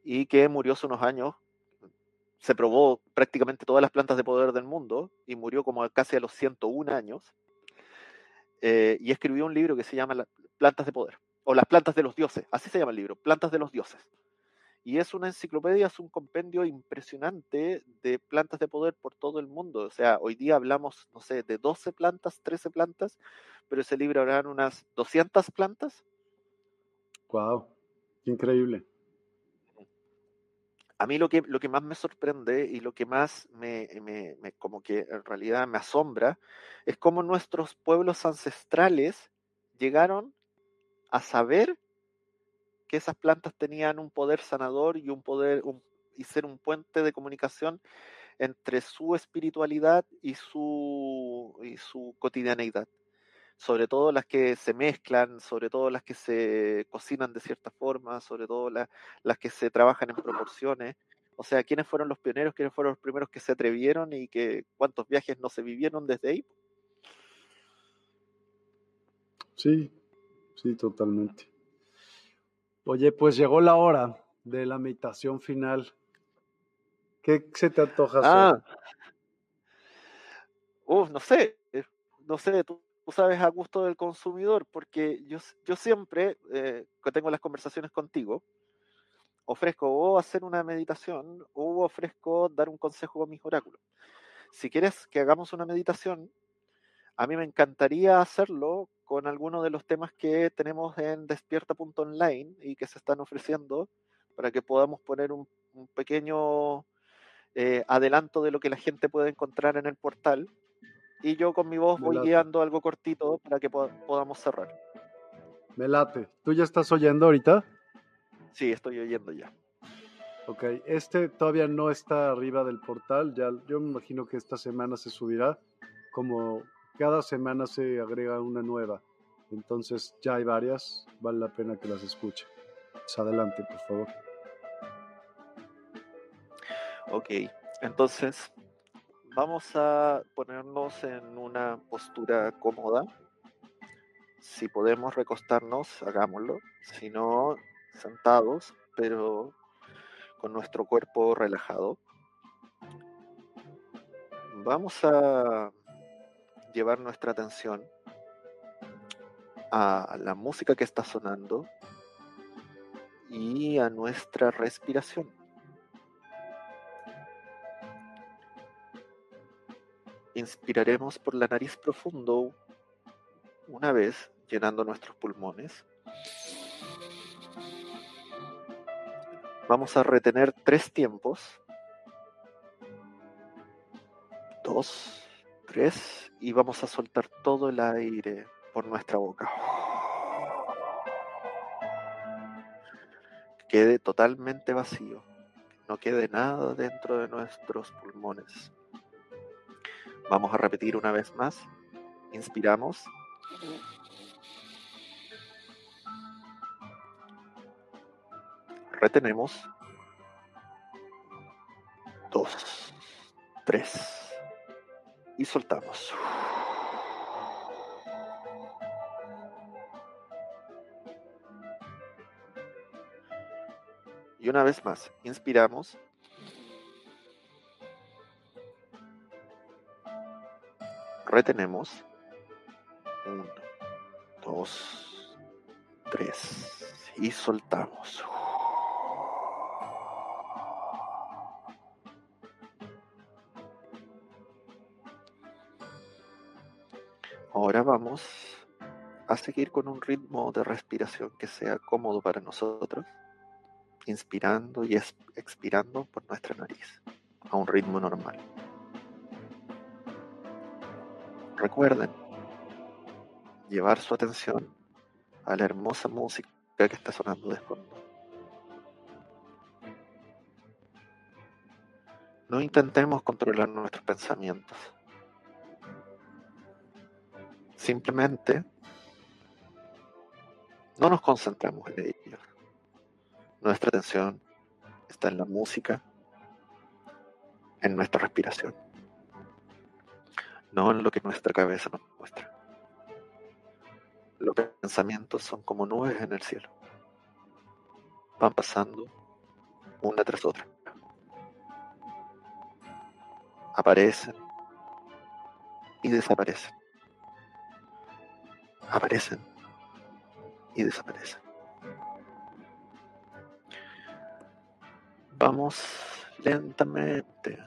y que murió hace unos años. Se probó prácticamente todas las plantas de poder del mundo y murió como casi a los 101 años. Eh, y escribió un libro que se llama Plantas de Poder o las plantas de los dioses, así se llama el libro, plantas de los dioses. Y es una enciclopedia, es un compendio impresionante de plantas de poder por todo el mundo. O sea, hoy día hablamos, no sé, de 12 plantas, 13 plantas, pero ese libro habrán unas 200 plantas. ¡Wow! Increíble. A mí lo que, lo que más me sorprende y lo que más me, me, me como que en realidad me asombra es cómo nuestros pueblos ancestrales llegaron a saber que esas plantas tenían un poder sanador y un poder y ser un puente de comunicación entre su espiritualidad y su, y su cotidianeidad. Sobre todo las que se mezclan, sobre todo las que se cocinan de cierta forma, sobre todo las que se trabajan en proporciones. O sea, ¿quiénes fueron los pioneros? ¿Quiénes fueron los primeros que se atrevieron y que cuántos viajes no se vivieron desde ahí? Sí, sí, totalmente. Oye, pues llegó la hora de la meditación final. ¿Qué se te antoja hacer? Ah. Uf, no sé, no sé, tú, sabes a gusto del consumidor, porque yo, yo siempre eh, que tengo las conversaciones contigo, ofrezco o hacer una meditación o ofrezco dar un consejo con mis oráculos. Si quieres que hagamos una meditación, a mí me encantaría hacerlo con alguno de los temas que tenemos en despierta.online y que se están ofreciendo para que podamos poner un, pequeño eh, adelanto de lo que la gente puede encontrar en el portal. Y yo con mi voz voy guiando algo cortito para que podamos cerrar. Me late. ¿Tú ya estás oyendo ahorita? Sí, estoy oyendo ya. Ok, este todavía no está arriba del portal, ya yo me imagino que esta semana se subirá, como cada semana se agrega una nueva, entonces ya hay varias, vale la pena que las escuche. Pues adelante, por favor. Ok, entonces vamos a ponernos en una postura cómoda. Si podemos recostarnos, hagámoslo. Si no, sentados, pero con nuestro cuerpo relajado. Vamos a llevar nuestra atención a la música que está sonando y a nuestra respiración. Inspiraremos por la nariz profundo una vez llenando nuestros pulmones. Vamos a retener tres tiempos. Dos, tres, y vamos a soltar todo el aire por nuestra boca. Quede totalmente vacío, no quede nada dentro de nuestros pulmones. Vamos a repetir una vez más. Inspiramos. retenemos. Dos, tres. Y soltamos. Y una vez más, inspiramos. Retenemos. Uno, dos, tres. Y soltamos. Ahora vamos a seguir con un ritmo de respiración que sea cómodo para nosotros, inspirando y expirando por nuestra nariz a un ritmo normal. Recuerden llevar su atención a la hermosa música que está sonando de fondo. No intentemos controlar nuestros pensamientos Simplemente no nos concentramos en ellos. Nuestra atención está en la música, en nuestra respiración, no en lo que nuestra cabeza nos muestra. Los pensamientos son como nubes en el cielo. Van pasando una tras otra. Aparecen y desaparecen aparecen y desaparecen. Vamos lentamente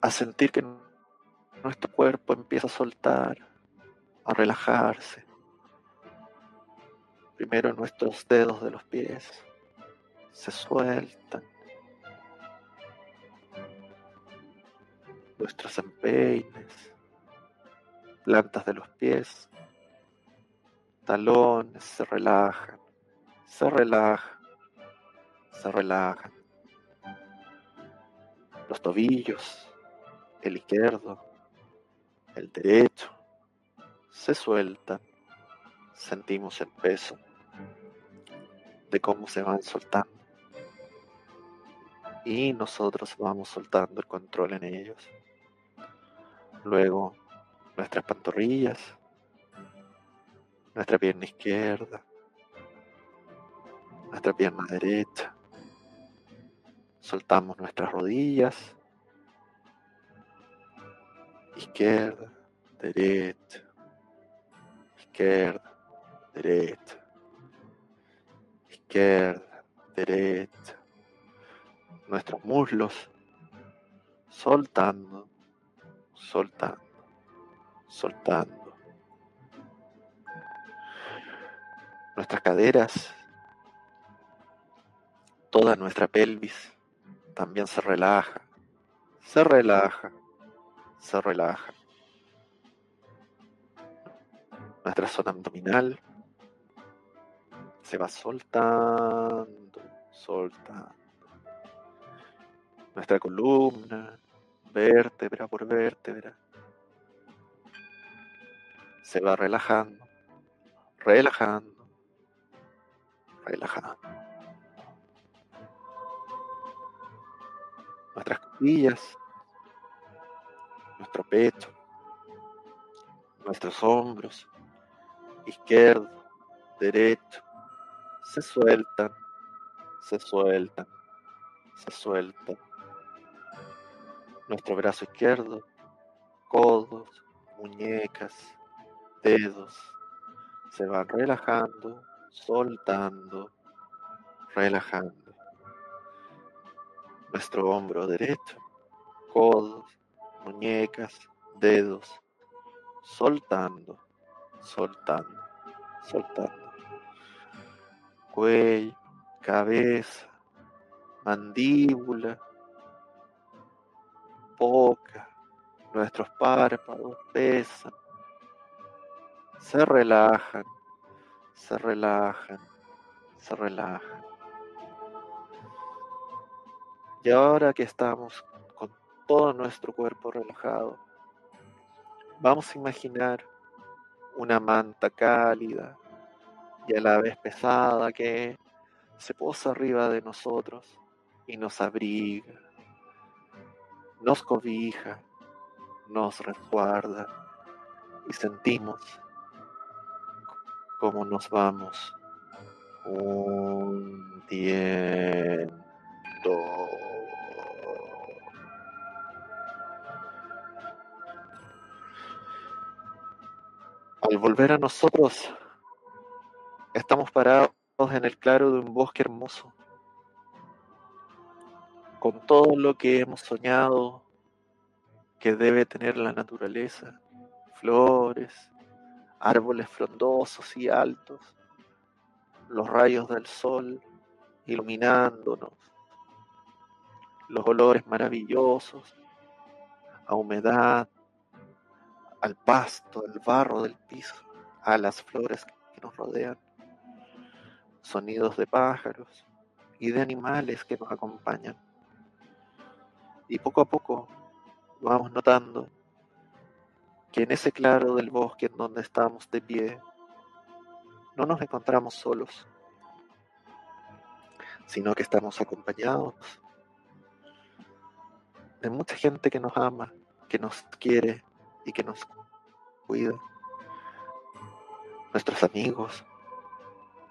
a sentir que nuestro cuerpo empieza a soltar, a relajarse. Primero nuestros dedos de los pies se sueltan nuestros empeines, plantas de los pies, talones se relajan, se relajan, se relajan. Los tobillos, el izquierdo, el derecho, se sueltan. Sentimos el peso de cómo se van soltando. Y nosotros vamos soltando el control en ellos. Luego nuestras pantorrillas, nuestra pierna izquierda, nuestra pierna derecha. Soltamos nuestras rodillas, izquierda, derecha, izquierda, derecha, izquierda, derecha. Nuestros muslos soltando, soltando, soltando. Nuestras caderas, toda nuestra pelvis también se relaja, se relaja, se relaja. Nuestra zona abdominal se va soltando, soltando. Nuestra columna, vértebra por vértebra, se va relajando, relajando, relajando. Nuestras costillas, nuestro pecho, nuestros hombros, izquierdo, derecho, se sueltan, se sueltan, se sueltan. Nuestro brazo izquierdo, codos, muñecas, dedos, se van relajando, soltando, relajando. Nuestro hombro derecho, codos, muñecas, dedos, soltando, soltando, soltando. Cuello, cabeza, mandíbula, boca, nuestros párpados pesan, se relajan, se relajan, se relajan. Y ahora que estamos con todo nuestro cuerpo relajado, vamos a imaginar una manta cálida y a la vez pesada que se posa arriba de nosotros y nos abriga, nos cobija, nos resguarda y sentimos cómo nos vamos hundiendo. Al volver a nosotros, estamos parados en el claro de un bosque hermoso, con todo lo que hemos soñado que debe tener la naturaleza, flores, árboles frondosos y altos, los rayos del sol iluminándonos, los olores maravillosos, a humedad, al pasto, al barro del piso, a las flores que nos rodean, sonidos de pájaros y de animales que nos acompañan. Y poco a poco vamos notando que en ese claro del bosque en donde estamos de pie, no nos encontramos solos, sino que estamos acompañados de mucha gente que nos ama, que nos quiere y que nos cuida. Nuestros amigos,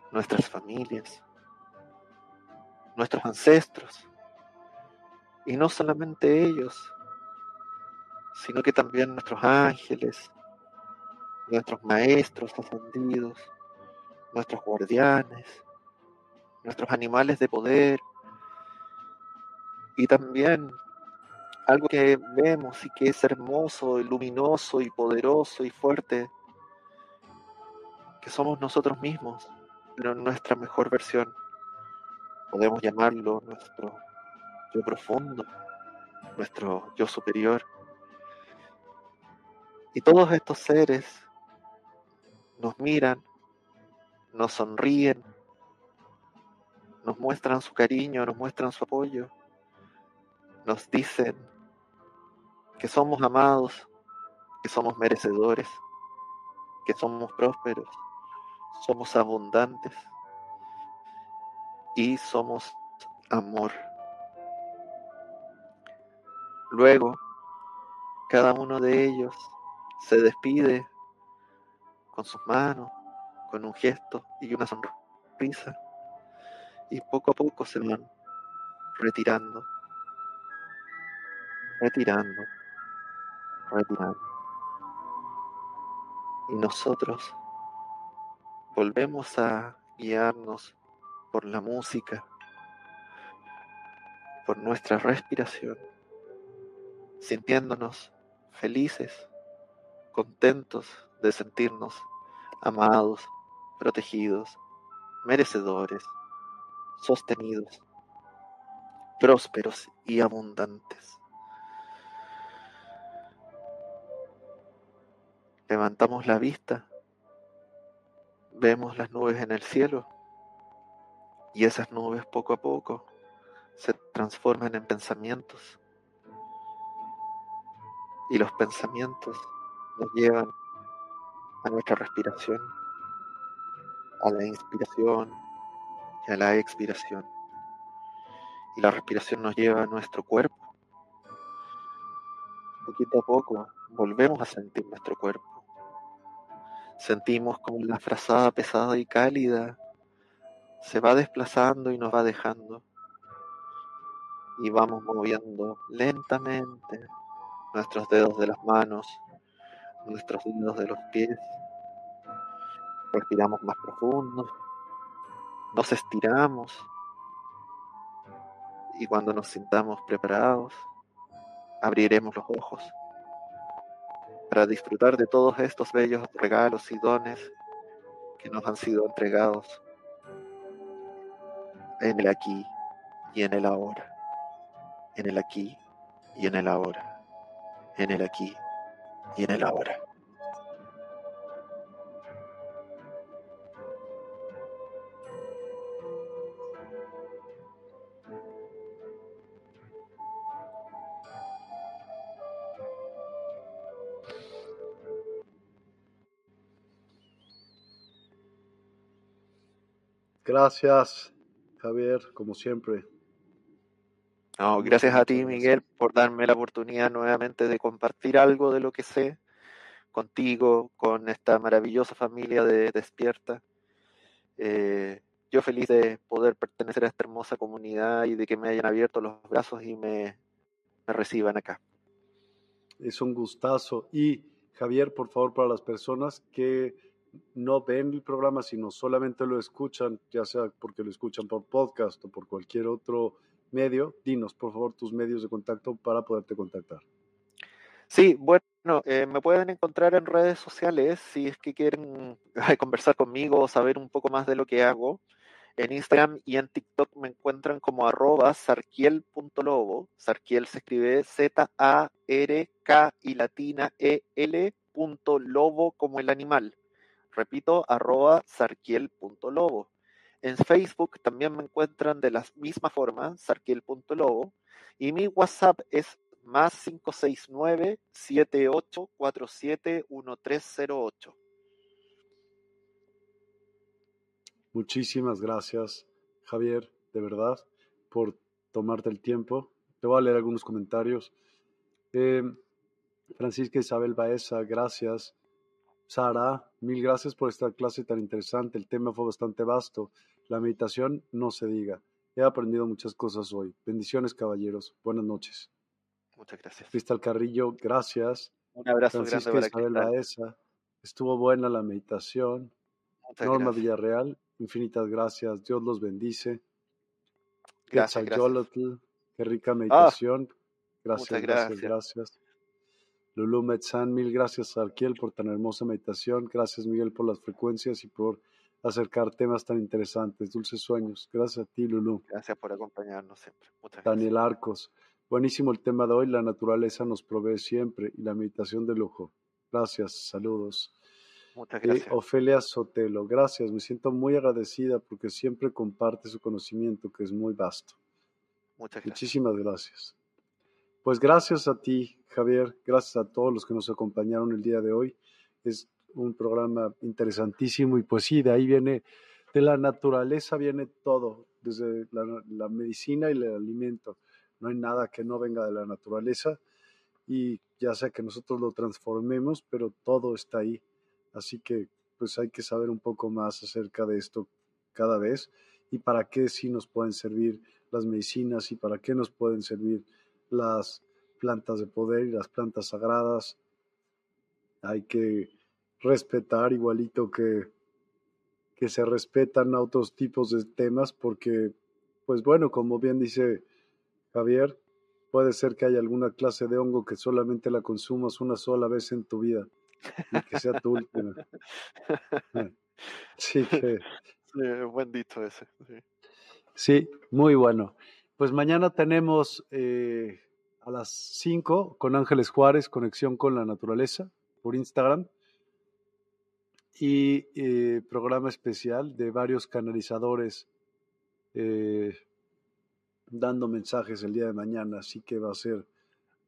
nuestras familias, nuestros ancestros. Y no solamente ellos, sino que también nuestros ángeles, nuestros maestros ascendidos, nuestros guardianes, nuestros animales de poder y también algo que vemos y que es hermoso, y luminoso y poderoso y fuerte, que somos nosotros mismos, pero nuestra mejor versión. Podemos llamarlo nuestro profundo, nuestro yo superior. Y todos estos seres nos miran, nos sonríen, nos muestran su cariño, nos muestran su apoyo, nos dicen que somos amados, que somos merecedores, que somos prósperos, somos abundantes y somos amor. Luego, cada uno de ellos se despide con sus manos, con un gesto y una sonrisa, y poco a poco se van retirando, retirando, retirando. Y nosotros volvemos a guiarnos por la música, por nuestra respiración, sintiéndonos felices, contentos de sentirnos amados, protegidos, merecedores, sostenidos, prósperos y abundantes. Levantamos la vista, vemos las nubes en el cielo y esas nubes poco a poco se transforman en pensamientos y los pensamientos nos llevan a nuestra respiración, a la inspiración y a la expiración. Y la respiración nos lleva a nuestro cuerpo. Poquito a poco volvemos a sentir nuestro cuerpo. Sentimos como la frazada pesada y cálida se va desplazando y nos va dejando. Y vamos moviendo lentamente nuestros dedos de las manos, nuestros dedos de los pies. Respiramos más profundo. Nos estiramos. Y cuando nos sintamos preparados, abriremos los ojos para disfrutar de todos estos bellos regalos y dones que nos han sido entregados en el aquí y en el ahora, en el aquí y en el ahora, en el aquí y en el ahora. Gracias, Javier, como siempre. No, gracias a ti, Miguel, por darme la oportunidad nuevamente de compartir algo de lo que sé contigo, con esta maravillosa familia de Despierta. Eh, yo feliz de poder pertenecer a esta hermosa comunidad y de que me hayan abierto los brazos y me, me reciban acá. Es un gustazo. Y Javier, por favor, para las personas que no ven el programa, sino solamente lo escuchan, ya sea porque lo escuchan por podcast o por cualquier otro medio, dinos por favor tus medios de contacto para poderte contactar. Sí, bueno, eh, me pueden encontrar en redes sociales si es que quieren conversar conmigo o saber un poco más de lo que hago. En Instagram y en TikTok me encuentran como arroba sarkiel.lobo. Sarkiel se escribe Z-A-R-K y latina E-L punto lobo como el animal. Repito, arroba sarkiel.lobo. En Facebook también me encuentran de la misma forma, sarkiel.lobo. Y mi WhatsApp es más 569-7847-1308. Muchísimas gracias, Javier, de verdad, por tomarte el tiempo. Te voy a leer algunos comentarios. Eh, Francisca Isabel Baeza, gracias. Sara, mil gracias por esta clase tan interesante. El tema fue bastante vasto. La meditación no se diga. He aprendido muchas cosas hoy. Bendiciones, caballeros. Buenas noches. Muchas gracias. Cristal Carrillo, gracias. Un abrazo Francisca grande para Isabel. Baeza, estuvo buena la meditación. Muchas Norma gracias. Villarreal, infinitas gracias. Dios los bendice. Gracias, gracias. Ah, qué rica meditación. gracias, muchas gracias, gracias. gracias. Lulú Metzán, mil gracias a Arquiel por tan hermosa meditación. Gracias, Miguel, por las frecuencias y por acercar temas tan interesantes. Dulces sueños. Gracias a ti, Lulú. Gracias por acompañarnos siempre. Muchas gracias. Daniel Arcos. Buenísimo el tema de hoy. La naturaleza nos provee siempre y la meditación de lujo. Gracias. Saludos. Muchas gracias. Ofelia Sotelo, gracias. Me siento muy agradecida porque siempre comparte su conocimiento que es muy vasto. Muchas gracias. Muchísimas gracias. Pues gracias a ti, Javier. Gracias a todos los que nos acompañaron el día de hoy. Es un programa interesantísimo y pues sí, de ahí viene, de la naturaleza viene todo, desde la, medicina y el alimento. No hay nada que no venga de la naturaleza y ya sea que nosotros lo transformemos, pero todo está ahí. Así que pues hay que saber un poco más acerca de esto cada vez y para qué sí nos pueden servir las medicinas y para qué nos pueden servir las plantas de poder y las plantas sagradas. Hay que respetar igualito que, que se respetan otros tipos de temas porque, pues bueno, como bien dice Javier, puede ser que haya alguna clase de hongo que solamente la consumas una sola vez en tu vida y que sea tu última. [LAUGHS] Sí, que... Sí, buen dicho ese. Sí. sí, muy bueno. Pues mañana tenemos eh, a las 5 con Ángeles Juárez, Conexión con la Naturaleza, por Instagram. Y eh, programa especial de varios canalizadores eh, dando mensajes el día de mañana. Así que va a ser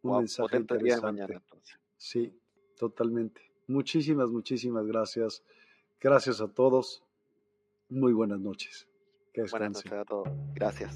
un Wow, mensaje día de interesante. mañana, entonces. Sí, totalmente. Muchísimas, muchísimas gracias. Gracias a todos. Muy buenas noches. Que Buenas noches a todos. Gracias.